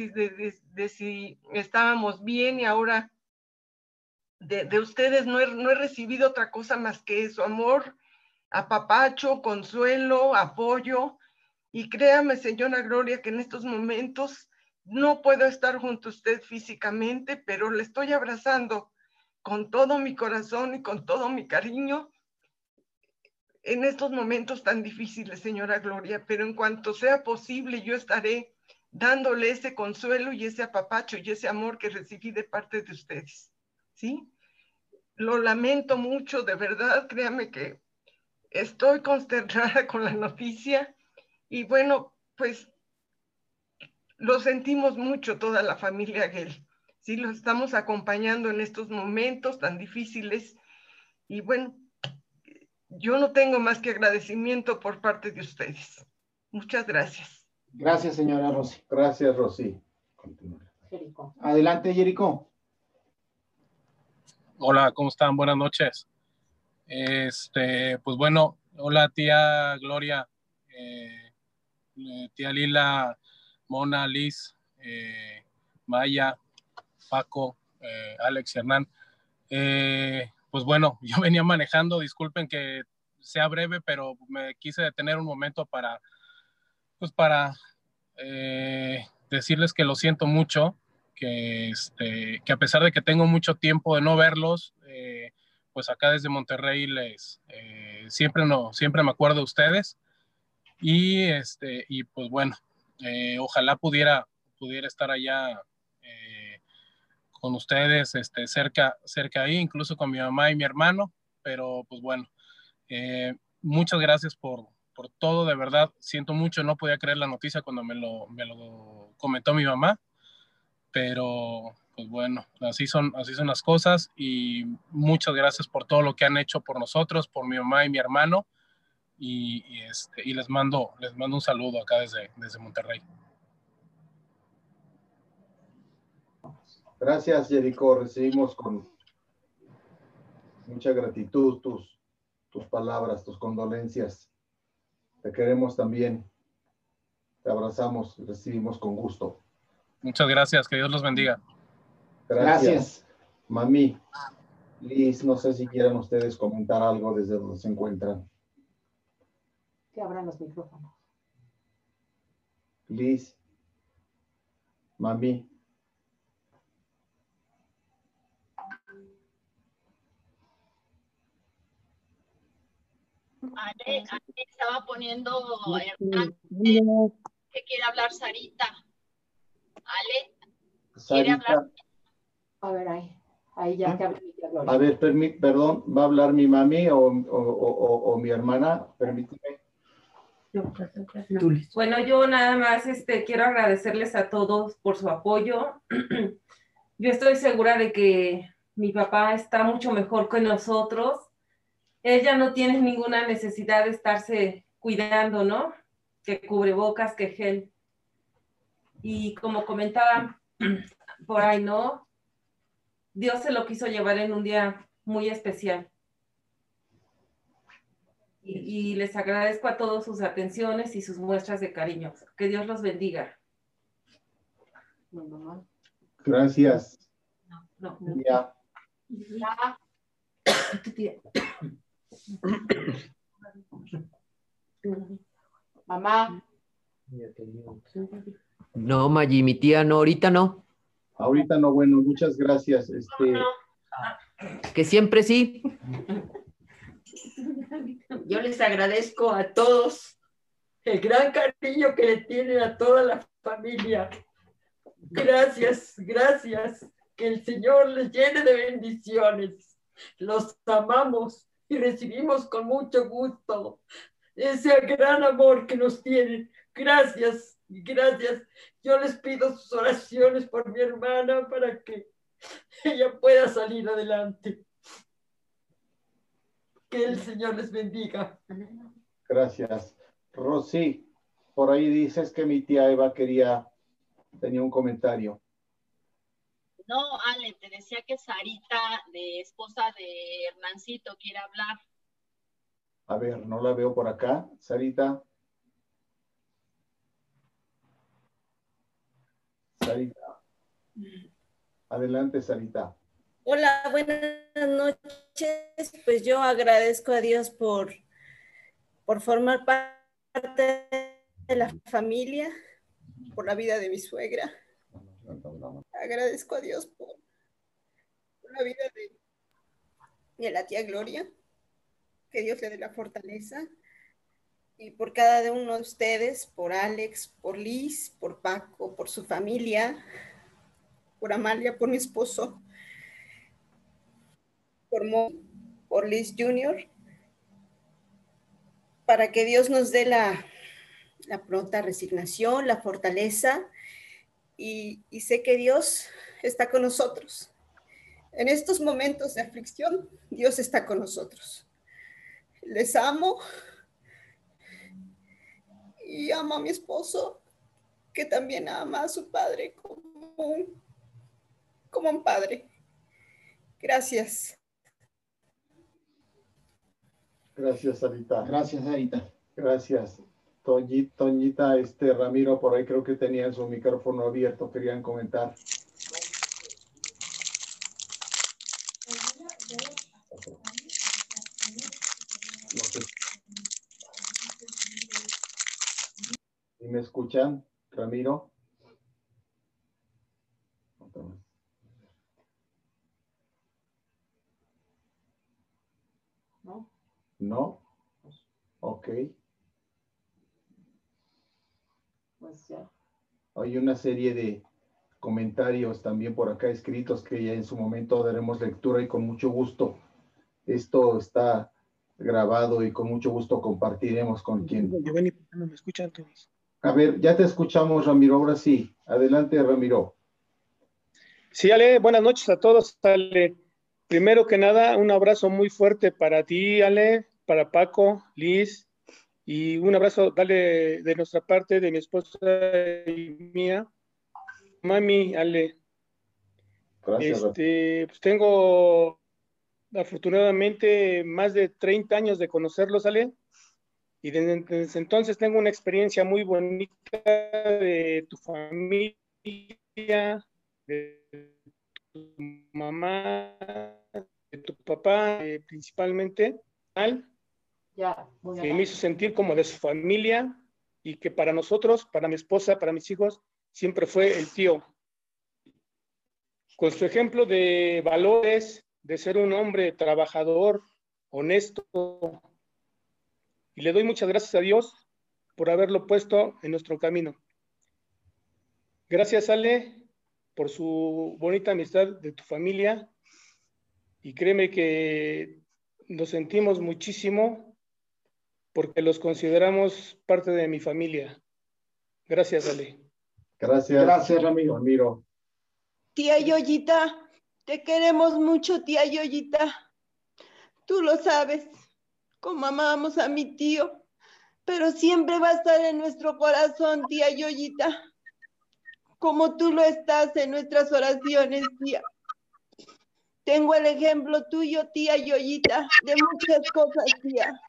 si, estábamos bien y ahora de, ustedes no he, no he recibido otra cosa más que eso, amor, apapacho, consuelo, apoyo. Y créame, señora Gloria, que en estos momentos no puedo estar junto a usted físicamente, pero le estoy abrazando con todo mi corazón y con todo mi cariño en estos momentos tan difíciles, señora Gloria, pero en cuanto sea posible, yo estaré dándole ese consuelo y ese apapacho y ese amor que recibí de parte de ustedes. ¿Sí? Lo lamento mucho, de verdad, créame que estoy consternada con la noticia y bueno, pues lo sentimos mucho toda la familia Gel. Sí, los estamos acompañando en estos momentos tan difíciles y bueno, yo no tengo más que agradecimiento por parte de ustedes. Muchas gracias. Gracias, señora Rosy. Gracias, Rosy. Adelante, Jerico. Hola, ¿cómo están? Buenas noches. Este, pues bueno, hola tía Gloria, eh, tía Lila, Mona, Liz, eh, Maya, Paco, Alex y Hernán pues bueno, yo venía manejando, disculpen que sea breve, pero me quise detener un momento para, pues para eh, decirles que lo siento mucho, que, este, que a pesar de que tengo mucho tiempo de no verlos, eh, pues acá desde Monterrey les, eh, siempre, no, siempre me acuerdo de ustedes y, este, y pues bueno, ojalá pudiera, pudiera estar allá con ustedes, este, cerca, cerca ahí, incluso con mi mamá y mi hermano, pero pues bueno, eh, muchas gracias por, por, todo, de verdad, siento mucho, no podía creer la noticia cuando me lo, me lo comentó mi mamá, pero pues bueno, así son, así son las cosas y muchas gracias por todo lo que han hecho por nosotros, por mi mamá y mi hermano y, y, este, y les, mando, les mando un saludo acá desde, desde Monterrey. Gracias, Jerico. Recibimos con mucha gratitud tus, tus palabras, tus condolencias. Te queremos también. Te abrazamos, recibimos con gusto. Muchas gracias, que Dios los bendiga. Gracias. Mami, Liz, no sé si quieran ustedes comentar algo desde donde se encuentran. Que abran los micrófonos. Liz, mami. Ale, estaba poniendo que quiere hablar Sarita. Ale, quiere hablar. A ver, ahí, ahí ya que A ver, perdón, ¿va a hablar mi mami o, o, o, mi hermana? Permíteme. Bueno, yo nada más este, quiero agradecerles a todos por su apoyo. Yo estoy segura de que mi papá está mucho mejor que nosotros ella no tiene ninguna necesidad de estarse cuidando, ¿no? Que cubrebocas, que gel. Y como comentaba por ahí, ¿no? Dios se lo quiso llevar en un día muy especial. Y, les agradezco a todos sus atenciones y sus muestras de cariño. Que Dios los bendiga. Gracias. No, no. Ya. Mamá. No, Maggi, mi tía no, ahorita no. Ahorita no, bueno, muchas gracias. Este... Que siempre sí. Yo les agradezco a todos el gran cariño que le tienen a toda la familia. Gracias, gracias. Que el Señor les llene de bendiciones. Los amamos y recibimos con mucho gusto ese gran amor que nos tienen. Gracias, gracias. Yo les pido sus oraciones por mi hermana para que ella pueda salir adelante. Que el Señor les bendiga. Gracias. Rosy, por ahí dices que mi tía Eva quería, tenía un comentario. No, Ale, te decía que Sarita, de esposa de Hernancito, quiere hablar. A ver, no la veo por acá. Sarita. Sarita. Adelante, Sarita. Hola, buenas noches. Pues yo agradezco a Dios por, por formar parte de la familia, por la vida de mi suegra. Agradezco a Dios por, la vida de, de la tía Gloria. Que Dios le dé la fortaleza. Y por cada uno de ustedes, por Alex, por Liz, por Paco, por su familia, por Amalia, por mi esposo, por por Liz Jr., para que Dios nos dé la, pronta resignación, la fortaleza, y, sé que Dios está con nosotros. En estos momentos de aflicción, Dios está con nosotros. Les amo y amo a mi esposo, que también ama a su padre como un padre. Gracias. Gracias, Sarita. Gracias, Sarita. Gracias. Toñita, Toñita, este Ramiro, por ahí creo que tenían su micrófono abierto, querían comentar. ¿Sí me escuchan, Ramiro? ¿No? ¿No? Ok. Pues ya. Hay una serie de comentarios también por acá escritos que ya en su momento daremos lectura y con mucho gusto. Esto está grabado y con mucho gusto compartiremos con quien. Giovanni, ¿por qué no me escuchan todos? A ver, ya te escuchamos, Ramiro. Ahora sí. Adelante, Ramiro. Sí, Ale, buenas noches a todos, Ale. Primero que nada, un abrazo muy fuerte para ti, Ale, para Paco, Liz, y un abrazo, dale de nuestra parte, de mi esposa y mía. Mami, Ale. Gracias. Este, pues tengo afortunadamente más de 30 años de conocerlos, Ale. Y desde, desde entonces tengo una experiencia muy bonita de tu familia, de tu mamá, de tu papá, eh, principalmente, Al, Ya, que me hizo sentir como de su familia y que para nosotros, para mi esposa, para mis hijos, siempre fue el tío. Con su ejemplo de valores, de ser un hombre trabajador, honesto, y le doy muchas gracias a Dios por haberlo puesto en nuestro camino. Gracias, Ale, por su bonita amistad de tu familia. Y créeme que nos sentimos muchísimo porque los consideramos parte de mi familia. Gracias, Ale. Gracias. Gracias, Ramiro. Ramiro. Tía Yoyita, te queremos mucho, tía Yoyita. Tú lo sabes, como amamos a mi tío, pero siempre va a estar en nuestro corazón, tía Yoyita, como tú lo estás en nuestras oraciones, tía. Tengo el ejemplo tuyo, tía Yoyita, de muchas cosas, tía.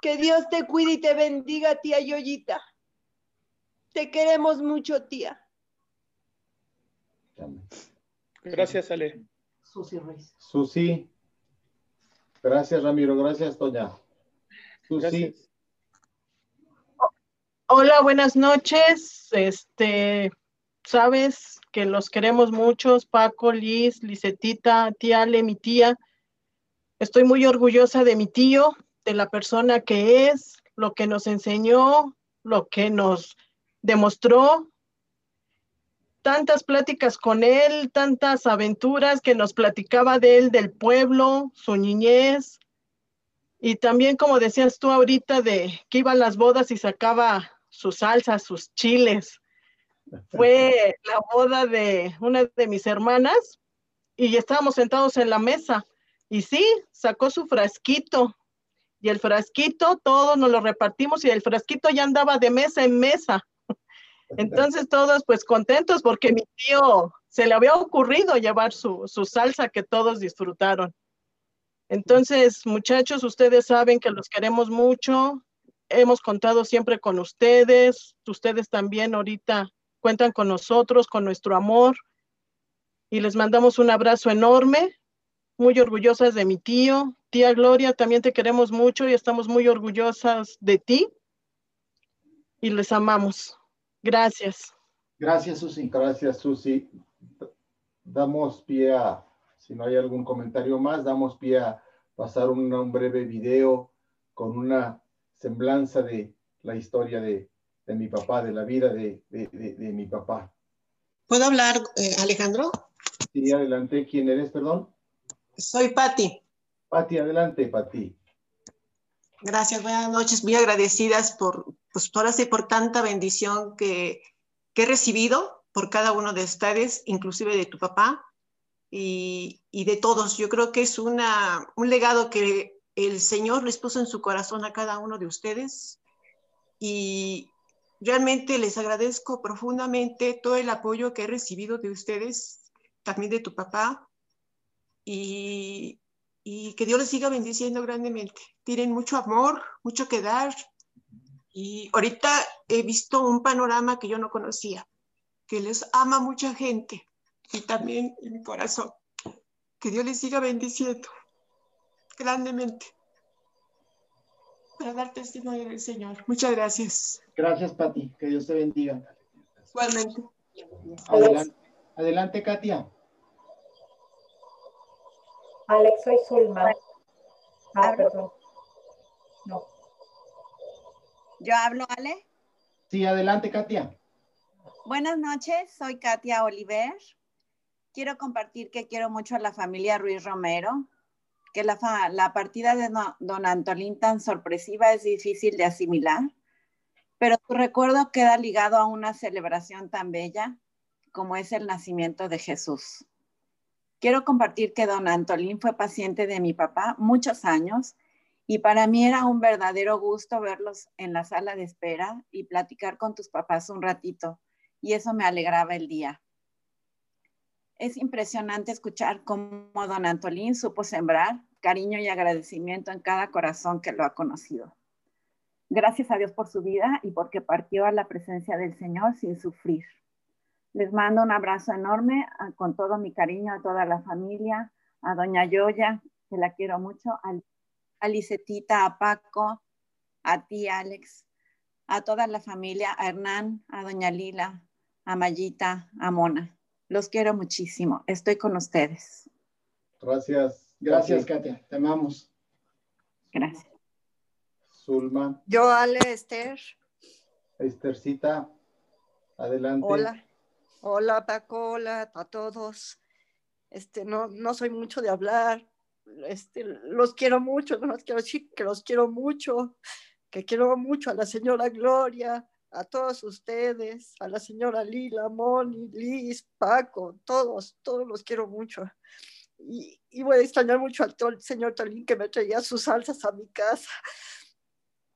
Que Dios te cuide y te bendiga, tía Yoyita. Te queremos mucho, tía. Gracias, Ale. Susi Ruiz. Susi. Gracias, Ramiro. Gracias, Toña. Susi. Gracias. Hola, buenas noches. Este, sabes que los queremos muchos, Paco, Liz, Lisetita, tía Ale, mi tía. Estoy muy orgullosa de mi tío, de la persona que es, lo que nos enseñó, lo que nos demostró. Tantas pláticas con él, tantas aventuras que nos platicaba de él, del pueblo, su niñez. Y también, como decías tú ahorita, de que iba a las bodas y sacaba sus salsas, sus chiles. Fue la boda de una de mis hermanas y estábamos sentados en la mesa. Y sí, sacó su frasquito. Y el frasquito, todos nos lo repartimos y el frasquito ya andaba de mesa en mesa. Entonces todos pues contentos porque mi tío se le había ocurrido llevar su, su salsa que todos disfrutaron. Entonces, muchachos, ustedes saben que los queremos mucho. Hemos contado siempre con ustedes. Ustedes también ahorita cuentan con nosotros, con nuestro amor. Y les mandamos un abrazo enorme. Muy orgullosas de mi tío. Tía Gloria, también te queremos mucho y estamos muy orgullosas de ti. Y les amamos. Gracias. Gracias, Susi. Gracias, Susi. Damos pie a, si no hay algún comentario más, damos pie a pasar un, un breve video con una semblanza de la historia de, de mi papá, de la vida de, de, de mi papá. ¿Puedo hablar, eh, Alejandro? Sí, adelante. ¿Quién eres, perdón? Soy Patti. Patti, adelante, Patti. Gracias, buenas noches. Muy agradecidas por, pues, ahora sí, por tanta bendición que, que he recibido por cada uno de ustedes, inclusive de tu papá y, y de todos. Yo creo que es una, un legado que el Señor les puso en su corazón a cada uno de ustedes y realmente les agradezco profundamente todo el apoyo que he recibido de ustedes, también de tu papá y, y que Dios les siga bendiciendo grandemente. Tienen mucho amor, mucho que dar y ahorita he visto un panorama que yo no conocía, que les ama mucha gente y también en mi corazón. Que Dios les siga bendiciendo grandemente para dar testimonio del Señor. Muchas gracias. Gracias, Pati. Que Dios te bendiga. Igualmente. Adelante, adelante Katia. Alex, soy Zulma. Ah, perdón. No. ¿Yo hablo, Ale? Sí, adelante, Katia. Buenas noches, soy Katia Oliver. Quiero compartir que quiero mucho a la familia Ruiz Romero, que la, fa- la partida de no- don Antolín tan sorpresiva es difícil de asimilar, pero tu recuerdo queda ligado a una celebración tan bella como es el nacimiento de Jesús. Quiero compartir que don Antolín fue paciente de mi papá muchos años y para mí era un verdadero gusto verlos en la sala de espera y platicar con tus papás un ratito y eso me alegraba el día. Es impresionante escuchar cómo don Antolín supo sembrar cariño y agradecimiento en cada corazón que lo ha conocido. Gracias a Dios por su vida y porque partió a la presencia del Señor sin sufrir. Les mando un abrazo enorme a- con todo mi cariño a toda la familia, a doña Yoya, que la quiero mucho, a, a Lisetita, a Paco, a ti Alex, a toda la familia, a Hernán, a doña Lila, a Mayita, a Mona. Los quiero muchísimo. Estoy con ustedes. Gracias. Gracias, Katia. Te amamos. Gracias. Zulma, Yo, Ale Esther. Estercita, adelante. Hola. Hola, Paco. Hola a todos. Este, no, no soy mucho de hablar. Este, los quiero mucho, no los quiero decir que los quiero mucho, que quiero mucho a la señora Gloria, a todos ustedes, a la señora Lila, Moni, Liz, Paco, todos, todos los quiero mucho. Y, y voy a extrañar mucho al señor Tolín que me traía sus salsas a mi casa.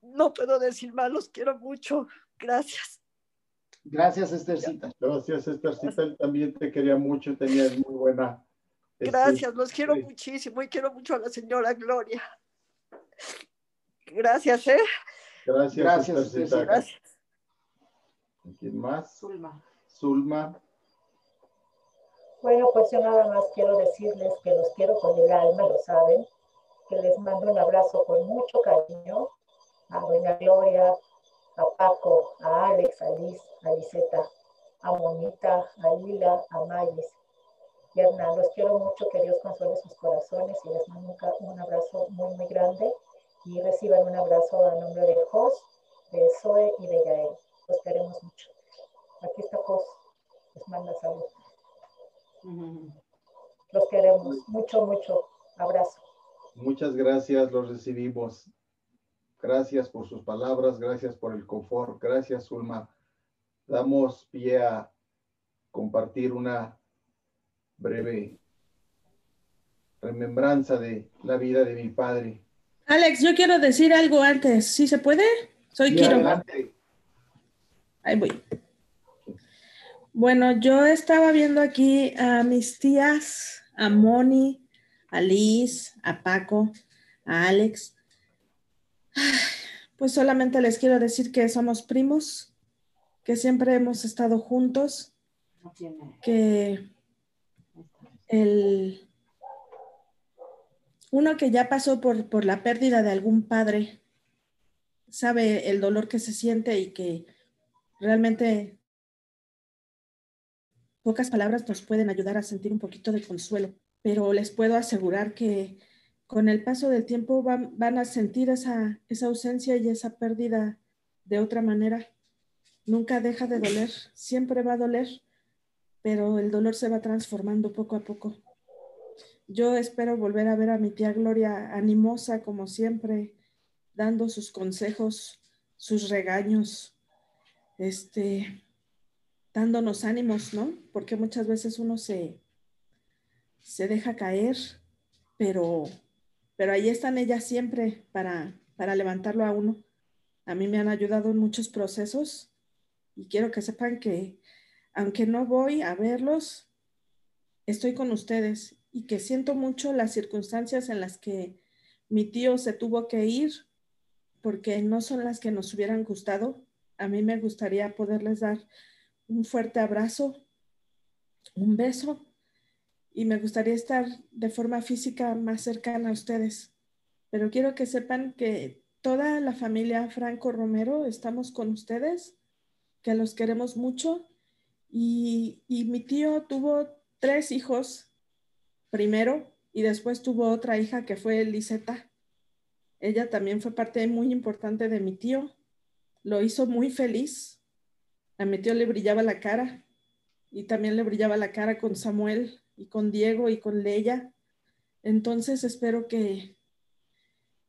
No puedo decir más, los quiero mucho. Gracias. Gracias, Estercita. Gracias, Estercita. Él también te quería mucho, tenías muy buena. este, Gracias, los quiero sí. muchísimo y quiero mucho a la señora Gloria. Gracias, ¿eh? Gracias, Gracias, Estercita. Estercita. Gracias. ¿Quién más? Zulma. Zulma. Bueno, pues yo nada más quiero decirles que los quiero con el alma, lo saben, que les mando un abrazo con mucho cariño a Doña Gloria, a Paco, a Alex, a Liz, a Liseta, a Monita, a Lila, a Mayes y a Hernán. Los quiero mucho, que Dios consuele sus corazones y les mando un, abrazo muy, muy grande y reciban un abrazo a nombre de Jos, de Zoe y de Yael. Los queremos mucho. Aquí está Jos, les manda salud. Los queremos mucho, mucho. Abrazo. Muchas gracias, los recibimos. Gracias por sus palabras, gracias por el confort, gracias, Zulma. Damos pie a compartir una breve remembranza de la vida de mi padre. Alex, yo quiero decir algo antes. ¿Sí se puede? Soy Sí, Kiro. adelante. Ahí voy. Bueno, yo estaba viendo aquí a mis tías, a Moni, a Liz, a Paco, a Alex. Pues solamente les quiero decir que somos primos, que siempre hemos estado juntos, que el uno que ya pasó por, por la pérdida de algún padre sabe el dolor que se siente y que realmente pocas palabras nos pueden ayudar a sentir un poquito de consuelo, pero les puedo asegurar que con el paso del tiempo van, van a sentir esa, esa ausencia y esa pérdida de otra manera. Nunca deja de doler, siempre va a doler, pero el dolor se va transformando poco a poco. Yo espero volver a ver a mi tía Gloria animosa como siempre, dando sus consejos, sus regaños, este, dándonos ánimos, ¿no? Porque muchas veces uno se, se deja caer, pero, pero ahí están ellas siempre para, para levantarlo a uno. A mí me han ayudado en muchos procesos y quiero que sepan que aunque no voy a verlos, estoy con ustedes y que siento mucho las circunstancias en las que mi tío se tuvo que ir porque no son las que nos hubieran gustado. A mí me gustaría poderles dar un fuerte abrazo, un beso y me gustaría estar de forma física más cercana a ustedes. Pero quiero que sepan que toda la familia Franco Romero estamos con ustedes, que los queremos mucho y, y mi tío tuvo tres hijos primero y después tuvo otra hija que fue Liseta. Ella también fue parte muy importante de mi tío. Lo hizo muy feliz. A mi tío le brillaba la cara y también le brillaba la cara con Samuel y con Diego y con Leia. Entonces espero que,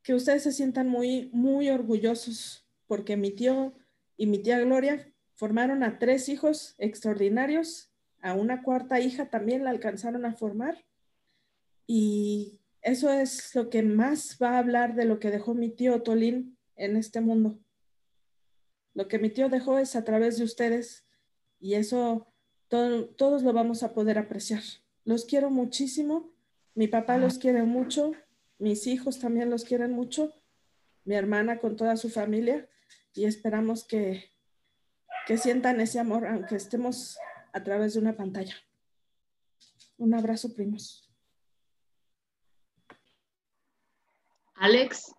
que ustedes se sientan muy, muy orgullosos porque mi tío y mi tía Gloria formaron a tres hijos extraordinarios, a una cuarta hija también la alcanzaron a formar y eso es lo que más va a hablar de lo que dejó mi tío Tolín en este mundo. Lo que mi tío dejó es a través de ustedes y eso to- todos lo vamos a poder apreciar. Los quiero muchísimo, mi papá los quiere mucho, mis hijos también los quieren mucho, mi hermana con toda su familia y esperamos que, que sientan ese amor aunque estemos a través de una pantalla. Un abrazo, primos. Alex.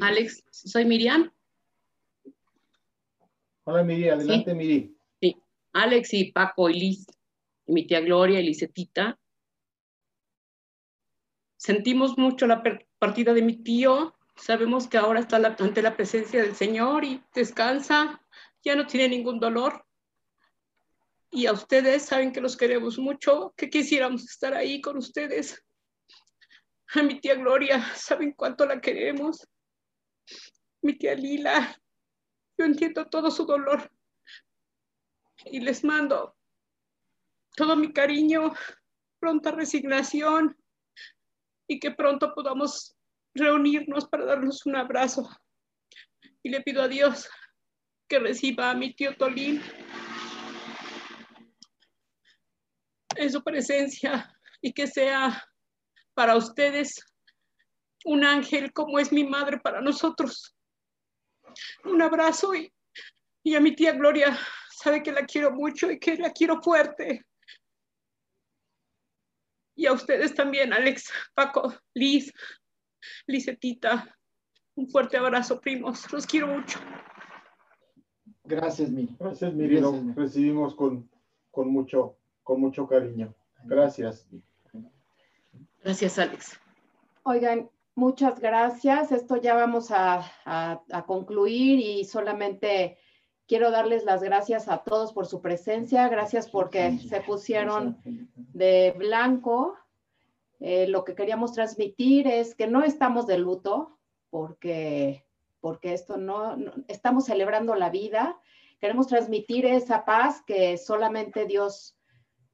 Alex, soy Miriam. Hola, Miri, adelante, Miri. Sí. Alex y Paco y Liz, mi tía Gloria y Lisetita. Sentimos mucho la partida de mi tío. Sabemos que ahora está ante la presencia del Señor y descansa. Ya no tiene ningún dolor. Y a ustedes saben que los queremos mucho, que quisiéramos estar ahí con ustedes. A mi tía Gloria, saben cuánto la queremos. Mi tía Lila, yo entiendo todo su dolor y les mando todo mi cariño, pronta resignación y que pronto podamos reunirnos para darnos un abrazo. Y le pido a Dios que reciba a mi tío Tolín en su presencia y que sea para ustedes un ángel como es mi madre para nosotros. Un abrazo y, y a mi tía Gloria sabe que la quiero mucho y que la quiero fuerte. Y a ustedes también, Alex, Paco, Liz, Lisetita. Un fuerte abrazo, primos. Los quiero mucho. Gracias, Miri. Gracias, Miri. Lo recibimos con, con, mucho, con mucho cariño. Gracias. Gracias, Alex. Oigan, muchas gracias. Esto ya vamos a, a- a concluir y solamente quiero darles las gracias a todos por su presencia. Gracias porque se pusieron de blanco. Eh, lo que queríamos transmitir es que no estamos de luto porque, porque esto no, no- estamos celebrando la vida. Queremos transmitir esa paz que solamente Dios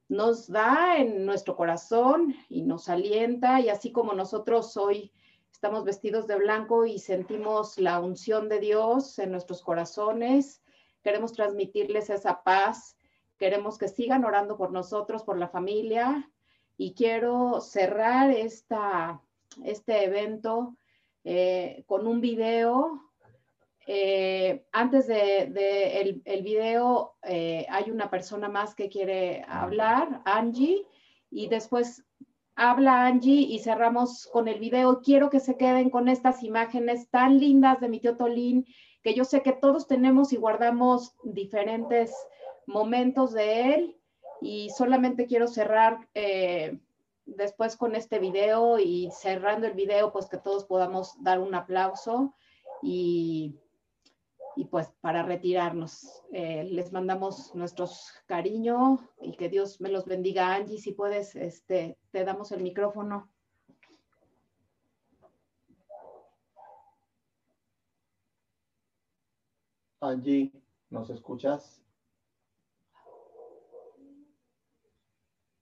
nos da en nuestro corazón y nos alienta y así como nosotros hoy estamos vestidos de blanco y sentimos la unción de Dios en nuestros corazones, queremos transmitirles esa paz, queremos que sigan orando por nosotros, por la familia y quiero cerrar esta, este evento eh, con un video eh, antes de, el, video, eh, hay una persona más que quiere hablar, Angie, y después habla Angie y cerramos con el video. Quiero que se queden con estas imágenes tan lindas de mi tío Tolín, que yo sé que todos tenemos y guardamos diferentes momentos de él. Y solamente quiero cerrar eh, después con este video y cerrando el video, pues que todos podamos dar un aplauso y y pues para retirarnos, eh, les mandamos nuestros cariño y que Dios me los bendiga. Angie, si puedes, este, te damos el micrófono. Angie, ¿nos escuchas?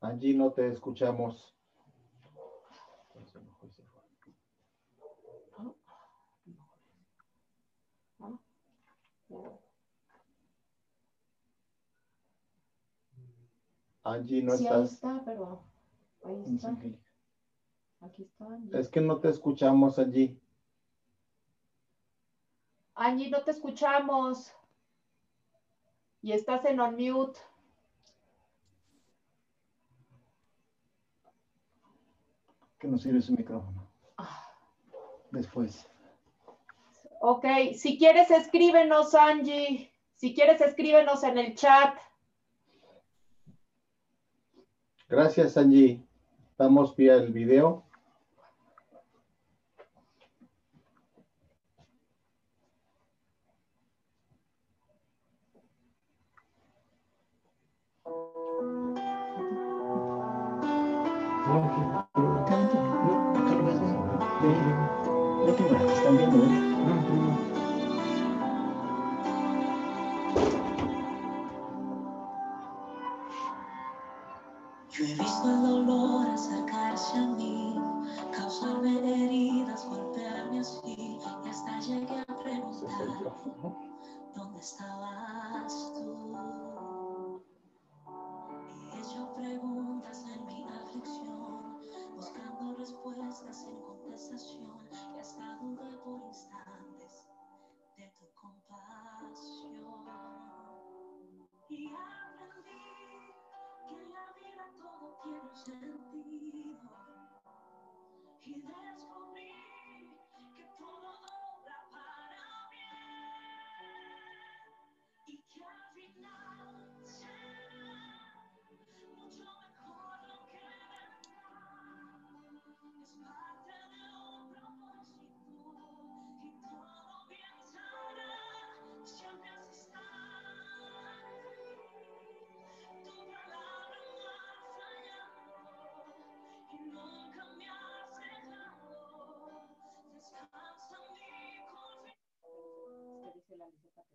Angie, no te escuchamos. Angie, no sí, estás. Ahí está, pero ahí está. Aquí está. Angie. Es que no te escuchamos, Angie. Angie, no te escuchamos. Y estás en on mute. Que no sirve su micrófono. Después. Ok, si quieres escríbenos, Angie. Si quieres escríbenos en el chat. Gracias, Angie. Vamos vía el video.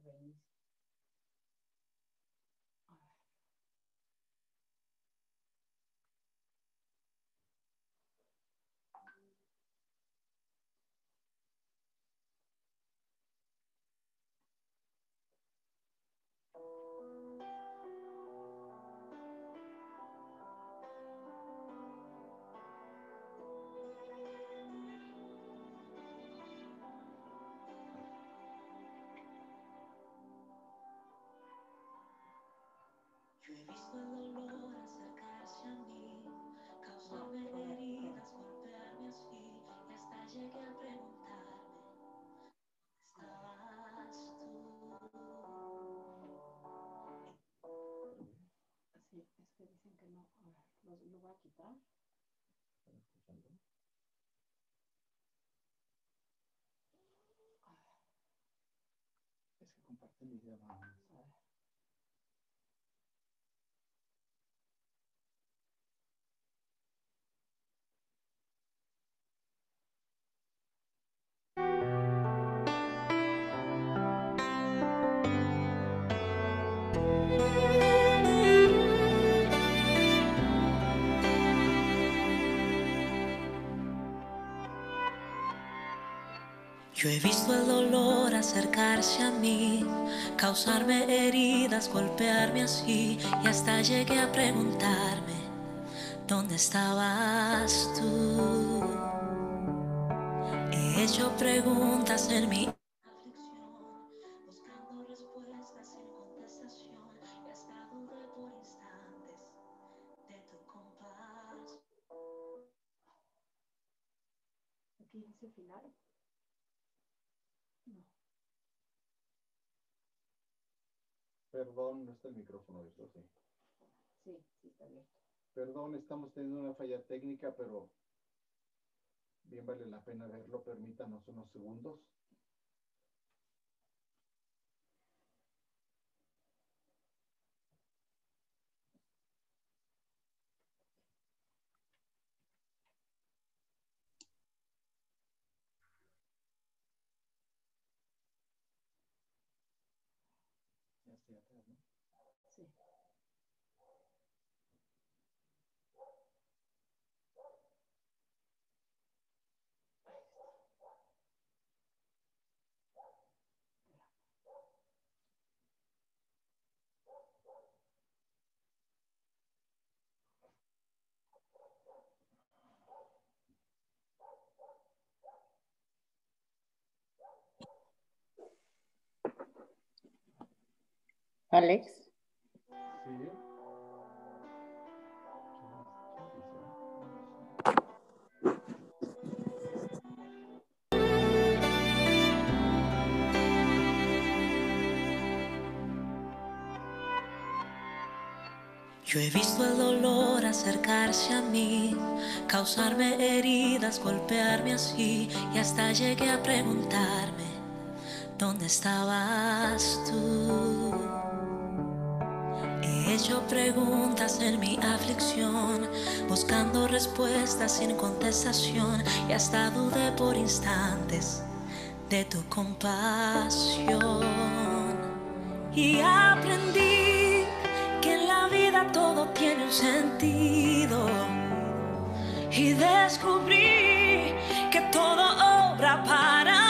La he visto el dolor acercarse a mí, causarme heridas, golpearme así, y hasta llegué a preguntarme, ¿dónde estabas tú? Sí, es que dicen que no. A ver, lo, lo voy a quitar. Es que comparte el video. vamos. Yo he visto el dolor acercarse a mí, causarme heridas, golpearme así y hasta llegué a preguntarme, ¿dónde estabas tú? He hecho preguntas en mi aflicción, buscando respuestas sin contestación y hasta dudé por instantes de tu compás. Aquí dice final. No. Perdón, no está el micrófono abierto, sí. Sí, sí está abierto. Perdón, estamos teniendo una falla técnica, pero bien vale la pena verlo. Permítanos unos segundos. Yeah, Alex. Yo he visto el dolor acercarse a mí, causarme heridas, golpearme así y hasta llegué a preguntarme, ¿dónde estabas tú? He hecho preguntas en mi aflicción, buscando respuestas sin contestación y hasta dudé por instantes de tu compasión. Y aprendí que en la vida todo tiene un sentido. Y descubrí que todo obra para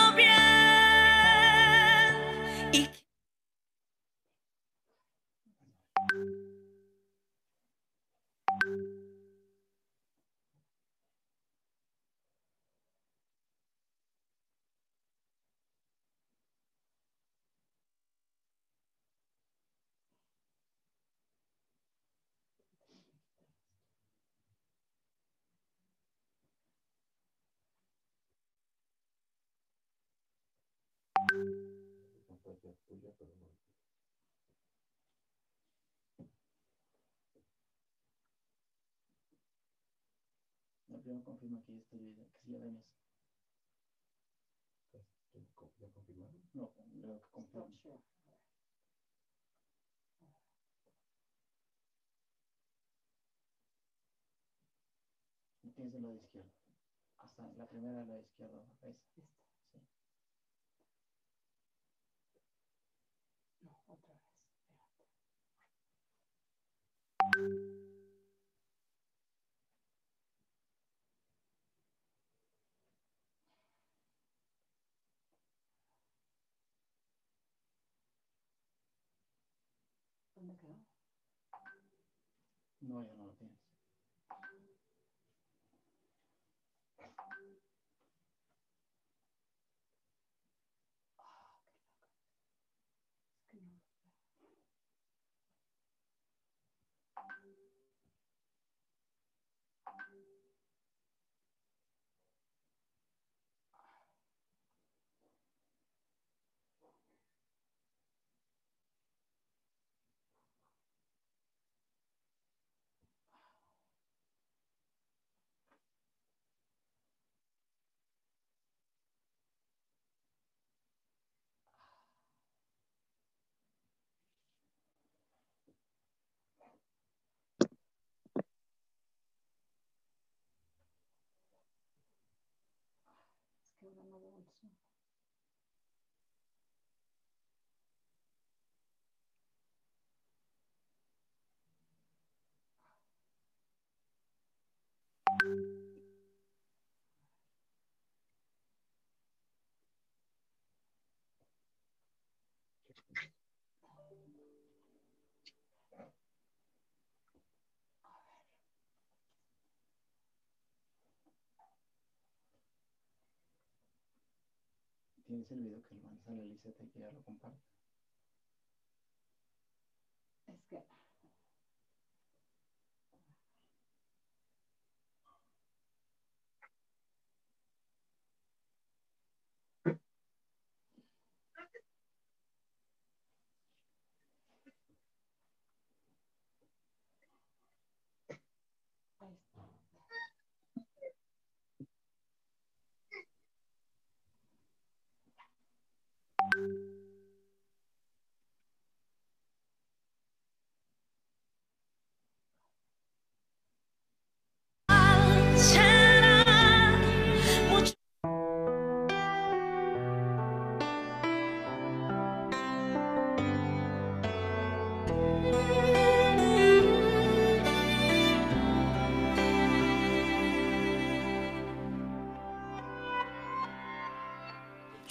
Tuya, pero no. No, primero confirma que estoy que sí ya. ¿Ya confirmaron? No, lo que confirma. Y tienes del lado izquierdo. Hasta la primera del lado izquierdo. ¿Ves? Sí. No, ya no lo tienes. Es que no. Tienes el video que a la Liseta y que ya lo será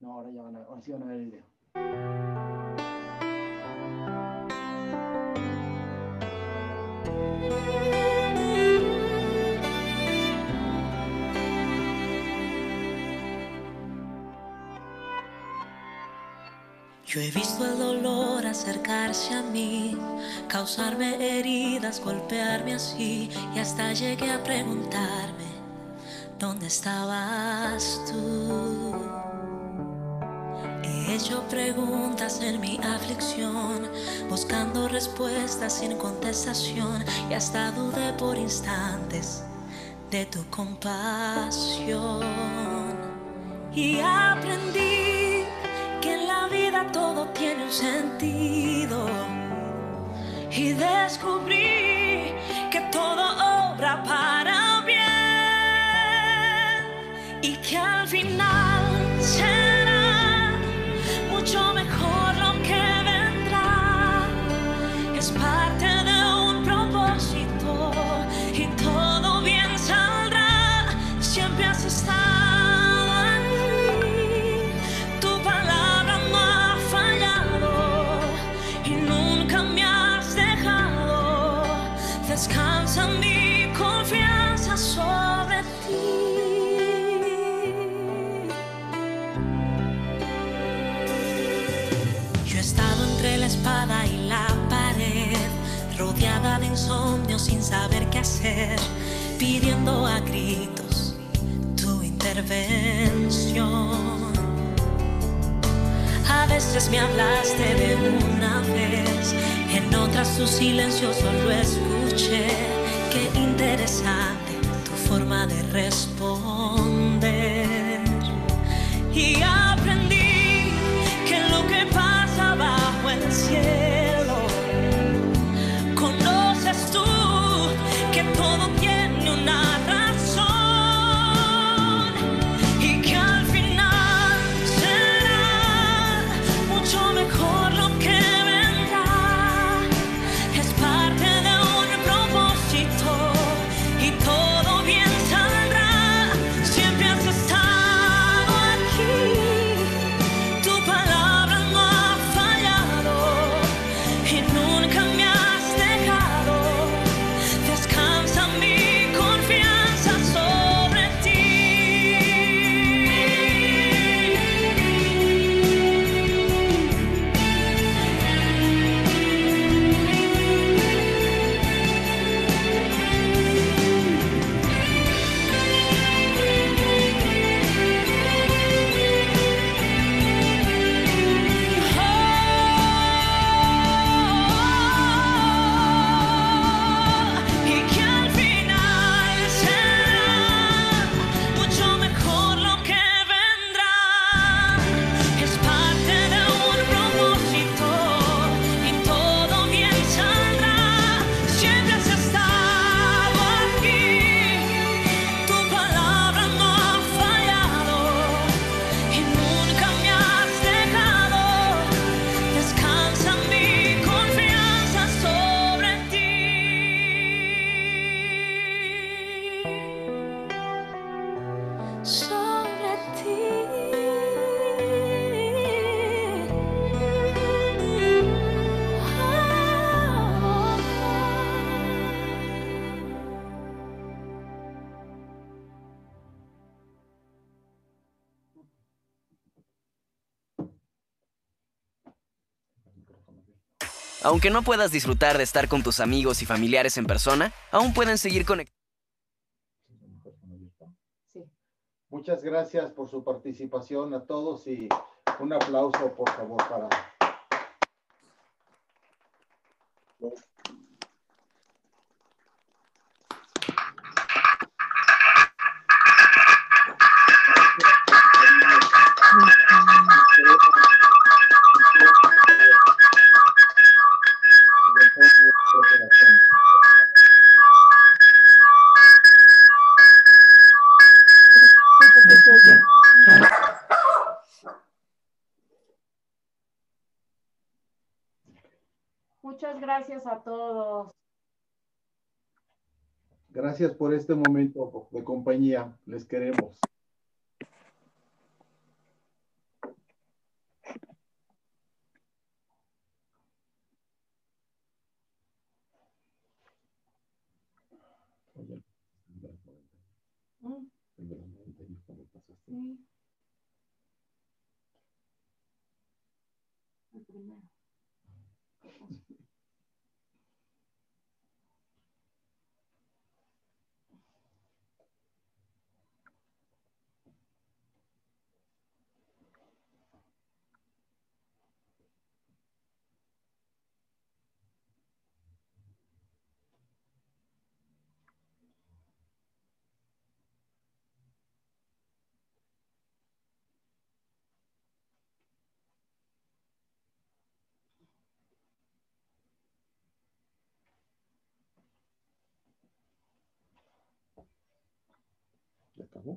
No, ahora ya van a, ahora sí van a ver el video. Yo he visto el dolor acercarse a mí, causarme heridas, golpearme así, y hasta llegué a preguntarme, ¿dónde estabas tú? He hecho preguntas en mi aflicción, buscando respuestas sin contestación, y hasta dudé por instantes de tu compasión. Y aprendí que en la vida todo tiene un sentido. Y descubrí que todo obra para. Y que al final será saber qué hacer, pidiendo a gritos tu intervención. A veces me hablaste de una vez, en otras tu silencio solo escuché. Qué interesante tu forma de responder. Y aprendí que lo que pasa bajo el cielo, Aunque no puedas disfrutar de estar con tus amigos y familiares en persona, aún pueden seguir conectados. Muchas gracias por su participación a todos y un aplauso, por favor, para Muchas gracias a todos. Gracias por este momento de compañía. Les queremos. Sí. El primero. ¿Ya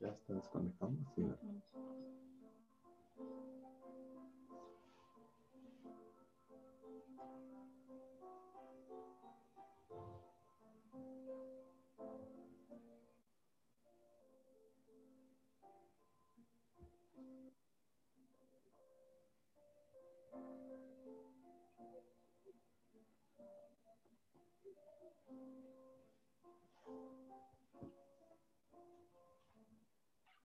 Ya está desconectando. Sí,